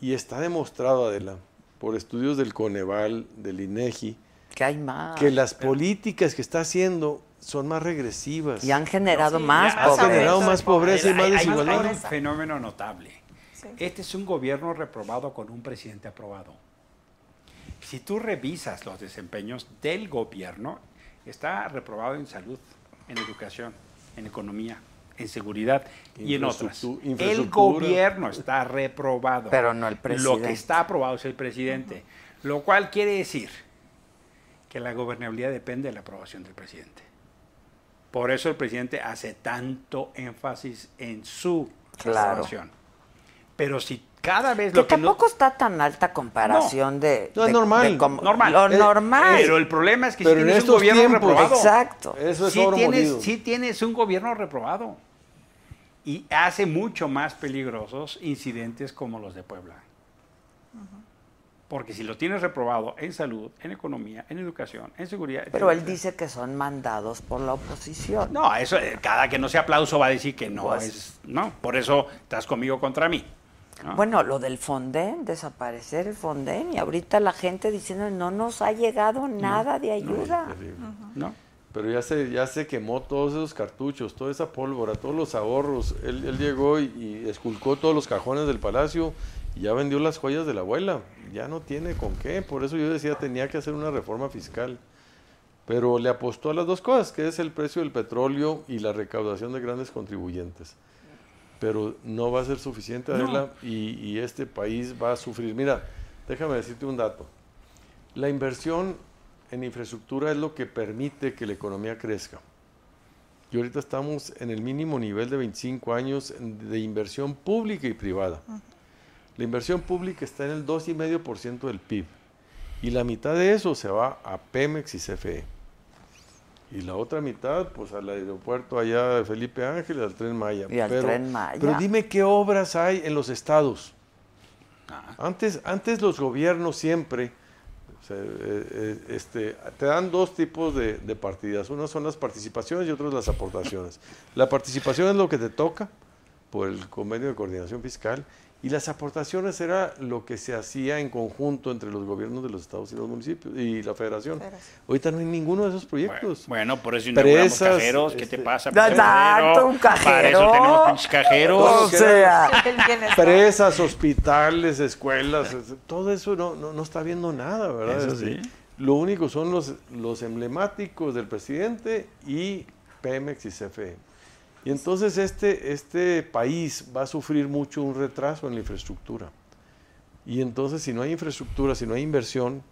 Y está demostrado, Adela, por estudios del Coneval, del INEGI, Que hay más. que las políticas que está haciendo son más regresivas. Y han generado Sí, más ha pobreza. generado más pobreza y más desigualdad. Hay un fenómeno notable. Sí. Este es un gobierno reprobado con un presidente aprobado. si tú revisas los desempeños del gobierno, está reprobado en salud, en educación, en economía, en seguridad y en otras. El gobierno está reprobado. Pero no el Lo presidente. que está aprobado es el presidente. Lo cual quiere decir que la gobernabilidad depende de la aprobación del presidente. Por eso el presidente hace tanto énfasis en su Claro. aprobación. Pero si cada vez Que lo que no- tampoco está tan alta comparación de, No, es de- normal. de como- normal. Lo Eh, normal. Pero el problema es que Pero si en tienes un estos gobierno tiempos- reprobado. Exacto. Eso es sí oro tienes, molido. sí tienes un gobierno reprobado. Y hace mucho más peligrosos incidentes como los de Puebla. Porque si lo tienes reprobado en salud, en economía, en educación, en seguridad. Pero él dice que son mandados por la oposición. No, eso, eh, cada que no sea aplauso va a decir que no Pues- es. No, por eso estás conmigo contra mí. ¿no? Bueno, lo del Fonden, desaparecer el Fonden, y ahorita la gente diciendo no nos ha llegado nada de ayuda. Terrible. ¿no? Pero ya se, ya se quemó todos esos cartuchos, toda esa pólvora, todos los ahorros. Él, él llegó y, y esculcó todos los cajones del palacio ya vendió las joyas de la abuela. Ya no tiene con qué. Por eso yo decía tenía que hacer una reforma fiscal. Pero le apostó a las dos cosas, que es el precio del petróleo y la recaudación de grandes contribuyentes. Pero no va a ser suficiente, Adela, y, y este país va a sufrir. Mira, déjame decirte un dato. La inversión en infraestructura es lo que permite que la economía crezca. Y ahorita estamos en el mínimo nivel de 25 años de inversión pública y privada. La inversión pública está en el 2,5% del PIB. Y la mitad de eso se va a Pemex y CFE. Y la otra mitad, pues al aeropuerto allá de Felipe Ángeles, al Tren Maya. Y al Tren Maya. Pero dime qué obras hay en los estados. Ah. Antes, antes los gobiernos siempre o sea, eh, eh, este, te dan dos tipos de, de partidas. Unas son las participaciones y otras las aportaciones. La participación es lo que te toca por el convenio de coordinación fiscal y las aportaciones era lo que se hacía en conjunto entre los gobiernos de los estados y los municipios y la federación. Federación. Ahorita no hay ninguno de esos proyectos. Bueno, por eso inauguramos Presas, cajeros. ¿Qué este- te pasa? Exacto, un Para eso cajero. tenemos pinches cajeros. O sea. *laughs* Presas, hospitales, escuelas, es- todo eso no, no, no está viendo nada, ¿verdad? Eso Este, sí. Lo único son los, los emblemáticos del presidente y Pemex y CFE. Y entonces este, este país va a sufrir mucho un retraso en la infraestructura. Y entonces si no hay infraestructura, si no hay inversión,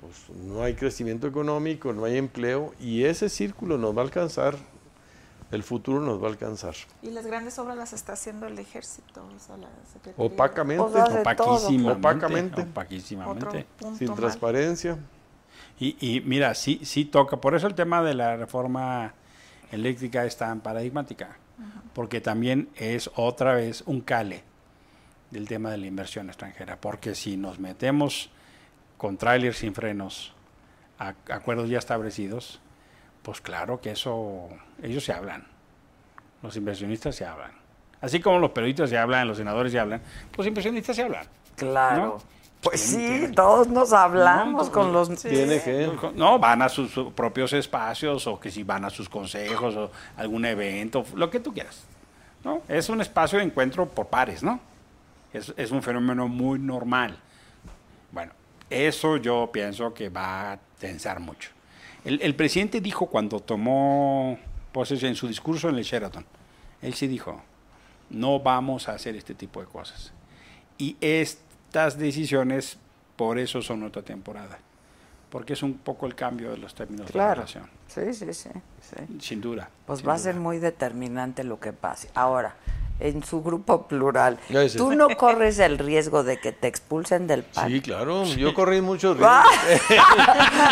pues no hay crecimiento económico, no hay empleo y ese círculo nos va a alcanzar, el futuro nos va a alcanzar. Y las grandes obras las está haciendo el ejército. o sea, la Secretaría. Opacamente, Opaquísimamente. Sin mal. transparencia. Y, y mira, sí, sí toca. Por eso el tema de la reforma eléctrica es tan paradigmática. Porque también es otra vez un cale del tema de la inversión extranjera. Porque si nos metemos con trailers sin frenos, a, acuerdos ya establecidos, pues claro que eso, ellos se hablan. Los inversionistas se hablan. Así como los periodistas se hablan, los senadores se hablan, los inversionistas se hablan. claro. ¿no? Pues sí, todos nos hablamos No, con los... Tiene que. No, van a sus propios espacios o que si van a sus consejos o algún evento, lo que tú quieras. ¿no? Es un espacio de encuentro por pares, ¿no? Es, es un fenómeno muy normal. Bueno, eso yo pienso que va a tensar mucho. El, el presidente dijo cuando tomó posesión en su discurso en el Sheraton, él sí dijo, no vamos a hacer este tipo de cosas. Y estas decisiones, por eso son otra temporada. Porque es un poco el cambio de los términos de la Claro. relación. Sí, sí, sí, sí. Sin duda. Pues sin va a ser duda. muy determinante lo que pase. Ahora, en su grupo plural, sí. ¿tú no corres el riesgo de que te expulsen del PAN? Sí, claro. Yo corrí muchos *laughs* Ah, riesgos.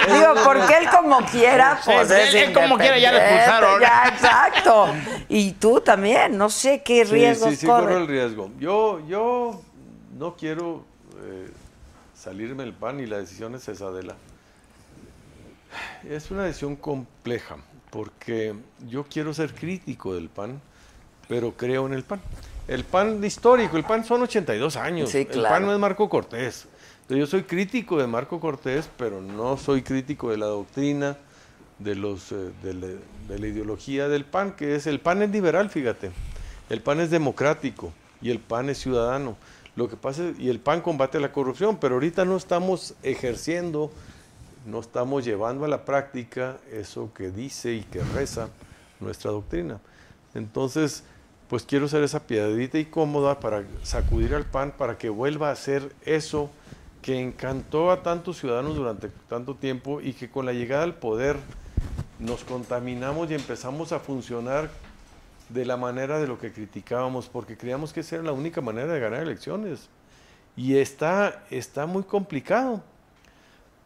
Digo, porque él como quiera, Sí, pues él- es él como quiera ya lo expulsaron. Ya, exacto. Y tú también, no sé qué Sí, riesgos sí, sí, corres. corro el riesgo. Yo, yo no quiero eh, salirme del pan y la decisión es esa de la. Es una decisión compleja porque yo quiero ser crítico del PAN, pero creo en el PAN. El PAN histórico, el PAN son 82 años. Sí, El claro. PAN no es Marco Cortés. Entonces, yo soy crítico de Marco Cortés, pero no soy crítico de la doctrina, de, los, eh, de, la, de la ideología del PAN, que es el PAN es liberal, fíjate. El PAN es democrático y el PAN es ciudadano. Lo que pasa es, y el PAN combate la corrupción, pero ahorita no estamos ejerciendo, no estamos llevando a la práctica eso que dice y que reza nuestra doctrina. Entonces, pues quiero ser esa piedadita y cómoda para sacudir al PAN para que vuelva a hacer eso que encantó a tantos ciudadanos durante tanto tiempo y que con la llegada al poder nos contaminamos y empezamos a funcionar de la manera de lo que criticábamos, porque creíamos que esa era la única manera de ganar elecciones. Y está, está muy complicado,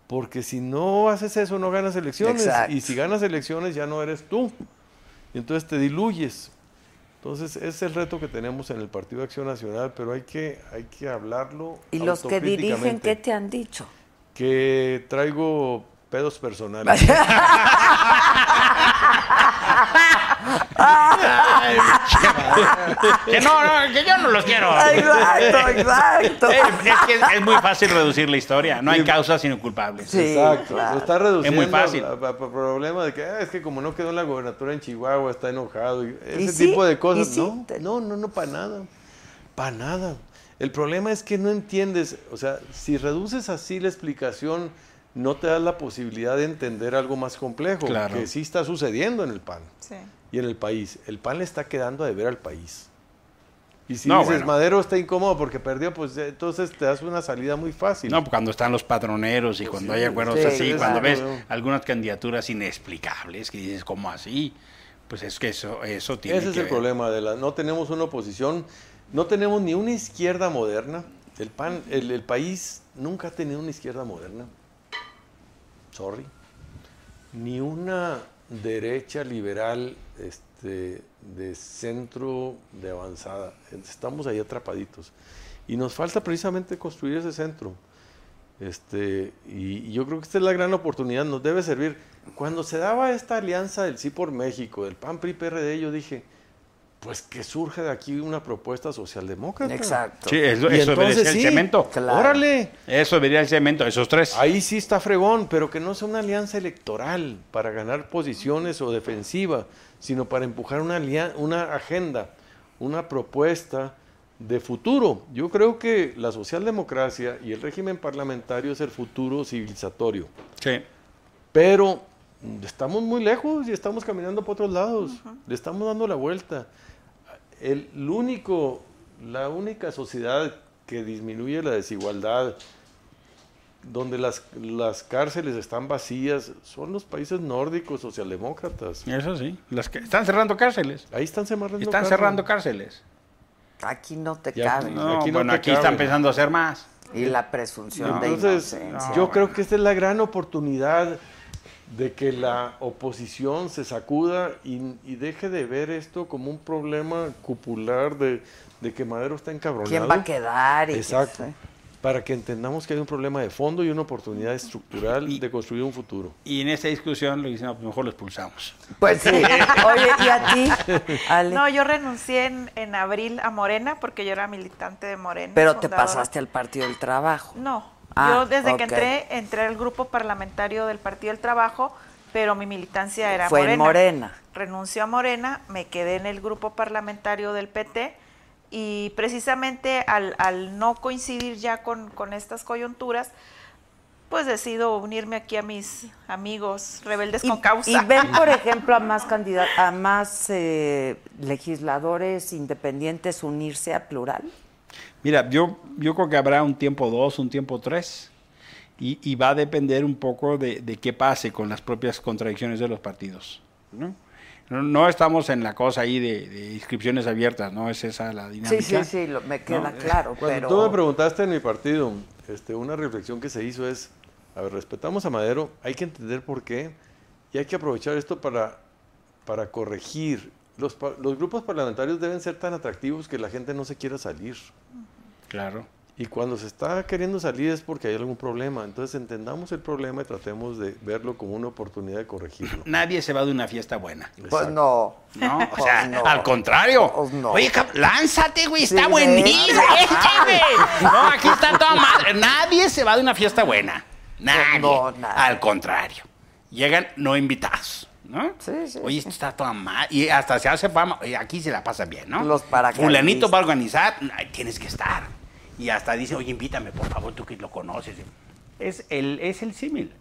porque si no haces eso no ganas elecciones, Exacto. y si ganas elecciones ya no eres tú, y entonces te diluyes. Entonces, ese es el reto que tenemos en el Partido de Acción Nacional, pero hay que, hay que hablarlo. ¿Y los que dirigen qué te han dicho? Que traigo pedos personales. *laughs* *laughs* Que no, no, que yo no los quiero. Exacto, exacto. Es, que es muy fácil reducir la historia. No hay causas sino culpables. Sí, Exacto, claro. está reduciendo Es muy fácil. a- a- a problema de que "Ah, es que como no quedó en la gobernatura en Chihuahua está enojado y ese ¿Y sí? tipo de cosas. ¿Y sí? No, no, no, no, para nada, para nada. El problema es que no entiendes, o sea, si reduces así la explicación, no te das la posibilidad de entender algo más complejo, Claro. que sí está sucediendo en el PAN Sí. y en el país. El PAN le está quedando de ver al país. Y si No, dices, bueno. Madero está incómodo porque perdió, pues eh, entonces te das una salida muy fácil. No, cuando están los patroneros y cuando hay acuerdos sí, así, cuando ves algunas candidaturas inexplicables que dices, ¿cómo así? Pues es que eso, eso tiene Ese es que el ver. problema de la no tenemos una oposición, no tenemos ni una izquierda moderna. El pan, el, el país nunca ha tenido una izquierda moderna. Sorry. Ni una derecha liberal este, de centro de avanzada. Estamos ahí atrapaditos. Y nos falta precisamente construir ese centro. Este, y, yo creo que esta es la gran oportunidad, nos debe servir. Cuando se daba esta alianza del Sí por México, del PAN PRI PRD, yo dije, pues que surge de aquí una propuesta socialdemócrata. Exacto. Sí, eso, Y eso debería entonces ser el sí, cemento. Claro. Órale. Eso debería ser el cemento, esos tres. Ahí sí está fregón, pero que no sea una alianza electoral para ganar posiciones o defensiva, sino para empujar una, una agenda, una propuesta de futuro. Yo creo que la socialdemocracia y el régimen parlamentario es el futuro civilizatorio, Sí. pero estamos muy lejos y estamos caminando por otros lados, le estamos dando la vuelta. El, el único, la única sociedad que disminuye la desigualdad, donde las, las cárceles están vacías, son los países nórdicos socialdemócratas. Eso sí. Las que están cerrando cárceles. Ahí están cerrando Están cárceles. cerrando cárceles. Aquí no te Ya, cabe. No, Aquí no bueno, te aquí cabe. están pensando hacer más. Y la presunción No. de Entonces, inocencia. yo creo que esta es la gran oportunidad de que la oposición se sacuda y, y deje de ver esto como un problema cupular de, de que Madero está encabronado. ¿Quién va a quedar? Y Exacto. Para que entendamos que hay un problema de fondo y una oportunidad estructural de construir un futuro. Y en esta discusión le dicen, pues mejor lo expulsamos. Pues sí. *laughs* Oye, ¿y a ti, Ale? No, yo renuncié en, en abril a Morena porque yo era militante de Morena. Pero te pasaste al Partido del Trabajo. No, Ah, yo desde que entré, entré al grupo parlamentario del Partido del Trabajo, pero mi militancia era Fue en Morena. Morena. Renunció a Morena, me quedé en el grupo parlamentario del PT y precisamente al, al no coincidir ya con, con estas coyunturas, pues decido unirme aquí a mis amigos rebeldes con causa. y ven, por *laughs* ejemplo, a más candidatos, a más eh, legisladores independientes unirse a plural. Mira, yo, yo creo que habrá un tiempo dos, un tiempo tres, y, y va a depender un poco de, de qué pase con las propias contradicciones de los partidos. ¿no? No, no estamos en la cosa ahí de, de inscripciones abiertas, no es esa la dinámica. Sí, sí, sí, lo- me queda No, claro, Cuando pero... tú me preguntaste en mi partido, este, una reflexión que se hizo es, a ver, respetamos a Madero, hay que entender por qué y hay que aprovechar esto para, para corregir. Los, pa- los grupos parlamentarios deben ser tan atractivos que la gente no se quiera salir. Claro. Y cuando se está queriendo salir es porque hay algún problema. Entonces entendamos el problema y tratemos de verlo como una oportunidad de corregirlo. *clears throat* Nadie se va de una fiesta buena. Pues Exacto. no. No, o Pues sea, no. al contrario. Pues no. Oye, lánzate, güey, está Sí, buenísimo. *laughs* No, aquí está todo mal. Nadie se va de una fiesta buena. Nadie. No, nadie. Al contrario. Llegan no invitados. ¿No? Sí, sí, Oye, esto está todo mal. Y hasta se hace fama. Oye, aquí se la pasa bien, ¿no? Los paracaidistas. Fulanito va a organizar. ay, tienes que estar. Y hasta dice, oye, invítame, por favor, tú que lo conoces. Es el, es el símil,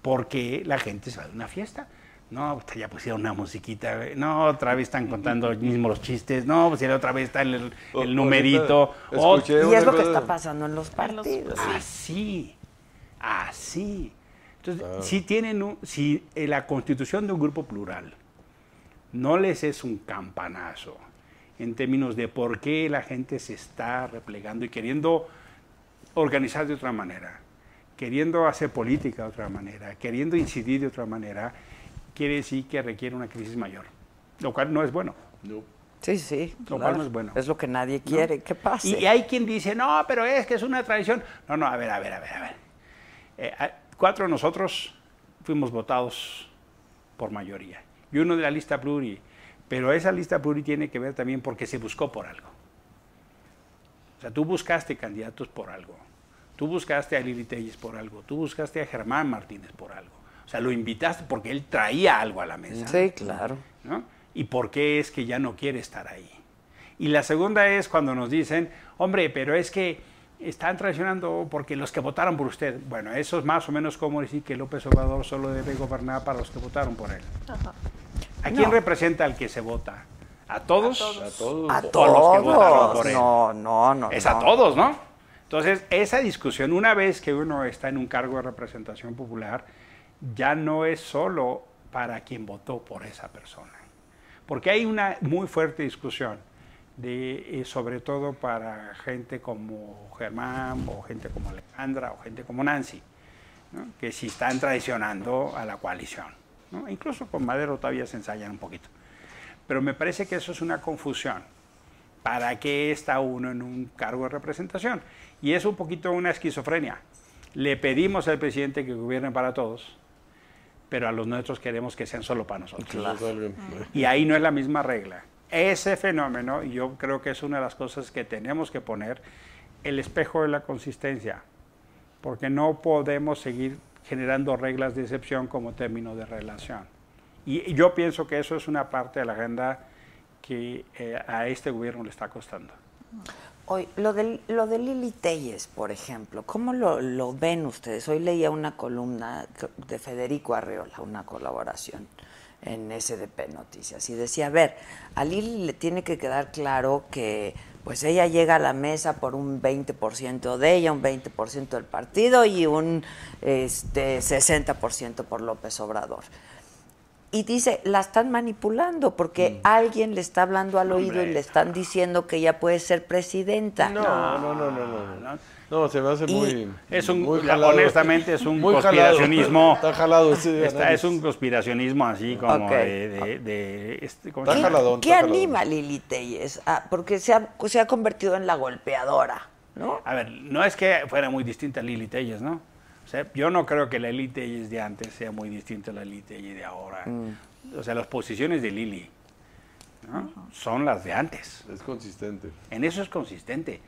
porque la gente se va de una fiesta. No, pues ya pusieron una musiquita. No, otra vez están contando mismo *laughs* los chistes. No, pues ya otra vez está el, el O- numerito. ahorita Oh, Y es lo que está pasando en los partidos. Así, así. Entonces, si tienen un- si eh, la constitución de un grupo plural no les es un campanazo en términos de por qué la gente se está replegando y queriendo organizar de otra manera, queriendo hacer política de otra manera, queriendo incidir de otra manera, quiere decir que requiere una crisis mayor, lo cual no es bueno. No. Sí, sí. Lo cual no es bueno. Es lo que nadie quiere que pase. Y, hay quien dice, no, pero es que es una tradición. No, no, a ver, a ver, a ver, a ver. Eh, cuatro de nosotros fuimos votados por mayoría y uno de la lista pluri. Pero esa lista pluri tiene que ver también porque se buscó por algo. O sea, tú buscaste candidatos por algo. Tú buscaste a Lili Telles por algo. Tú buscaste a Germán Martínez por algo. O sea, lo invitaste porque él traía algo a la mesa. Sí, claro. ¿no? ¿Y por qué es que ya no quiere estar ahí? Y la segunda es cuando nos dicen, hombre, pero es que están traicionando porque los que votaron por usted. Bueno, eso es más o menos como decir que López Obrador solo debe gobernar para los que votaron por él. ¿A quién No. representa al que se vota? ¿A todos? A todos. A O los que votaron todos. por él. No, no, no. Es no. a todos, ¿no? Entonces, esa discusión, una vez que uno está en un cargo de representación popular, ya no es solo para quien votó por esa persona. Porque hay una muy fuerte discusión, de, eh, sobre todo para gente como Germán, o gente como Alejandra, o gente como Nancy, ¿no? que si están traicionando a la coalición. ¿no? Incluso con Madero todavía se ensayan un poquito. Pero me parece que eso es una confusión. ¿Para qué está uno en un cargo de representación? Y es un poquito una esquizofrenia. Le pedimos al presidente que gobierne para todos, pero a los nuestros queremos que sean solo para nosotros. No salgan. Y ahí no es la misma regla. Ese fenómeno, y yo creo que es una de las cosas que tenemos que poner, el espejo de la consistencia, porque no podemos seguir generando reglas de excepción como término de relación. Y yo pienso que eso es una parte de la agenda que eh, a este gobierno le está costando. Hoy, lo de, lo de Lili Telles, por ejemplo, ¿cómo lo, lo ven ustedes? Hoy leía una columna de Federico Arreola, una colaboración en SDP Noticias, y decía, a ver, a Lili le tiene que quedar claro que pues ella llega a la mesa por un 20% de ella, un 20% del partido y un este, 60% por López Obrador. Y dice, la están manipulando porque alguien le está hablando al oído y le están diciendo que ella puede ser presidenta. No, no, no, no, no. no. No, se me hace Y- muy. Es un- muy honestamente, es un Muy conspiracionismo. jalado. *laughs* Está jalado ese Esta es un conspiracionismo así como de, de- de- este, ¿cómo se Está jaladón. ¿Qué está anima a Lili Telles? Ah, porque se ha, se ha convertido en la golpeadora, ¿no? A ver, no es que fuera muy distinta a Lili Telles, ¿no? O sea, yo no creo que la Lili Telles de antes sea muy distinta a la Lili Telles de ahora. O sea, las posiciones de Lili ¿no? son las de antes. Es consistente. En eso es consistente.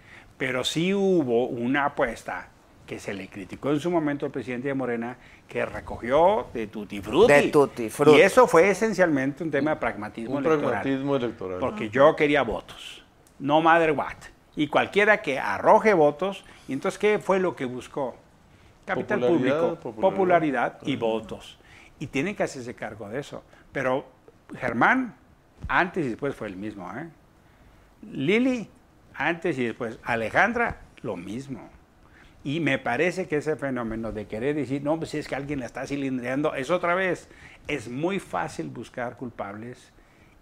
Pero sí hubo una apuesta que se le criticó en su momento al presidente de Morena, que recogió de tutti frutti. De tutti frutti. Y eso fue esencialmente un tema de pragmatismo Un electoral. pragmatismo electoral. Porque yo quería votos, no matter what. Y cualquiera que arroje votos, y entonces, ¿qué fue lo que buscó? Capital Popularidad, público, popularidad. popularidad y votos. Y tienen que hacerse cargo de eso. Pero Germán, antes y después fue el mismo. ¿eh? Lili, antes y después. Alejandra, lo mismo. Y me parece que ese fenómeno de querer decir, no, pues si es que alguien la está cilindreando, es otra vez. Es muy fácil buscar culpables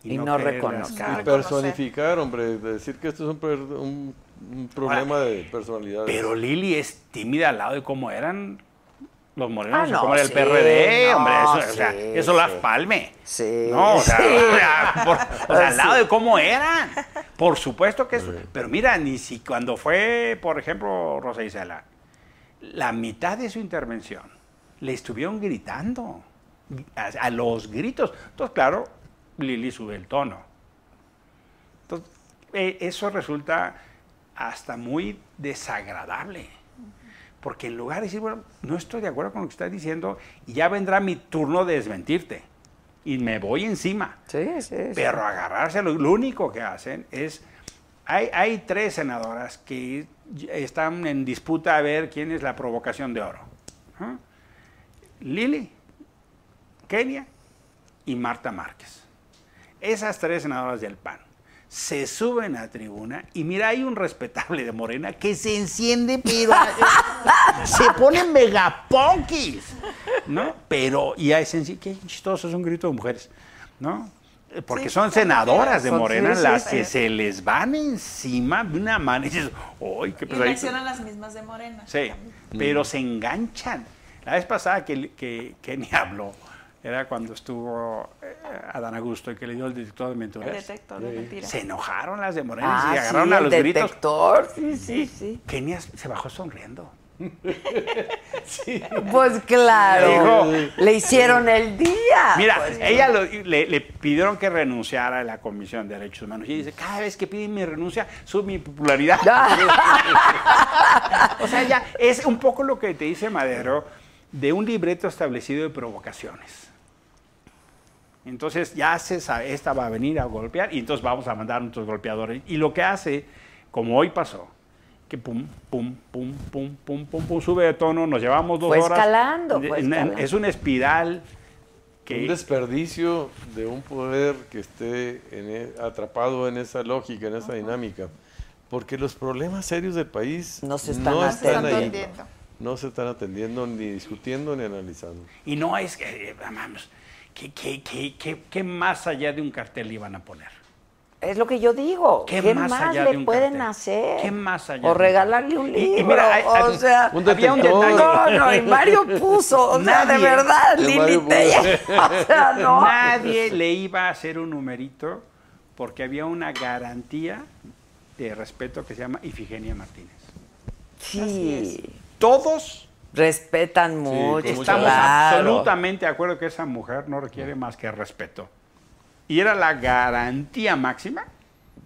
y, Y no, no reconocer. Y personificar, hombre, decir que esto es un, un- un problema de personalidad. Pero Lili es tímida al lado de cómo eran los morenos, Ah, o no, el sí, PRD, no, hombre, eso, o sea, sí, eso las palme. Sí, No, o sea, sí. *laughs* o sea, por- o sea, al lado de cómo eran. Por supuesto que eso. Pero mira, ni si cuando fue, por ejemplo, Rosa Isela, la mitad de su intervención le estuvieron gritando a, a los gritos. Entonces, claro, Lili sube el tono. Entonces, eh, eso resulta hasta muy desagradable. Porque en lugar de decir, bueno, no estoy de acuerdo con lo que estás diciendo, y ya vendrá mi turno de desmentirte. Y me voy encima. Sí, sí, sí. Pero agarrarse, lo, lo único que hacen es, hay, hay tres senadoras que están en disputa a ver quién es la provocación de oro. ¿Ah? Lili, Kenia y Marta Márquez. Esas tres senadoras del PAN se suben a tribuna y mira, hay un respetable de Morena que se enciende, pero *laughs* se ponen megaponquis, ¿no? Pero, y sencillo, qué chistoso, es un grito de mujeres, ¿no? Porque Sí, son senadoras de Morena sí, las sí. que se les van encima de una manera. Y dices, ¡ay, qué pesadito! mencionan las mismas de Morena. Sí, pero se enganchan. La vez pasada que, que Kenny habló, era cuando estuvo eh, Adán Augusto y que le dio el detector de El mentiras. detector de mentiras. Se enojaron las de Morena Ah, y agarraron sí, a el los gritos. detector. Sí, sí, sí. Kenia se bajó sonriendo. *laughs* Pues claro. Dijo- Le hicieron el día. Mira, Pues, ella lo- le, le pidieron que renunciara a la Comisión de Derechos Humanos y dice, cada vez que piden mi renuncia, sube mi popularidad. *laughs* o sea, ya es un poco lo que te dice Madero de un libreto establecido de provocaciones. Entonces ya se sabe, esta va a venir a golpear y entonces vamos a mandar a nuestros golpeadores. Y lo que hace, como hoy pasó, que pum, pum, pum, pum, pum, pum, pum, sube de tono, nos llevamos dos Fue horas. escalando, en- escalando. Es una espiral que... Un desperdicio de un poder que esté en e- atrapado en esa lógica, en esa dinámica. Porque los problemas serios del país No se están están ahí. atendiendo. No se están atendiendo, ni discutiendo, ni analizando. Y no es que, eh, vamos, ¿qué, qué, qué, qué- qué más allá de un cartel iban a poner? Es lo que yo digo. ¿Qué ¿Qué, más más, allá de le un pueden cartel? hacer? ¿Qué más allá O regalarle un Y- y libro. mira, hay- o sea. Un Había un detalle. No, no, y Mario puso, o sea, de verdad, Lili. *laughs* O sea, no. Nadie le iba a hacer un numerito porque había una garantía de respeto que se llama Ifigenia Martínez. Sí. Todos Respetan mucho. estamos claro. absolutamente de acuerdo que esa mujer no requiere más que respeto. Y era la garantía máxima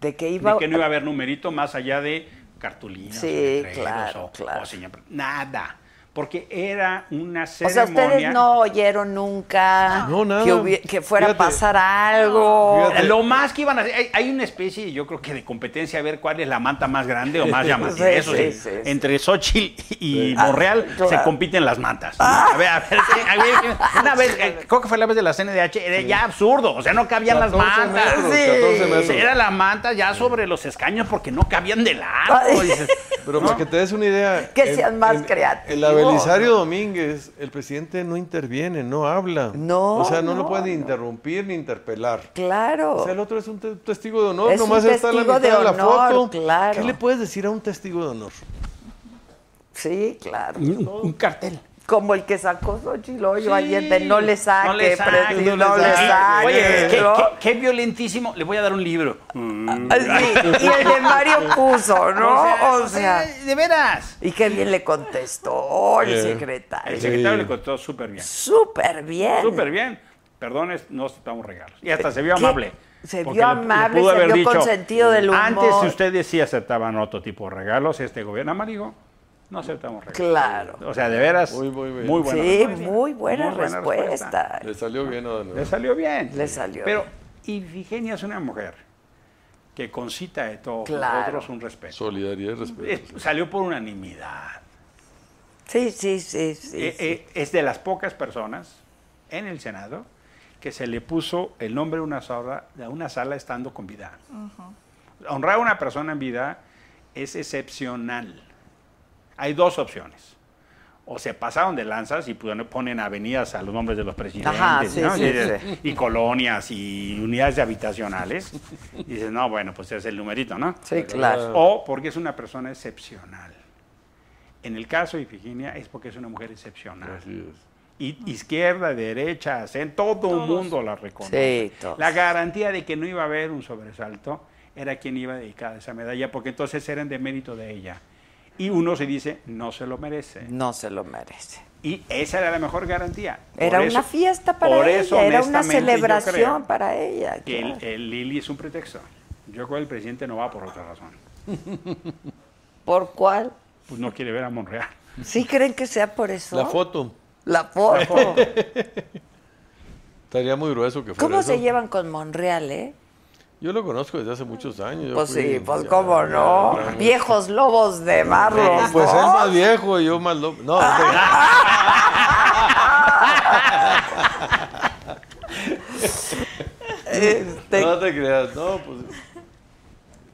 De que iba. de que no iba a haber numerito más allá de cartulinas, Sí, o letreros, claro, o- claro. o señal- nada. Porque era una O sea, ceremonia. ustedes no oyeron nunca No, nada. que, fuera Fíjate. a pasar algo. Fíjate. Lo más que iban a hacer, hay, hay una especie, yo creo que de competencia a ver cuál es la manta más grande o más llamativa. Sí, Eso sí, sí, entre Xochitl y Ah, Monreal se compiten las mantas. A ver, a ver, sí, a ver, *laughs* una vez, creo que fue la vez de la CNDH, era ya absurdo, o sea, no cabían las 14 mantas. metros, Sí. 14 metros. Era la manta ya sobre los escaños porque no cabían de largo. Pero para que te des una idea. Que sean más creativos. En la Belisario Domínguez, el presidente no interviene, no habla. No, O sea, no, no, lo puede interrumpir ni interpelar. Claro. O sea, el otro es un te- testigo de honor, Es un nomás está en la testigo mitad de, de la honor, foto. claro. ¿Qué le puedes decir a un testigo de honor? Sí, claro. un, un cartel. Como el que sacó Xochitl Sí. ayer de no le saque, No le saque, no no le saque. saque. Oye, qué, ¿no? qué- qué violentísimo. Le voy a dar un libro. Así, y el de Mario puso, *laughs* ¿no? O sea, de veras. y qué bien le contestó el Eh. El secretario. secretario le contó súper bien. Súper bien. Súper bien. Perdones, no aceptamos regalos. Y hasta se vio ¿Qué? amable. Se Porque vio le- le amable, se vio con sentido del humor. Antes, si ustedes sí aceptaban otro tipo de regalos, este gobierno amarillo, no aceptamos regalos. Claro. O sea, de veras, Muy, muy bien. muy buena sí, respuesta. muy buena, Muy buena respuesta. respuesta. Le salió bien a Le salió bien. Le salió Pero Ifigenia es una mujer que concita de todos Claro. nosotros un respeto. Solidaridad y respeto. Es- salió por unanimidad. Sí, sí, sí, sí. Eh, sí. eh, es de las pocas personas en el Senado que se le puso el nombre de una sala, de una sala estando con vida. Honrar a una persona en vida es excepcional. Hay dos opciones. O se pasaron de lanzas y pon- ponen avenidas a los nombres de los presidentes, Ajá, sí, ¿no? sí, y, sí. y colonias y unidades habitacionales. Y dices, no, bueno, pues es el numerito, ¿no? Sí, claro. O porque es una persona excepcional. En el caso de Ifigenia es porque es una mujer excepcional. Así es. Y izquierda, derecha, en todo el mundo la reconoce. Sí, todos. La garantía de que no iba a haber un sobresalto era quien iba a dedicar esa medalla, porque entonces eran de mérito de ella. Y uno se dice, no se lo merece. No se lo merece. Y esa era la mejor garantía. Por Era eso- una fiesta para por ella, eso, era una celebración para ella. Que el, el Lili es un pretexto. Yo creo que el presidente no va por otra razón. *laughs* ¿Por cuál? Pues no quiere ver a Monreal. ¿Sí creen que sea por eso? La foto. La foto. *laughs* Estaría muy grueso que fuera ¿Cómo eso. se llevan con Monreal, eh? Yo lo conozco desde hace muchos años. yo Pues fui- sí, pues ya, cómo no. ya. Viejos lobos de Marlos. Pues él ¿no? más viejo y yo más loco. No, Este, no te creas. No, pues.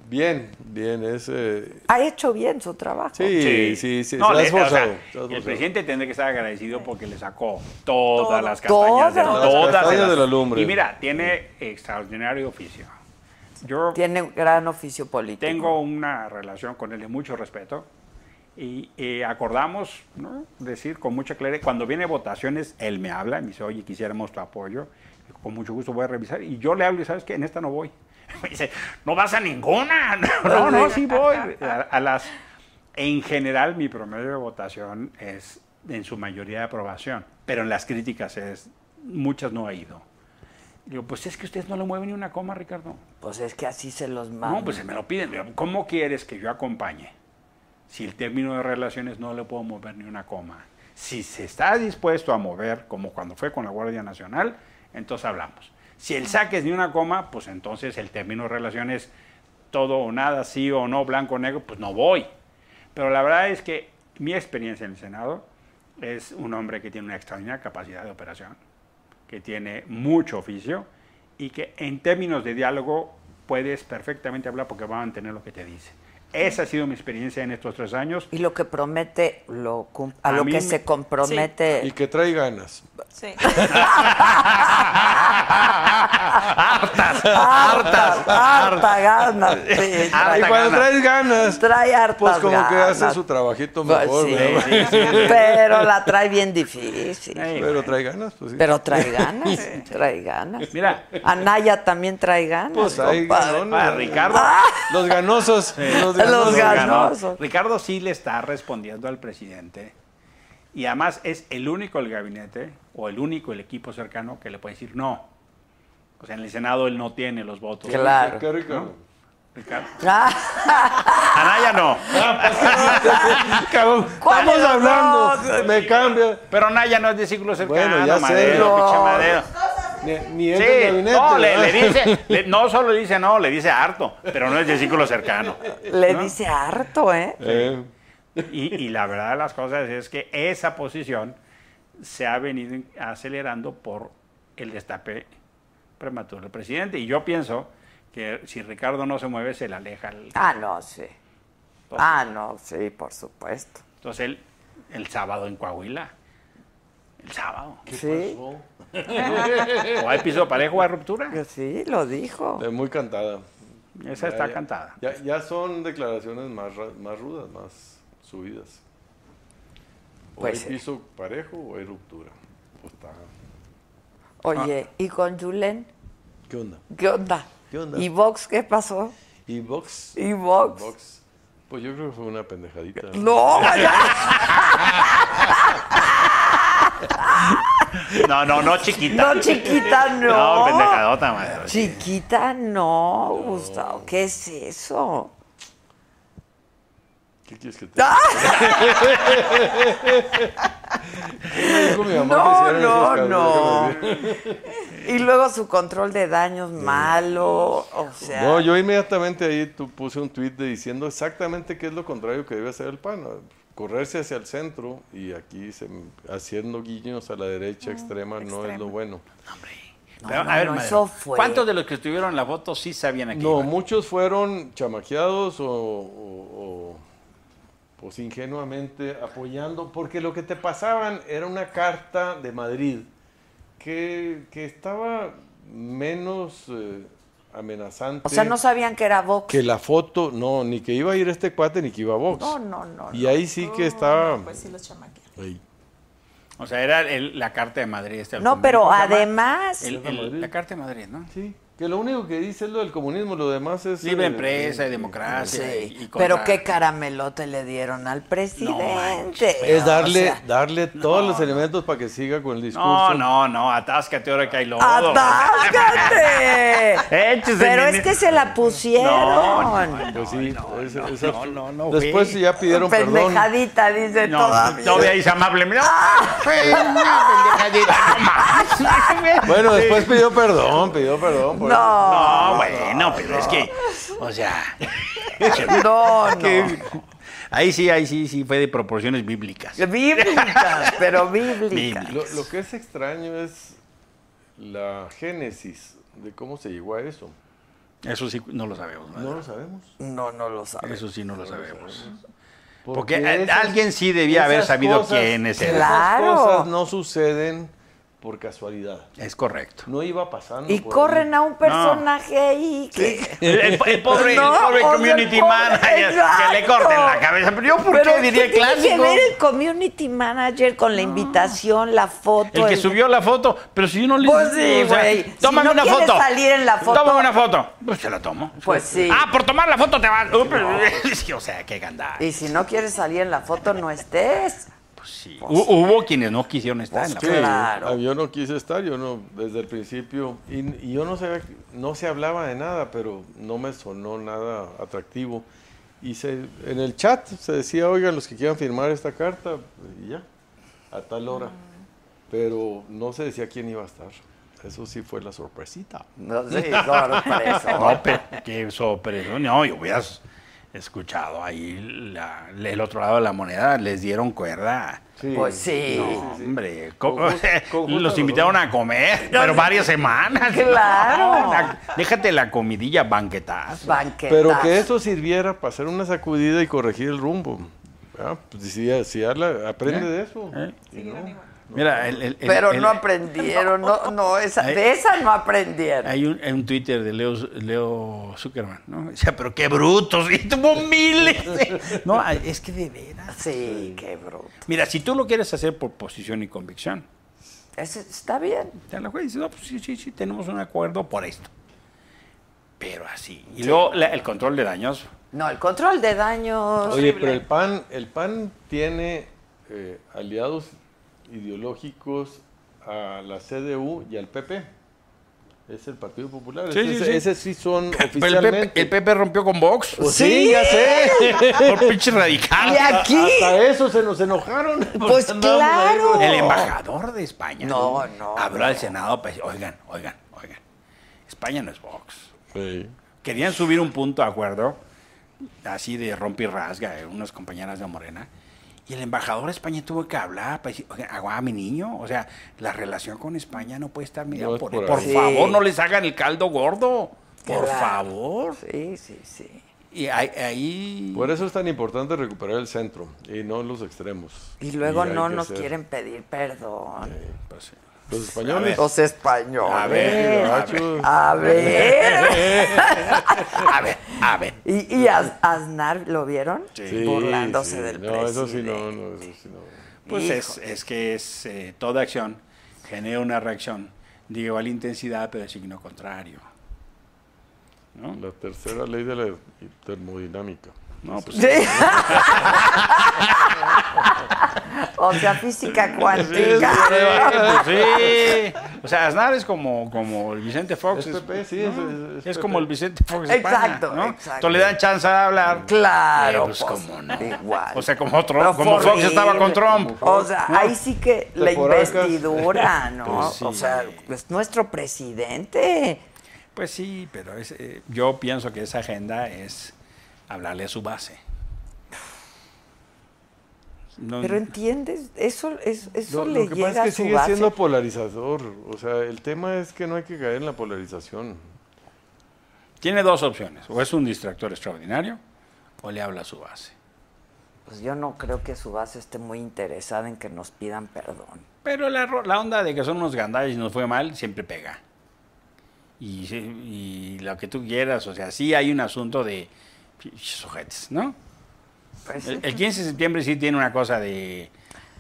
Bien, bien. Ese. Ha hecho bien su trabajo. Sí, sí, sí. No, se ha o sea, el presidente tendrá que estar agradecido porque le sacó todas Todo. las castañas de, Todas. Las todas castañas las- de la lumbre. Y mira, tiene extraordinario oficio. Yo Tiene un gran oficio político. tengo una relación con él de mucho respeto y eh, acordamos, ¿no? Decir con mucha claridad, cuando viene votaciones, él me habla y me dice, oye, quisiéramos tu apoyo. Con mucho gusto voy a revisar. Y yo le hablo y sabes que en esta no voy. *laughs* Me dice, no vas a ninguna. *laughs* No, no, sí voy. A, a las, en general, mi promedio de votación es en su mayoría de aprobación, pero en las críticas es, muchas no ha ido. Digo, pues es que ustedes no le mueven ni una coma, Ricardo. Pues es que así se los manda. No, pues se me lo piden. Digo, ¿Cómo quieres que yo acompañe? Si el término de relaciones no le puedo mover ni una coma. Si se está dispuesto a mover, como cuando fue con la Guardia Nacional, entonces hablamos. Si el saque es ni una coma, pues entonces el término de relaciones todo o nada, sí o no, blanco o negro, pues no voy. Pero la verdad es que mi experiencia en el Senado es un hombre que tiene una extraordinaria capacidad de operación, que tiene mucho oficio y que en términos de diálogo puedes perfectamente hablar porque va a mantener lo que te dice. Esa ha sido mi experiencia en estos tres años. Y lo que promete, lo a, A lo que me- se compromete. Y que trae ganas. Sí. *laughs* hartas, hartas, harta ganas. *laughs* sí, Y trae, cuando traes ganas, trae hartas pues como que hace su trabajito Pues mejor. sí, ¿verdad? Sí, sí, sí. *laughs* Pero la trae bien difícil. Pero trae ganas, pues sí. Pero trae ganas, trae ganas. Mira, Anaya también trae ganas. Pues hay compadre. ganones. a Ricardo, Los ganosos. Los Los ganosos. Ricardo sí le está respondiendo al presidente y además es el único el gabinete o el único el equipo cercano que le puede decir no. O sea, en el Senado él no tiene los votos. Claro. Qué rico. Ricardo. Ah, Anaya no. ¿Cuál Estamos los hablando. Me cambia. Pero Anaya no es de círculo cercano, Bueno, ya sé. Madero, No. pinche Madero. Ni, ni es Sí, del gabinete. no, le, le dice, le- *laughs* no solo le dice no, le dice harto, pero no es de círculo cercano. le ¿no? dice harto, ¿eh? Eh, Y, y la verdad de las cosas es que esa posición se ha venido acelerando por el destape prematuro del presidente. Y yo pienso que si Ricardo no se mueve, se le aleja. el- Ah, no, sí. Ah, no, sí, por supuesto. Entonces, él, el sábado en Coahuila. El sábado. Sí, *laughs* ¿O hay piso parejo o hay ruptura? que sí, lo dijo. es muy cantada. Esa Ya, está ya. cantada. Ya, ya son declaraciones más, más rudas, más subidas. O Pues hay sí. piso parejo o hay ruptura. Pues está. Oye, ¿y con Julen? ¿Qué onda? ¿Qué onda? ¿Qué onda? ¿Y Vox qué pasó? ¿Y Vox? ¿Y Vox? Vox. Pues yo creo que fue una pendejadita. No. *laughs* No, no, no, chiquita. No, chiquita, no. No, pendejadota, madre. Chiquita, no, Gustavo. ¿Qué es eso? ¿Qué quieres que te. *laughs* ¿Qué me dijo mi mamá que No, no, no. Y luego su control de daños malo, o sea. No, yo inmediatamente ahí tu, puse un tuit de diciendo exactamente qué es lo contrario que debe hacer el PAN. ¿no? Correrse hacia el centro y aquí se- haciendo guiños a la derecha extrema no es lo bueno. Pero, no, a ver, no, madre, eso fue- ¿cuántos de los que estuvieron en la foto sí sabían aquí? No, muchos fueron chamaqueados o, o- o, pues ingenuamente apoyando, porque lo que te pasaban era una carta de Madrid que, que estaba menos eh, amenazante O sea, no sabían que era Vox. que la foto, no, ni que iba a ir este cuate ni que iba a Vox. No, no, no. y ahí sí que estaba... Pues sí los ahí. O sea, era el- la Carta de Madrid. Este, No, pero además, El- el- la Carta de Madrid, ¿no? Sí, que lo único que dice es lo del comunismo, lo demás es... Libre eh, empresa y eh, democracia. sí, y- y pero qué caramelote le dieron al presidente. Es darle, O sea, darle todos los elementos para que siga con el discurso. No, no, no, atáscate ahora que hay lodo. ¡Atáscate! *laughs* Pero es que se la pusieron. Pues sí, no, absurdo. no, no, Después ya pidieron perdón. Pendejadita, dice No, todavía. todavía es amable. Una pendejadita, no más. Bueno, después pidió perdón, pidió perdón. por. No, No, bueno, pero es que, o sea, *laughs* no, *laughs* no. ahí sí, ahí sí, sí fue de proporciones bíblicas. Bíblicas, *laughs* pero bíblicas. Lo, lo que es extraño es la génesis de cómo se llegó a eso. Eso sí no lo sabemos. No lo sabemos. No, no lo sabes. Eso sí no lo sabemos. Porque alguien sí debía haber esas sabido cosas- quiénes eran. Esas Claro. cosas no suceden por casualidad. Es correcto. No iba pasando. Y por corren ahí. a un personaje ahí que... El, el- *laughs* el pobre, No, el pobre o sea, community el pobre- manager que le corten la cabeza. Pero yo, ¿por Pero qué diría el tiene que clásico? ver el community manager con la invitación, la foto? El que subió la foto, pero si yo no le Pues sí, o sea, güey. Si no una foto. salir en la foto- Tómame una foto. Pues se la tomo. Pues sí. Ah, por tomar la foto te vas. *laughs* O sea, qué gandalla. Y si no quieres salir en la foto, no estés. Pues sí. Hu- Hubo quienes no quisieron estar en la Sí, foto. Claro. ah, yo no quise estar, yo no, desde el principio, y, y yo no sabía, no se hablaba de nada, pero no me sonó nada atractivo. Y se, en el chat se decía, oigan, los que quieran firmar esta carta, y ya, a tal hora. Pero no se decía quién iba a estar. Eso sí fue la sorpresita. No sé, sorpresa. No, pero qué sorpresa. No, yo hubieras escuchado ahí la- el otro lado de la moneda. Les dieron cuerda. Sí. Pues sí. No, hombre, justa *laughs* los invitaron a comer, *laughs* pero varias semanas. Claro. *laughs* No, déjate la comidilla, banquetazo. Banquetazo. Pero que eso sirviera para hacer una sacudida y corregir el rumbo. Ah, pues si, si Arla aprende de eso. ¿Eh? No. Mira, el- el- el- Pero el- no aprendieron, no, no, esa, de esa no aprendieron. Hay un, hay un Twitter de Leo, Leo Zuckerman, ¿no? Decía, pero qué brutos, y tuvo miles. de- *laughs* No, es que de veras. Sí, qué bruto. Mira, si tú lo quieres hacer por posición y convicción, Ese está bien. te la juez y dices, no, pues sí, sí, sí, tenemos un acuerdo por esto. Pero así. Y luego la- el control de daños. No, el control de daños. Oye, pero el PAN, el PAN tiene eh, aliados ideológicos a la CDU y al PP. Es el Partido Popular. Sí, ese, sí, sí. ese sí son Pero el oficialmente. Pepe, el Pepe rompió con Vox. Pues sí, ya sé. *laughs* Por pinche radical. Y aquí, Hasta eso se nos enojaron. Pues *laughs* ahí claro. con- El embajador de España. No, no, Habló no. al Senado decir, oigan, oigan, oigan. España no es Vox. Sí. Querían subir un punto de acuerdo, así de rompe y rasga, eh, unas compañeras de Morena. Y el embajador de España tuvo que hablar para decir, agua mi niño. O sea, la relación con España no puede estar mirada No es por por Por favor, Sí. no les hagan el caldo gordo. Por Claro. favor. Sí, sí, sí. Y ahí, ahí- Por eso es tan importante recuperar el centro y no los extremos. Y luego no nos hacer- quieren pedir perdón. pues, sí. Los españoles. Los españoles. A ver, a. A ver. *laughs* a ver, a ver. ¿Y, y Az- Aznar lo vieron? Sí, Burlándose sí. del No, presidente. eso sí no, no, eso sí no. Pues es, es que es eh, toda acción genera una reacción de igual intensidad, pero de signo contrario. ¿No? La tercera ley de la termodinámica. No, pues Sí. *laughs* o sea, física cuántica. *laughs* pues sí. O sea, Aznar es como, como el Vicente Fox. Es PP, sí, es- es- es Es PP. como el Vicente Fox España, Exacto, ¿no? exacto. Entonces le dan chance de hablar. Claro, Eh, pues, pues, cómo no. igual. O sea, como, Trump- Pero como Fox estaba con. Trump. O sea, ¿no? ahí sí que la investidura, *laughs* ¿no? Pues sí. O sea, es nuestro presidente. Pues sí, pero es, eh, yo pienso que esa agenda es hablarle a su base. No- Pero entiendes, eso, es- eso Lo, le lo que llega pasa es que sigue base. siendo polarizador. O sea, el tema es que no hay que caer en la polarización. Tiene dos opciones. O es un distractor extraordinario o le habla a su base. Pues yo no creo que su base esté muy interesada en que nos pidan perdón. Pero la, onda de que son unos gandalles y nos fue mal siempre pega. Y, y lo que tú quieras, o sea, sí hay un asunto de sujetos, ¿no? Pues, El, el 15 de septiembre sí tiene una cosa de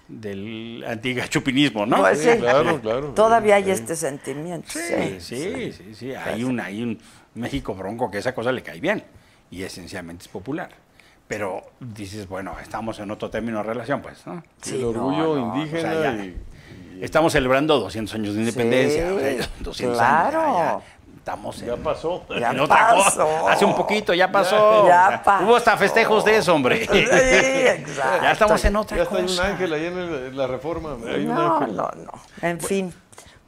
del antigachupinismo, ¿no? Pues sí. Claro, claro. Todavía hay Sí. este sentimiento. Sí, sí, sí, sí. Hay un, hay un México bronco que esa cosa le cae bien y esencialmente es popular. Pero dices, bueno, estamos en otro término de relación, pues, ¿no? Sí, el orgullo no, indígena o sea, ya. y, y Estamos celebrando 200 años de independencia. Sí, o sea, 200 claro. años. ya, ya estamos *laughs* en, ya pasó. Ya en otra cosa. pasó. Hace un poquito ya pasó. Ya pasó. Hubo hasta festejos de eso, hombre. *laughs* Sí, exacto. ya estamos en otra Ya está hay un cosa. ángel ahí en, el- en la reforma. Hay un No, ángel. no, no. En fin.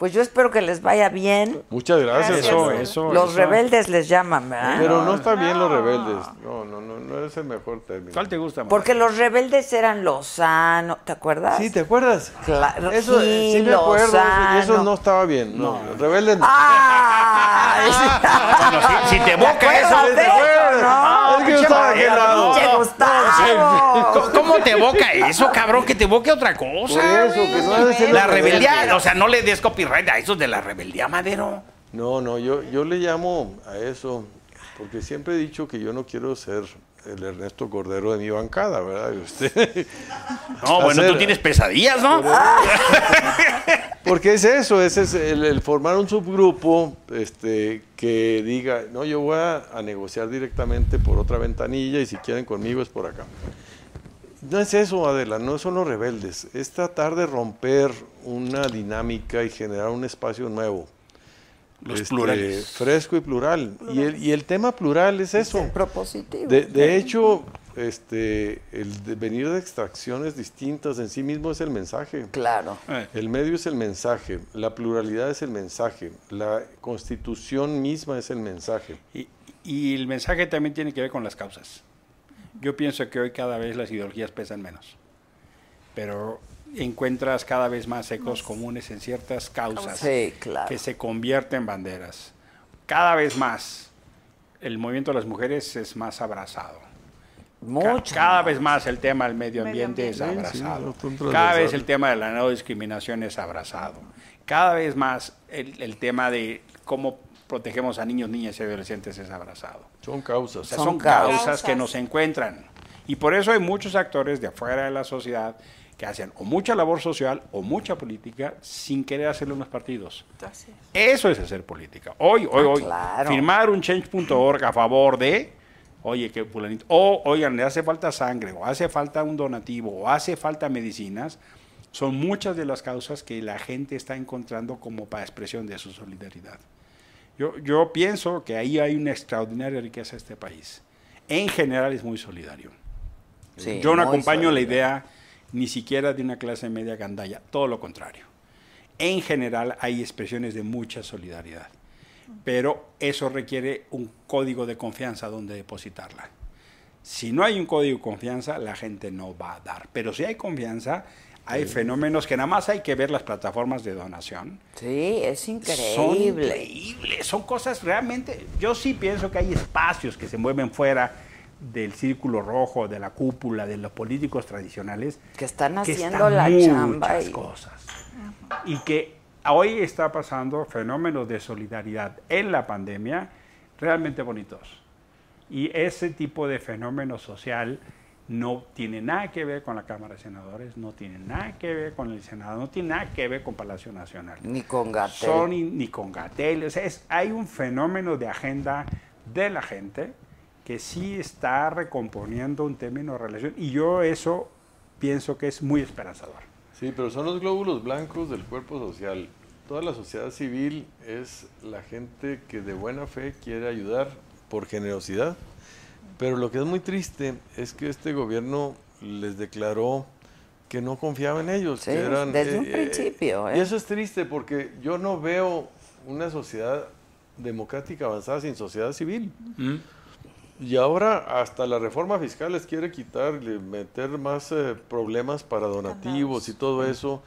Pues yo espero que les vaya bien. Muchas gracias. Eso, eso. Los eso. rebeldes les llaman, ¿verdad? Pero no está bien los rebeldes. No, no, no, no es el mejor término. ¿Cuál te gusta más? Porque los rebeldes eran Lozano, ¿te acuerdas? Sí, ¿te acuerdas? Claro, Eso, sí, sí me acuerdo, Lozano. eso no estaba bien. No, rebeldes no. ¡Ay! *laughs* Bueno, si, si te evoca acuerdas eso, de eso, no? es que yo estaba de aquel lado. ¡Pinche Gustavo! ¿Cómo, cómo te evoca eso, cabrón? Que te evoque otra Por cosa. eso, que no ha de ser La los rebeldía, o sea, no le des copyright a esos de la rebeldía, Madero. No, no, yo, yo le llamo a eso, porque siempre he dicho que yo no quiero ser el Ernesto Cordero de mi bancada, ¿verdad? Usted- *laughs* No, bueno, tú tienes pesadillas, ¿no? Porque es eso, ese es el, el formar un subgrupo este, que diga, no, yo voy a, a negociar directamente por otra ventanilla y si quieren conmigo es por acá. No es eso, Adela, no son los rebeldes, es tratar de romper una dinámica y generar un espacio nuevo. Los este, plurales. Fresco y plural. Y el, y el tema plural es eso. Propositivo. De, de hecho, este, el de venir de extracciones distintas en sí mismo es el mensaje. Claro. Eh, El medio es el mensaje, la pluralidad es el mensaje, la constitución misma es el mensaje. Y, y el mensaje también tiene que ver con las causas. Yo pienso que hoy cada vez las ideologías pesan menos, pero encuentras cada vez más ecos comunes en ciertas causas Sí, claro. que se convierten en banderas. Cada vez más el movimiento de las mujeres es más abrazado. Mucho. Cada vez más el tema del medio Medio ambiente es. Sí, sí, abrazado. Cada vez el tema de la no discriminación es abrazado. Cada vez más el, el tema de cómo protegemos a niños, niñas y adolescentes es abrazado. Son causas. O sea, Son son, causas. causas que nos encuentran. Y por eso hay muchos actores de afuera de la sociedad que hacen o mucha labor social o mucha política sin querer hacerlo en los partidos. Eso es hacer política. Hoy, hoy, Ah, hoy, claro. firmar un change.org a favor de, oye, que fulanito, o oigan, le hace falta sangre, o hace falta un donativo, o hace falta medicinas, son muchas de las causas que la gente está encontrando como para expresión de su solidaridad. Yo, yo pienso que ahí hay una extraordinaria riqueza de este país. En general es muy solidario. Sí, Yo no acompaño la idea ni siquiera de una clase media gandalla, todo lo contrario. En general hay expresiones de mucha solidaridad, pero eso requiere un código de confianza donde depositarla. Si no hay un código de confianza, la gente no va a dar. Pero si hay confianza, hay fenómenos que nada más hay que ver las plataformas de donación. Sí, es Son increíble. increíbles, son cosas realmente. Yo sí pienso que hay espacios que se mueven fuera del círculo rojo, de la cúpula, de los políticos tradicionales. Que están que haciendo están la muchas chamba. y- cosas. Y que hoy está pasando fenómenos de solidaridad en la pandemia realmente bonitos. Y ese tipo de fenómeno social no tiene nada que ver con la Cámara de Senadores, no tiene nada que ver con el Senado, no tiene nada que ver con Palacio Nacional Ni con Gatel. son ni, ni con Gatel. O sea, es- hay un fenómeno de agenda de la gente que sí está recomponiendo un término de relación y yo eso pienso que es muy esperanzador. Sí, pero son los glóbulos blancos del cuerpo social. Toda la sociedad civil es la gente que de buena fe quiere ayudar por generosidad. Pero lo que es muy triste es que este gobierno les declaró que no confiaba en ellos. Sí, que eran, desde un principio, Y ¿eh? eso es triste porque yo no veo una sociedad democrática avanzada sin sociedad civil. Y ahora hasta la reforma fiscal les quiere quitar, meter más eh, problemas para donativos y todo eso.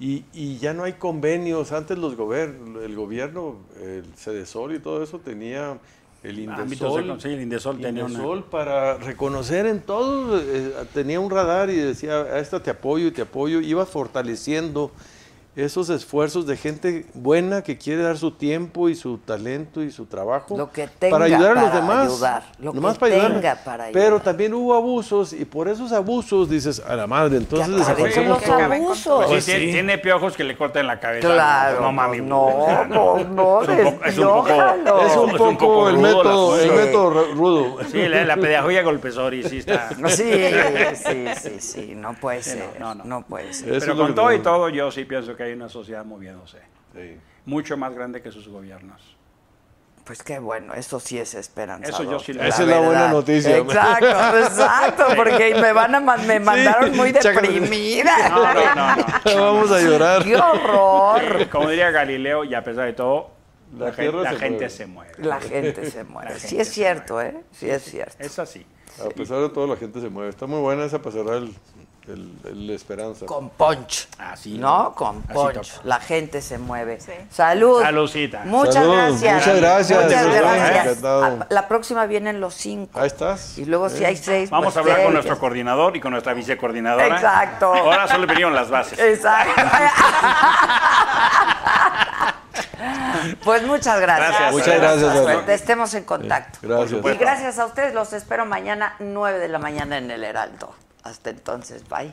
Y, y ya no hay convenios. Antes los gober- el gobierno, el CEDESOL y todo eso tenía el Indesol. sí, el Indesol tenía una- Indesol para reconocer en todo, eh, tenía un radar y decía, a esta te apoyo y te apoyo. Iba fortaleciendo esos esfuerzos de gente buena que quiere dar su tiempo y su talento y su trabajo Lo que tenga para ayudar a los para demás. ayudar, lo Nomás que para ayudar. tenga para Pero ayudar. también hubo abusos y por esos abusos dices, a la madre, entonces con todo. los abusos. Pues sí, tiene, tiene piojos que le corten la cabeza. Claro, No mami. no, o sea, no, no, es un poco- es un poco-. Es un Es un poco, el rudo método, el método ru- rudo. Sí, la, la pedagogía golpesori sí está. *laughs* Sí, sí, sí, sí, no puede Sí, ser, no, no, no. puede ser. Pero con todo y todo, yo sí pienso que hay una sociedad moviéndose. Sí. Mucho más grande que sus gobiernos. pues qué bueno, eso sí es esperanza. Eso yo sí lo- Esa es la buena noticia. Exacto, exacto, *laughs* porque me van a me mandaron muy deprimida. No, no, no, no. *laughs* Vamos a llorar. ¡Qué horror! Como diría Galileo, y a pesar de todo, La gente mueve. se mueve. La gente se muere. La Sí es cierto, mueve. ¿eh? Sí es cierto. Es así. A pesar de todo, la gente se mueve. Está muy buena esa pasará el, esperanza. Con punch. Así. ¿No? Con Así punch. La gente se mueve. Sí. Salud. Saludcita. Muchas Salud. gracias. Muchas gracias. Muchas gracias. A- La próxima vienen los cinco. Ahí estás. Y luego si hay seis. Vamos pues, a hablar con nuestro coordinador y con nuestra vicecoordinadora. Exacto. Ahora solo vinieron las bases. Exacto. *laughs* pues muchas gracias. Gracias. Muchas gracias. Adela. Estemos en contacto. Gracias. Y gracias a ustedes, los espero mañana 9 de la mañana en el Heraldo. Hasta entonces, bye.